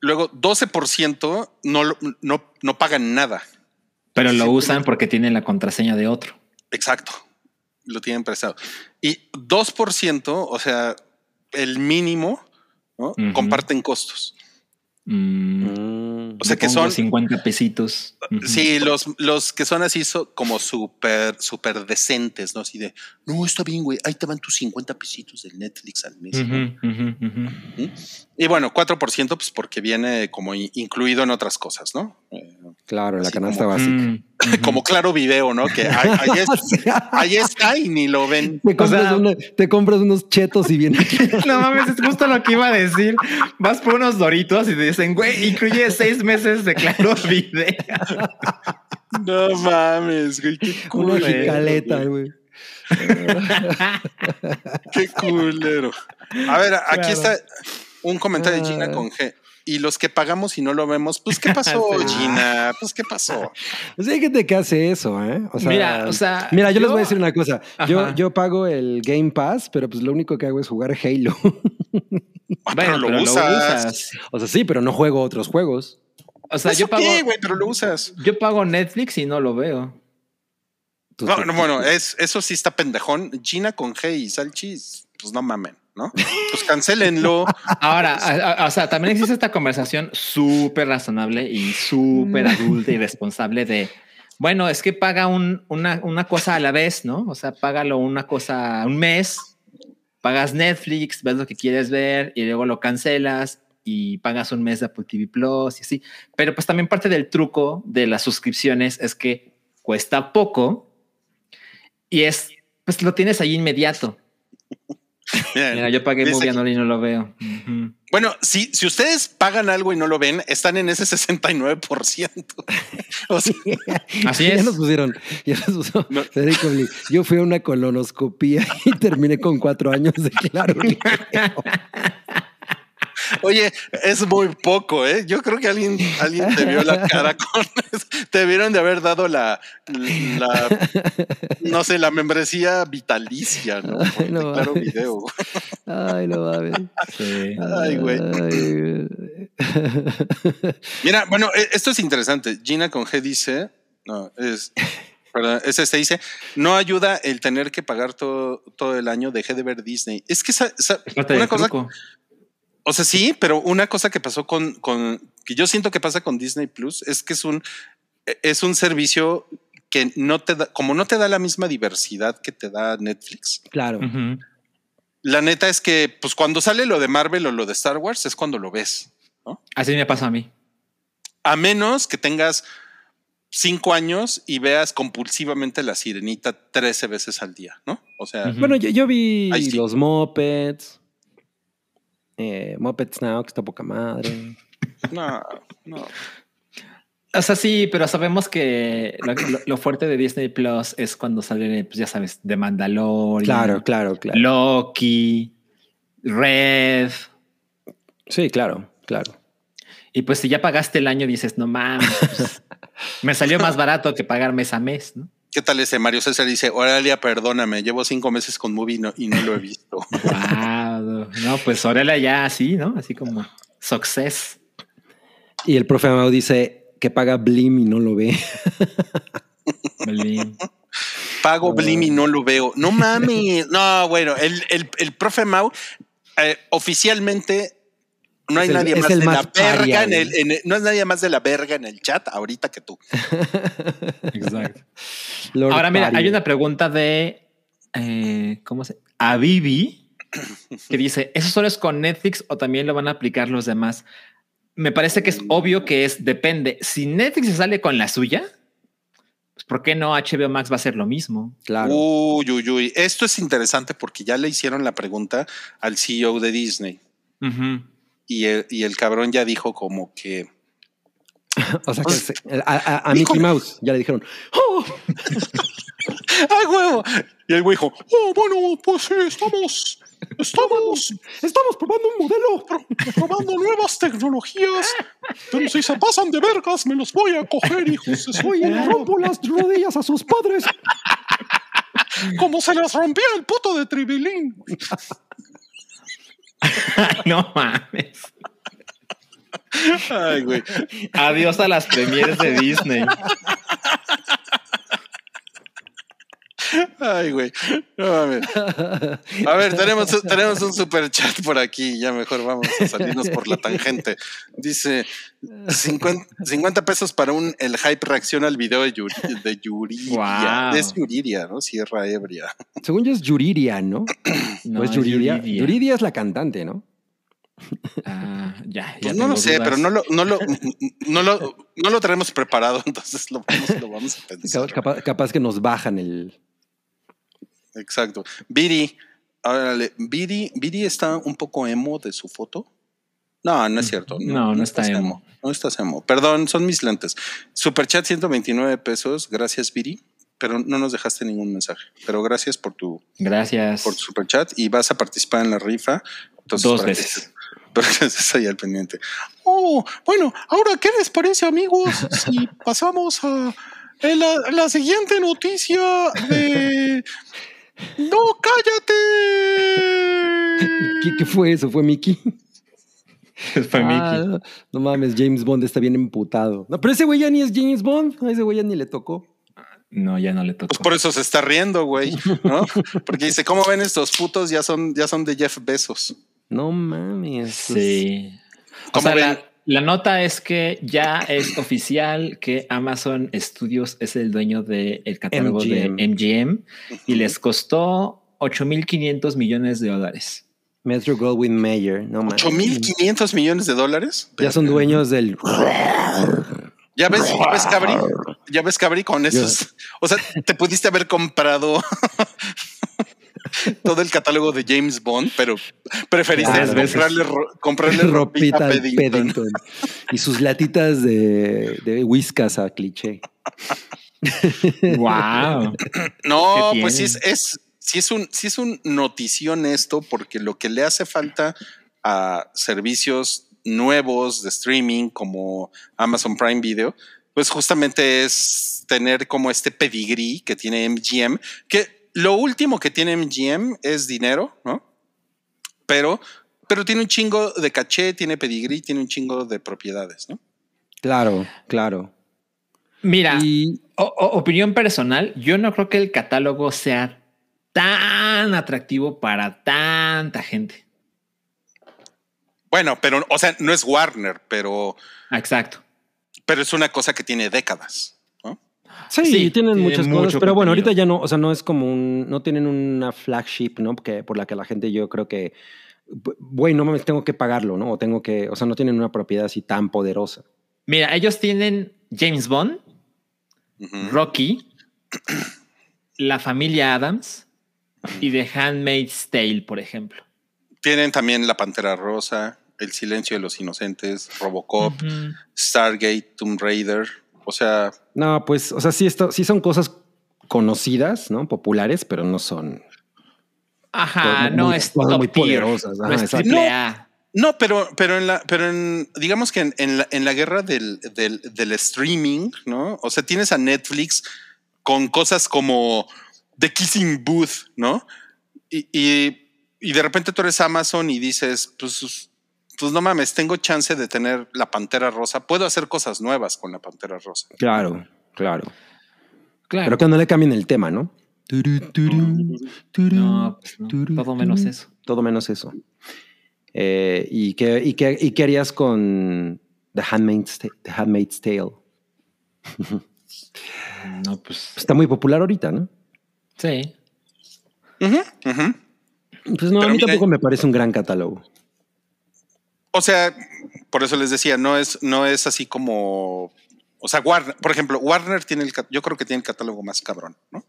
Luego, 12% no, no, no pagan nada. Pero lo usan porque tienen la contraseña de otro. Exacto. Lo tienen prestado. Y 2%, o sea, el mínimo, ¿no? Comparten costos. Mm. O sea, que son- 50 pesitos. Sí, los, los que son así so- como súper, súper decentes, ¿no? Así de, no, está bien, güey, ahí te van tus 50 pesitos del Netflix al mes. Y bueno, 4% pues porque viene como incluido en otras cosas, ¿no? Eh, Claro, la canasta como- básica. Mm, como claro video, ¿no? Que ahí, ahí es- O sea, ahí está y ni lo ven. te, compras sea- una- te compras unos chetos y viene No mames, es justo lo que iba a decir. Vas por unos doritos y te dicen, güey, incluye seis meses de claro video. No mames, güey, qué una culero. jicaleta, güey. Qué culero. A ver, aquí Claro. está un comentario de Gina con G. Y los que pagamos y no lo vemos, pues ¿qué pasó. Gina? Pues ¿qué pasó? O sea, hay gente que hace eso, ¿eh? O sea, Mira, o sea, mira, yo, les voy a decir una cosa. Yo, Ajá. yo pago el Game Pass, pero pues lo único que hago es jugar Halo. Ah, Bueno, pero lo usas. o sea, sí, pero no juego otros juegos. O sea, Pues, yo pago, pero lo usas. yo pago Netflix y no lo veo. No, no, bueno, es, eso sí está pendejón. Gina con G y Salchis, pues no mamen, ¿no? Pues cancelenlo. Ahora, o sea, también existe esta conversación súper razonable y súper adulta y responsable de, bueno, es que paga un- una, una cosa a la vez, ¿no? O sea, págalo una cosa un mes, pagas Netflix, ves lo que quieres ver y luego lo cancelas y pagas un mes de Apple TV Plus y así. Pero pues también parte del truco de las suscripciones es que cuesta poco y es, pues lo tienes ahí inmediato. Bien. Mira, yo pagué Movie Anol y no lo veo. Bueno, si, si ustedes pagan algo y no lo ven, están en ese 69%. o sea, Así Ya es. nos pusieron, ya nos puso No. Federico Bli. Yo fui a una colonoscopía y terminé con cuatro años de claro. Oye, es muy poco, ¿eh? Yo creo que alguien, alguien te vio la cara con eso. Te vieron de haber dado la, la no sé, la membresía vitalicia, ¿no? Ay, no claro mames. video. Ay, no mames. Sí. Ay, güey. Ay. Mira, bueno, e- esto es interesante. Gina con G dice, no, es, perdón, es este, dice, no ayuda el tener que pagar todo, todo el año, dejé de ver Disney. Es que esa, esa- una cosa, truco. O sea, sí, pero una cosa que pasó con, con, que yo siento que pasa con Disney Plus es que es un, es un servicio que no te da, como no te da la misma diversidad que te da Netflix. Claro. La neta es que, pues cuando sale lo de Marvel o lo de Star Wars es cuando lo ves. Así me pasa a mí. A menos que tengas cinco años y veas compulsivamente la sirenita 13 veces al día, ¿no? O sea. Bueno, yo, yo vi los Muppets. Eh, Muppets Now, que está poca madre. no, no. O sea, sí, pero sabemos que lo, lo- lo fuerte de Disney Plus es cuando sale, pues ya sabes, de Mandalorian, Claro, claro, claro. Loki, Red. Sí, claro, claro. Y pues si ya pagaste el año, dices, no mames, pues, me salió más barato que pagar mes a mes, ¿no? ¿Qué tal ese Mario César? Dice, Oralia, perdóname, llevo cinco meses con Movie y no, y no lo he visto. Wow, no, pues Aurelia ya así, ¿no? Así como success. Y el profe Amado dice que paga Blim y no lo ve. Belín. Pago Blim y no lo veo. No mames. No, bueno, el, el, el profe Mau eh, oficialmente no hay el- nadie más de más la verga en el, güey. en el- no es nadie más de la verga en el chat ahorita que tú. Exacto. Lord Ahora mira, Paria. hay una pregunta de eh, ¿cómo se? A Vivi que dice, ¿eso solo es con Netflix o también lo van a aplicar los demás? Me parece que es obvio que es depende. Si Netflix se sale con la suya, pues ¿por qué no HBO Max va a hacer lo mismo? Claro. Uy, uy, uy. Esto es interesante porque ya le hicieron la pregunta al CEO de Disney Ujú. Y el, y el cabrón ya dijo como que o sea, que pues, se- a, a- a Mickey Mouse ya le dijeron, "Oh, ¡ay, huevo! Y el güey dijo, oh, bueno, pues sí, estamos, estamos estamos probando un modelo. probando nuevas tecnologías, pero si se pasan de vergas, me los voy a coger, hijos Oye, le rompo las rodillas a sus padres. como se las rompía el puto de Tribilín. Ay, no mames. Ay, güey. Adiós a las premieres de Disney. Ay, güey. No mames. A ver, tenemos, tenemos un super chat por aquí. Ya mejor vamos a salirnos por la tangente. Dice 50, 50 pesos para un el hype reacciona al video de, Yuri- de Yuridia. Es Yuridia, ¿no? Sierra Ebria. Según yo es Yuridia, ¿no? No, ¿O es Yuridia? Yuridia. Yuridia es la cantante, ¿no? Ah, ya, ya Pues no lo sé, dudas. pero no lo, no lo, no lo, no lo tenemos preparado, entonces lo vamos, lo vamos a pensar. Capaz, capaz que nos bajan el. Exacto. Viri, órale, Viri, Viri está un poco emo de su foto. No, no es cierto. No, no está estás emo. No estás emo. Perdón, son mis lentes. Superchat 129 pesos. Gracias, Viri. Pero no nos dejaste ningún mensaje. Pero gracias por tu, Gracias. por tu superchat y vas a participar en la rifa. Entonces, Dos veces. estés ahí al pendiente. Oh, bueno, ahora, ¿qué les parece, amigos? Si pasamos a la, la siguiente noticia de. ¡No, cállate! ¿Qué, qué fue eso? ¿Fue Mickey? Fue Ah, Mickey. no, no mames, James Bond está bien emputado. No, pero ese güey ya ni es James Bond. A ese güey ya ni le tocó. No, ya no le tocó. Pues por eso se está riendo, güey, ¿no? Porque dice, ¿cómo ven estos putos? Ya son, ya son de Jeff Bezos. No mames. Sí. O ¿Cómo sea, ven? la, la nota es que ya es oficial que Amazon Studios es el dueño del catálogo MGM. de MGM y les costó 8.500 millones de dólares. Metro Goldwyn Mayer. No mames. 8.500 millones de dólares. Ya son dueños del. ¿Ya ves, ya ves, Cabri? ¿Ya ves, Cabri, con esos? O sea, te pudiste haber comprado todo el catálogo de James Bond, pero preferiste Claro. comprarle, ro- comprarle ropita ropita a al Paddington. Paddington. Y sus latitas de, de whiskas a cliché. Wow. No, ¿Qué pues sí es, es, sí es un, sí es un notición esto, porque lo que le hace falta a servicios nuevos de streaming como Amazon Prime Video, pues justamente es tener como este pedigrí que tiene MGM, que lo último que tiene MGM es dinero, ¿no? Pero, pero tiene un chingo de caché, tiene pedigrí, tiene un chingo de propiedades, ¿no? Claro, claro. Mira, Y o- o- opinión personal, yo no creo que el catálogo sea tan atractivo para tanta gente. Bueno, pero, o sea, no es Warner, pero, Exacto. pero es una cosa que tiene décadas. Sí, Sí, tienen tiene muchas cosas, pero bueno, ahorita ya no, o sea, no es como un, no tienen una flagship, ¿no? Porque por la que la gente yo creo que, güey, no mames, tengo que pagarlo, ¿no? O tengo que, o sea, no tienen una propiedad así tan poderosa. Mira, ellos tienen James Bond. Rocky, la familia Adams y The Handmaid's Tale, por ejemplo. Tienen también La Pantera Rosa, El Silencio de los Inocentes, Robocop. Stargate, Tomb Raider. O sea, No, pues, o sea, sí, esto, sí son cosas conocidas, ¿no? Populares, pero no son. Ajá, Muy- no muy- es muy top tier, poderosas, no es. No, pero, pero en la, pero en, digamos que en, en la, en la guerra del, del, del streaming, ¿no? O sea, tienes a Netflix con cosas como The Kissing Booth, ¿no? Y, y, y de repente tú eres Amazon y dices, pues, pues no mames, tengo chance de tener la Pantera Rosa. Puedo hacer cosas nuevas con la Pantera Rosa. Claro, claro. Claro. Pero que no le cambien el tema, ¿no? Turu, turu, turu, No, pues no, turu, todo menos eso. Todo menos eso. Eh, ¿y, qué, y, qué, ¿Y qué harías con The Handmaid's, Ta- The Handmaid's Tale? No, pues Está muy popular ahorita, ¿no? sí. Ujú, ujú. Pues no, Pero a mí mira- tampoco me parece un gran catálogo. O sea, por eso les decía, no es, no es así como, o sea, Warner, por ejemplo, Warner tiene el, yo creo que tiene el catálogo más cabrón, ¿no?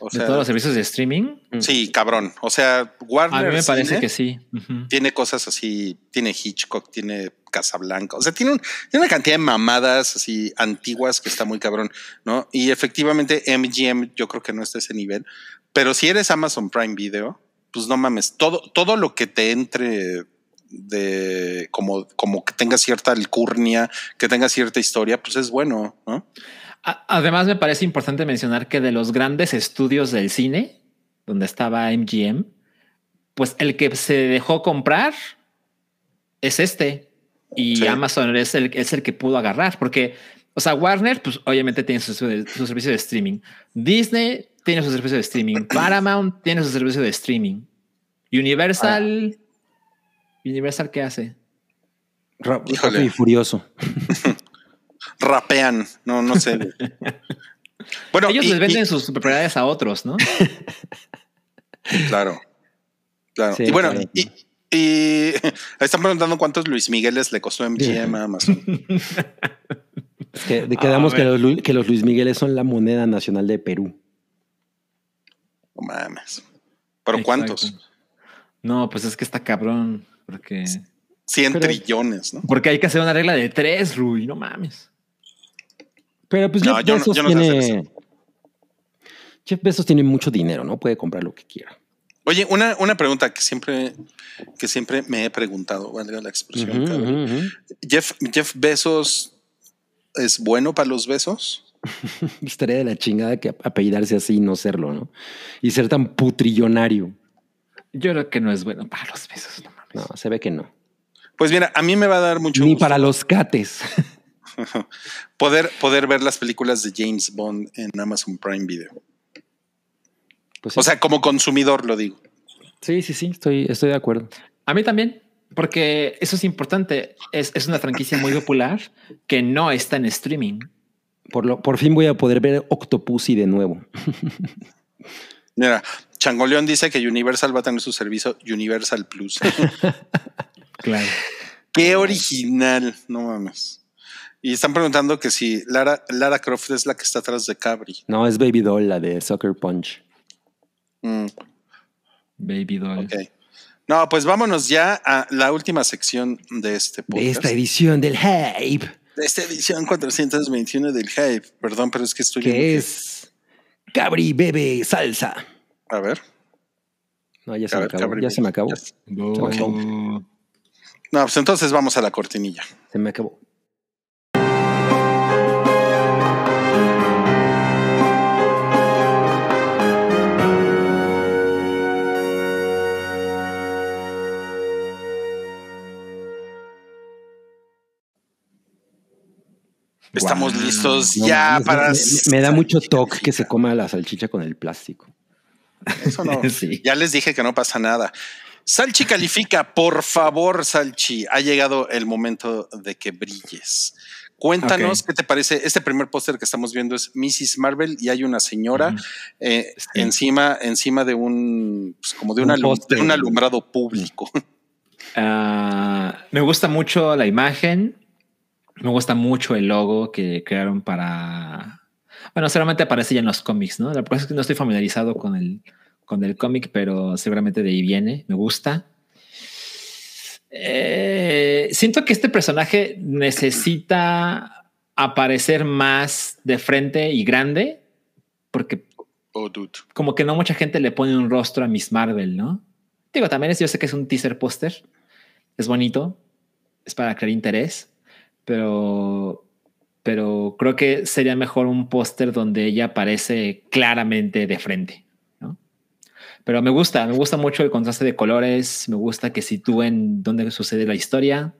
O de todos los servicios de streaming. sí, cabrón. O sea, Warner A mí me parece Cine que sí. Tiene cosas así, tiene Hitchcock, tiene Casablanca, o sea, tiene, un- tiene una cantidad de mamadas así antiguas que está muy cabrón, ¿no? Y efectivamente MGM yo creo que no está a ese nivel, pero si eres Amazon Prime Video, pues no mames, todo, todo lo que te entre de como, como que tenga cierta alcurnia, que tenga cierta historia, pues es bueno, ¿no? Además, me parece importante mencionar que de los grandes estudios del cine, donde estaba MGM, pues el que se dejó comprar es este. Y Sí. Amazon es el, es el que pudo agarrar, porque, o sea, Warner, pues obviamente tiene su, su servicio de streaming. Disney tiene su servicio de streaming. Paramount tiene su servicio de streaming. Universal. Universal, ¿qué hace? Ra- Híjole. Rápido y furioso. Rapean, no, no sé. bueno, Ellos y- les venden y- sus propiedades a otros, ¿no? Claro. Claro. Sí, y bueno, claro. y, y están preguntando cuántos Luis Migueles le costó MGM a Amazon. Es que, de- quedamos que los, Lu- que los Luis Migueles son la moneda nacional de Perú. No mames. ¿Pero cuántos? No, pues es que está cabrón, porque 100 Pero- trillones, ¿no? porque hay que hacer una regla de tres, Rui, no mames. Pero pues No, Jeff yo no- Bezos yo no tiene. Jeff Bezos tiene mucho dinero, ¿no? Puede comprar lo que quiera. Oye, una, una pregunta que siempre, que siempre me he preguntado, valga la expresión. Ujú. Jeff, Jeff Bezos es bueno para los besos. Estaría de la chingada que apellidarse así y no serlo, ¿no? Y ser tan putrillonario. Yo creo que no es bueno para los besos, no mames. No, se ve que no. Pues mira, a mí me va a dar mucho Ni gusto para los cates. poder, poder ver las películas de James Bond en Amazon Prime Video. Pues sí. O sea, como consumidor lo digo. sí, sí, sí, estoy, estoy de acuerdo. A mí también, porque eso es importante. Es, es una franquicia muy popular que no está en streaming. Por, lo, por fin voy a poder ver Octopussy de nuevo. Mira, Changoleón dice que Universal va a tener su servicio Universal Plus. Claro. Qué original, no mames. Y están preguntando que si Lara, Lara Croft es la que está atrás de Cabri. No, es Baby Doll, la de Sucker Punch. Mm, Baby doll. ok. No, pues vámonos ya a la última sección de este De podcast. esta edición del Hype, de esta edición 421 del Hype. Perdón, pero es que estoy que es Cabri Bebe Salsa. A ver. No, ya se A me ver, acabó. Ya se me acabó. No, pues entonces vamos a la cortinilla. Se me acabó. Estamos listos No ya para. me, me- me da mucho toque que se coma la salchicha con el plástico. Eso no. Sí. Ya les dije que no pasa nada. Salchi califica, por favor, Salchi. Ha llegado el momento de que brilles. Cuéntanos qué te parece. Este primer póster que estamos viendo es Mrs. Marvel y hay una señora eh, Sí. encima, encima de un, pues, como de, Un alum- de un alumbrado público. Ah, me gusta mucho la imagen. Me gusta mucho el logo que crearon para. Bueno, seguramente aparece ya en los cómics, ¿no? La cosa es que no estoy familiarizado con el, con el cómic, pero seguramente de ahí viene. Me gusta. Eh, siento que este personaje necesita aparecer más de frente y grande, porque Oh, como que no mucha gente le pone un rostro a Miss Marvel, ¿no? Digo, también es, yo sé que es un teaser póster. es bonito, es para crear interés, pero, pero creo que sería mejor un póster donde ella aparece claramente de frente. ¿no? Pero me gusta, me gusta mucho el contraste de colores, me gusta que sitúen dónde sucede la historia.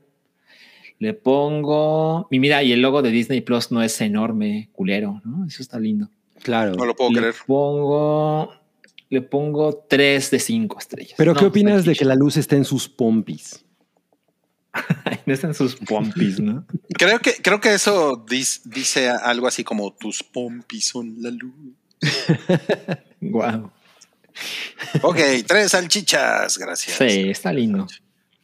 Le pongo. Y mira, y el logo de Disney Plus no es enorme, culero, ¿no? Eso está lindo. Claro. No lo puedo le creer. pongo. Le pongo 3 de 5 estrellas. Pero No, ¿qué opinas está de que la luz esté en sus pompis? no están sus pompis, ¿no? Creo que, creo que eso dis- dice algo así como tus pompis son la luz. Wow. Ok, tres salchichas. Gracias. Sí, está lindo.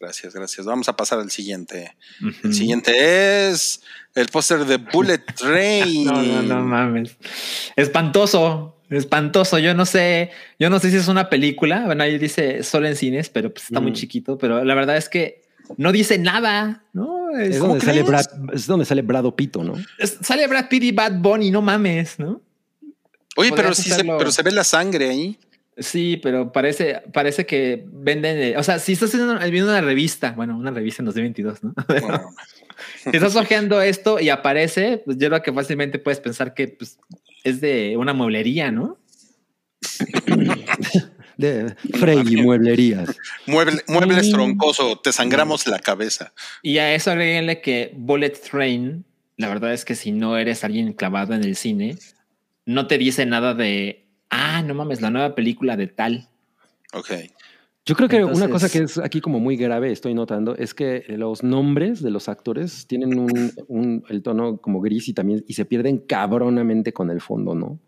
Gracias, gracias. Vamos a pasar al siguiente. El siguiente es el póster de Bullet Train. No, no, no mames. Espantoso, espantoso. Yo no sé, yo no sé si es una película. Bueno, ahí dice solo en cines, pero pues está muy Mm. chiquito. Pero la verdad es que no dice nada, ¿no? Es ¿cómo donde, sale crees? Brad, es donde sale Brado Pito, ¿no? Es- sale Brad Pitt y Bad Bunny, no mames, ¿no? Oye, pero sí se, pero se ve la sangre ahí. Sí, pero parece, parece que venden, eh, o sea, si estás viendo, viendo una revista, bueno, una revista en 2022, ¿no? Bueno, Si estás hojeando esto y aparece, pues yo creo que fácilmente puedes pensar que pues, es de una mueblería, ¿no? De Frey Mueblerías. mueble, muebles troncoso, te sangramos la cabeza. Y a eso agreguenle que Bullet Train, la verdad es que si no eres alguien clavado en el cine, no te dice nada de, ah, no mames, la nueva película de tal. Ok. Yo creo que una cosa que es aquí como muy grave, estoy notando, es que los nombres de los actores tienen un, un- el tono como gris y también y se pierden cabronamente con el fondo, ¿no?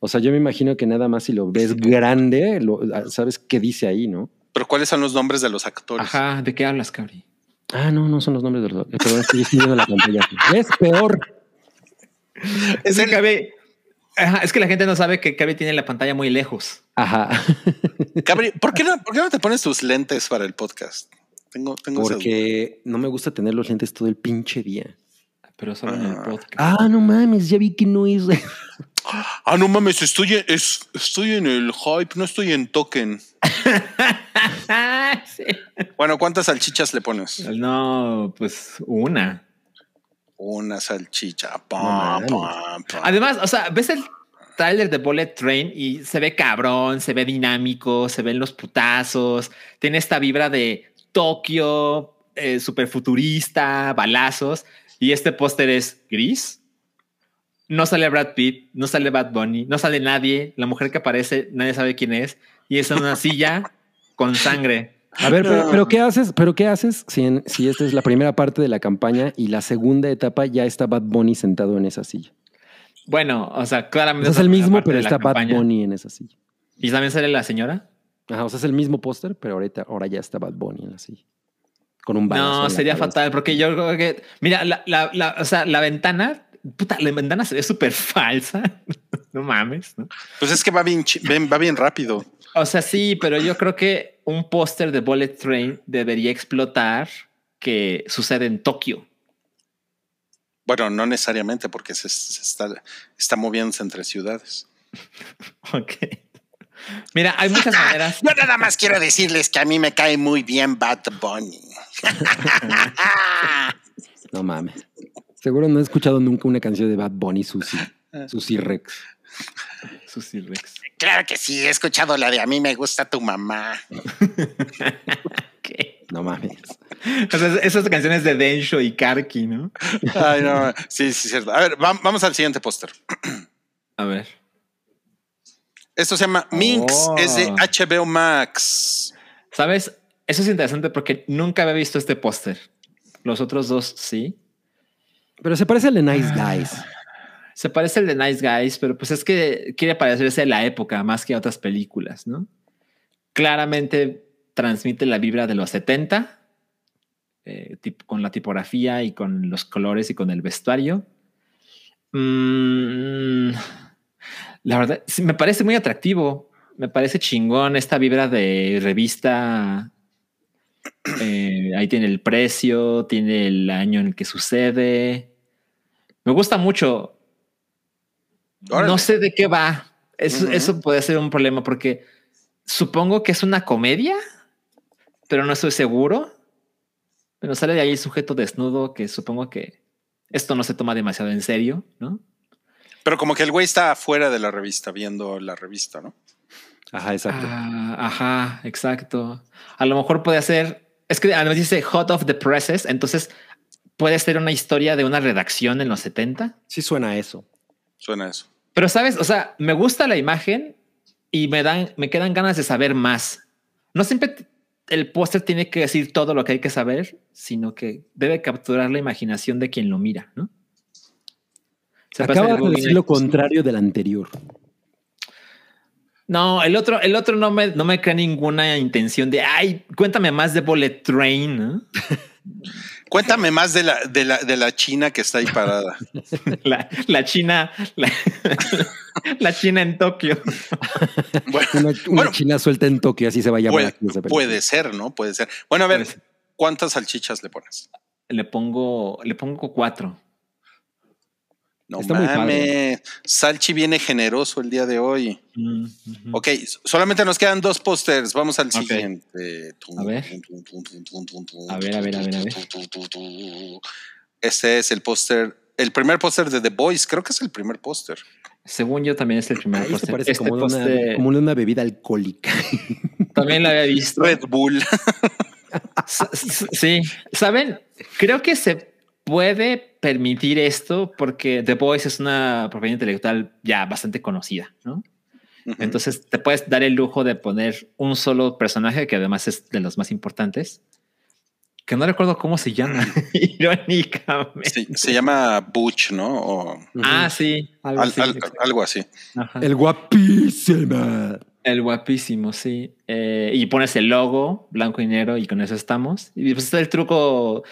O sea, yo me imagino que nada más si lo ves grande, lo- ah, sabes qué dice ahí, ¿no? Pero ¿cuáles son los nombres de los actores? Ajá, ¿de qué hablas, Cabri? Ah, no, no son los nombres de los actores. Pero estoy viendo la pantalla. Es peor. Es que Cabri- Ajá, es que la gente no sabe que Cabri tiene la pantalla muy lejos. Ajá. Cabri, ¿por qué, no, ¿por qué no te pones tus lentes para el podcast? Tengo, tengo. Porque no me gusta tener los lentes todo el pinche día. Pero solo en el Ah. podcast. Ah, no mames, ya vi que no es. Ah, no mames, estoy en, es- estoy en el hype, no estoy en token. Sí. Bueno, ¿cuántas salchichas le pones? No, pues una. Una salchicha. No Pam, mames. pam, pam. Además, o sea, ves el tráiler de Bullet Train y se ve cabrón, se ve dinámico, se ven los putazos, tiene esta vibra de Tokio, eh, super futurista, balazos, y este póster es gris. No sale Brad Pitt, no sale Bad Bunny, no sale nadie. La mujer que aparece, nadie sabe quién es, y es en una silla con sangre. A ver, pero, pero ¿qué haces? ¿Pero qué haces si, en- si esta es la primera parte de la campaña y la segunda etapa ya está Bad Bunny sentado en esa silla? Bueno, o sea, O claramente. sea, es el mismo, pero está Bad. Bunny en esa silla. ¿Y también sale la señora? Ajá, o sea, es el mismo póster, pero ahorita, ahora ya está Bad Bunny en la silla. Con un balazo No, sería fatal porque yo creo que, mira, la, la, la- o sea, la ventana, puta, la ventana se ve súper falsa. no mames. ¿no? Pues es que va bien, va bien rápido. O sea, sí, pero yo creo que un póster de Bullet Train debería explotar que sucede en Tokio. Bueno, no necesariamente porque se, se está, está moviéndose entre ciudades. Ok. Mira, hay muchas maneras. Yo nada más quiero decirles que a mí me cae muy bien Bad Bunny. No mames. Seguro no he escuchado nunca una canción de Bad Bunny, Susi. Susi Rex. Susi Rex. Claro que sí, he escuchado la de a mí me gusta tu mamá. ¿Qué? No mames. O sea, esas canciones de Densho y Karki, ¿no? Ay, no. Sí, sí, cierto. A ver, va- vamos al siguiente póster. A ver. Esto se llama Minx, Oh. es de HBO Max. ¿Sabes? Eso es interesante porque nunca había visto este póster. Los otros dos sí. Pero se parece al de Nice Guys. Se parece al de Nice Guys, pero pues es que quiere parecerse a la época más que a otras películas, ¿no? Claramente transmite la vibra de los 70, eh, tip- con la tipografía y con los colores y con el vestuario. Mm, la verdad, sí, me parece muy atractivo. Me parece chingón esta vibra de revista. Eh, ahí tiene el precio, tiene el año en el que sucede. Me gusta mucho. Órale. No sé de qué va. Eso, Ujú. eso puede ser un problema porque supongo que es una comedia, pero no estoy seguro. Bueno, sale de ahí el sujeto desnudo que supongo que esto no se toma demasiado en serio, ¿no? Pero como que el güey está afuera de la revista, viendo la revista, ¿no? Ajá, exacto. Ah, ajá, exacto. A lo mejor puede ser, es que además dice Hot of the Presses, entonces puede ser una historia de una redacción en los 70. Sí suena a eso. Suena eso. Pero sabes, o sea, me gusta la imagen y me dan, me quedan ganas de saber más. No siempre el póster tiene que decir todo lo que hay que saber, sino que debe capturar la imaginación de quien lo mira, ¿no? Se Acaba de decir lo contrario del anterior. No, el otro, el otro no me, no me crea ninguna intención de, ay, cuéntame más de Bullet Train. Cuéntame más de la, de la, de la China que está ahí parada. La, la China, la, la China en Tokio. Bueno, Una, una Bueno. china suelta en Tokio, así se va a llamar puede, puede ser, ¿no? Puede ser. Bueno, a ver. ¿cuántas salchichas le pones? Le pongo, le pongo cuatro. No Está muy mames. Salchi viene generoso el día de hoy. Mm. Ok, solamente nos quedan dos pósters. Vamos al Ok. siguiente. A ver. A ver, a ver, a ver, a ver. Este es el póster, el primer póster de The Boys. Creo que es el primer póster. Según yo también es el primer póster. parece Este como, de una, como de una bebida alcohólica. también lo había visto. Red Bull. Sí, saben, creo que se puede permitir esto porque The Voice es una propiedad intelectual ya bastante conocida, ¿no? Entonces te puedes dar el lujo de poner un solo personaje que además es de los más importantes, que no recuerdo cómo se llama, irónicamente. Sí, se llama Butch, ¿no? O Ah, sí, algo al- así. al- algo así. Ajá. El guapísima. El guapísimo, sí. Eh, y pones el logo blanco y negro y con eso estamos. Y pues está el truco.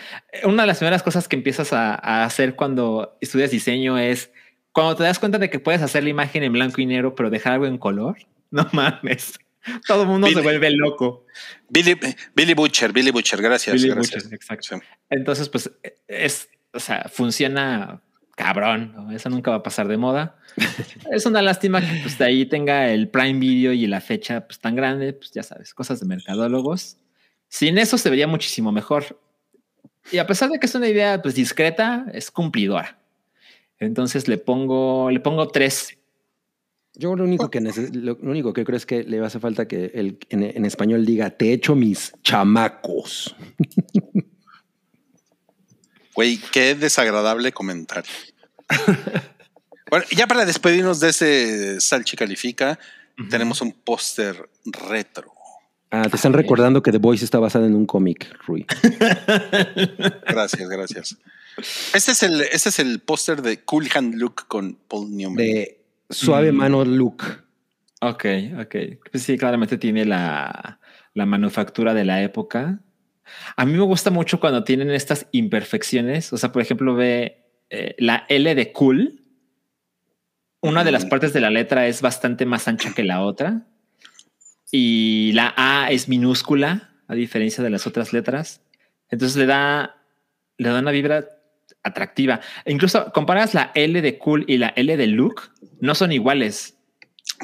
Una de las primeras cosas que empiezas a, a hacer cuando estudias diseño es cuando te das cuenta de que puedes hacer la imagen en blanco y negro, pero dejar algo en color. No mames. Todo el mundo se vuelve loco. Billy, Billy Butcher, Billy Butcher, gracias. Billy gracias. Butcher, exacto. Sí. Entonces, pues es, o sea, funciona cabrón. ¿no? Eso nunca va a pasar de moda. es una lástima que pues, de ahí tenga el Prime Video y la fecha pues, tan grande. Pues ya sabes, cosas de mercadólogos. Sin eso se vería muchísimo mejor. Y a pesar de que es una idea pues discreta, es cumplidora. Entonces le pongo, le pongo tres. Yo lo único que lo, lo único que creo es que le hace falta que el, en, en español diga te echo mis chamacos. Güey, qué desagradable comentario. bueno, ya para despedirnos de ese Salchi Califica, tenemos un póster retro. Ah, te están recordando que The Voice está basada en un cómic, Rui. Gracias, gracias. Este es el, este es el póster de Cool Hand Look con Paul Newman. De Suave Mm. Mano Look. Ok, ok. Pues sí, claramente tiene la, la manufactura de la época. A mí me gusta mucho cuando tienen estas imperfecciones. O sea, por ejemplo, ve eh, la L de cool. Una de las partes de la letra es bastante más ancha que la otra. Y la A es minúscula, a diferencia de las otras letras. Entonces le da, le da una vibra atractiva. E incluso comparas la L de cool y la L de look, no son iguales.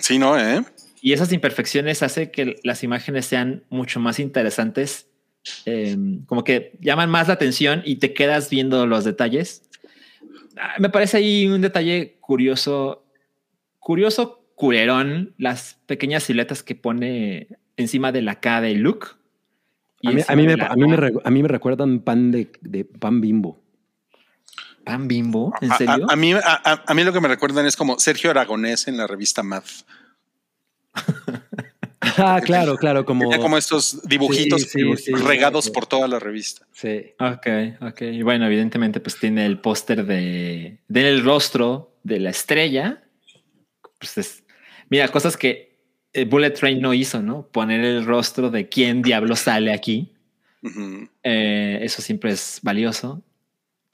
Sí, ¿no? ¿Eh? Y esas imperfecciones hacen que las imágenes sean mucho más interesantes, eh, como que llaman más la atención y te quedas viendo los detalles. Ah, Me parece ahí un detalle curioso, curioso, curerón, las pequeñas siluetas que pone encima de la K de Luke. y A mí, a mí me, a, mí me, A. re- a mí me recuerdan pan de, de pan bimbo. pan bimbo, ¿en serio? A, mí, a mí lo que me recuerdan es como Sergio Aragonés en la revista Math. Ah, claro, claro, como... Tenía como estos dibujitos Sí, sí, sí, regados sí. por toda la revista. Sí. Ok, ok. Y bueno, evidentemente, pues tiene el póster de del rostro de la estrella. Pues es, mira, cosas que eh, Bullet Train no hizo, ¿no? Poner el rostro de quién diablo sale aquí. Eh, eso siempre es valioso.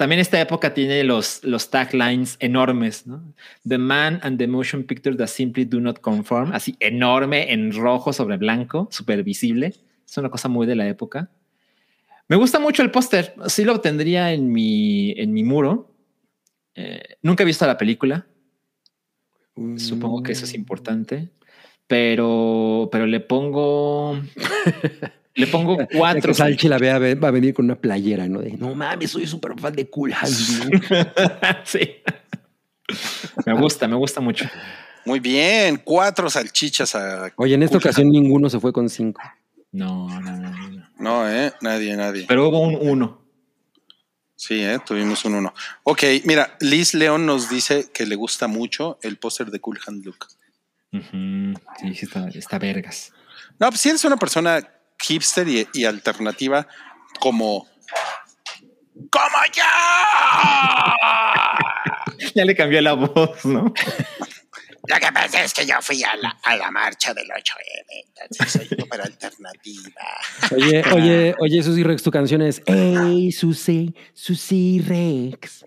También esta época tiene los, los taglines enormes, ¿no? The man and the motion picture that simply do not conform, así enorme en rojo sobre blanco, súper visible. Es una cosa muy de la época. Me gusta mucho el póster, sí lo tendría en mi, en mi muro. Eh, nunca he visto la película, supongo que eso es importante, pero, pero le pongo... Le pongo cuatro. Salchi la vea, va a venir con una playera, ¿no? De, no mames, soy súper fan de Cool Hand Luke". sí. Me gusta, me gusta mucho. Muy bien, cuatro salchichas a... Oye, en esta Cool ocasión ninguno se fue con cinco. No, no, no, no, no. No, eh, nadie, nadie. Pero hubo un uno. Sí, eh, tuvimos un uno. Ok, mira, Liz León nos dice que le gusta mucho el póster de Cool Hand Luke. Ujú. Sí, sí, está, está vergas. No, pues si eres una persona hipster y, y alternativa como... ¡Como yo! Ya le cambió la voz, ¿no? Lo que pasa es que yo fui a la, a la marcha del 8M, entonces soy súper alternativa. Oye, oye, oye, Susi Rex, tu canción es Hey, Susi, Susi Rex.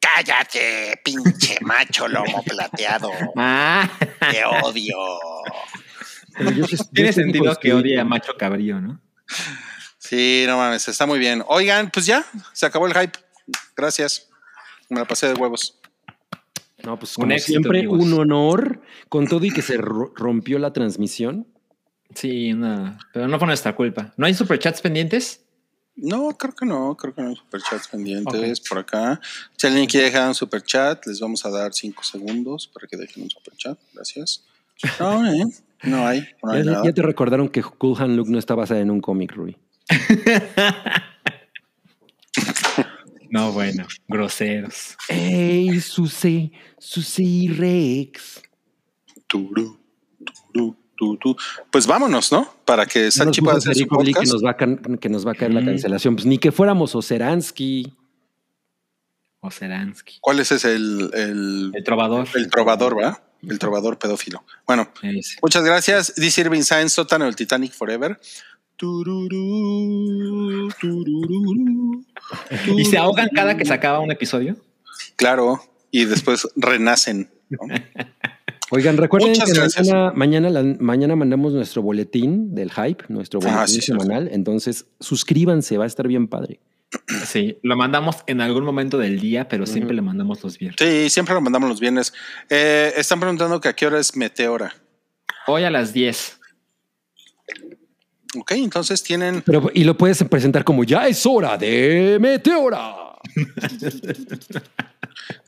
Cállate, pinche macho lomo plateado. Ah, Te odio. Pero yo sí- yo tiene sentido que odie a Macho Cabrío, ¿no? Sí, no mames, está muy bien. Oigan, pues ya, se acabó el hype. Gracias. Me la pasé de huevos. No, pues Un como éxito, siempre, amigos. un honor con todo y que se ro- rompió la transmisión. Sí, una, pero no fue nuestra culpa. ¿No hay superchats pendientes? No, creo que no, creo que no hay superchats pendientes por acá. Si alguien quiere dejar un superchat, les vamos a dar cinco segundos para que dejen un superchat. Gracias. No, eh, no hay, no hay Ya, nada. ya te recordaron que Cool Hand Luke no está basada en un cómic, Rui. No, bueno, groseros. Hey, Susi, Susi Rex. Turu, turu, tu, tu. Pues vámonos, ¿no? Para que puso pueda hacer su Bli que podcast. nos va a, que nos va a caer la Mm. cancelación. Pues ni que fuéramos Oceransky. O Seransky. ¿Cuál es ese? El, el, El trovador. el trovador, ¿verdad? El trovador pedófilo. Bueno, muchas gracias. Dice Irving Sainz, sótano del Titanic Forever. Tururú, tururú, ¿Y se ahogan cada que se acaba un episodio? Claro, y después renacen. ¿no? Oigan, recuerden Muchas que gracias. mañana, mañana, la- mañana mandamos nuestro boletín del hype, nuestro boletín Ah, sí, sí, semanal. Entonces, suscríbanse, va a estar bien padre. Sí, lo mandamos en algún momento del día, pero siempre lo mandamos los viernes. Sí, siempre lo mandamos los viernes. Eh, están preguntando que a qué hora es Meteora. Hoy a las 10. Ok, entonces tienen. Pero, y lo puedes presentar como ya es hora de Meteora.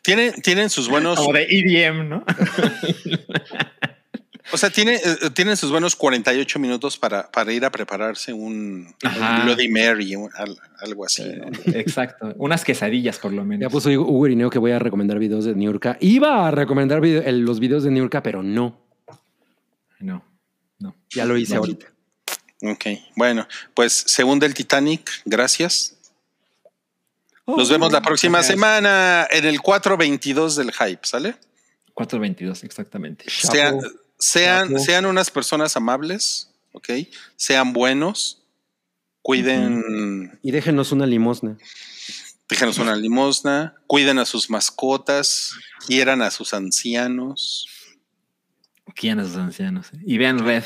Tienen, tienen sus buenos. Como de EDM, ¿no? O sea, tiene, eh, tienen sus buenos 48 minutos para, para ir a prepararse un, un Bloody Mary, un- al- algo así. ¿no? Exacto. Unas quesadillas, por lo menos. Ya puso Hugo Irineo que voy a recomendar videos de Niurka. Iba a recomendar video- el- los videos de Niurka, pero no. No, no. Ya lo hice No. ahorita. Ok, bueno, pues según del Titanic, gracias. Nos vemos la próxima gracias. semana en el 422 del hype, ¿sale? 422, exactamente. Sean, sean, sean unas personas amables, ¿ok? Sean buenos, cuiden, Y déjenos una limosna. déjenos una limosna, cuiden a sus mascotas, quieran a sus ancianos ¿Quién a sus ancianos? eh? Y vean Red.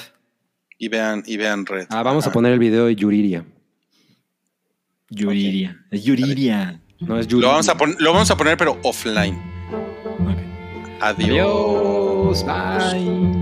y vean, y vean Red. Ah, vamos a poner el video de Yuriria. Yuriria. Es Yuriria. No es Yuriria. Lo vamos, a pon- lo vamos a poner, pero offline. Ok. Adiós. Adiós. Bye.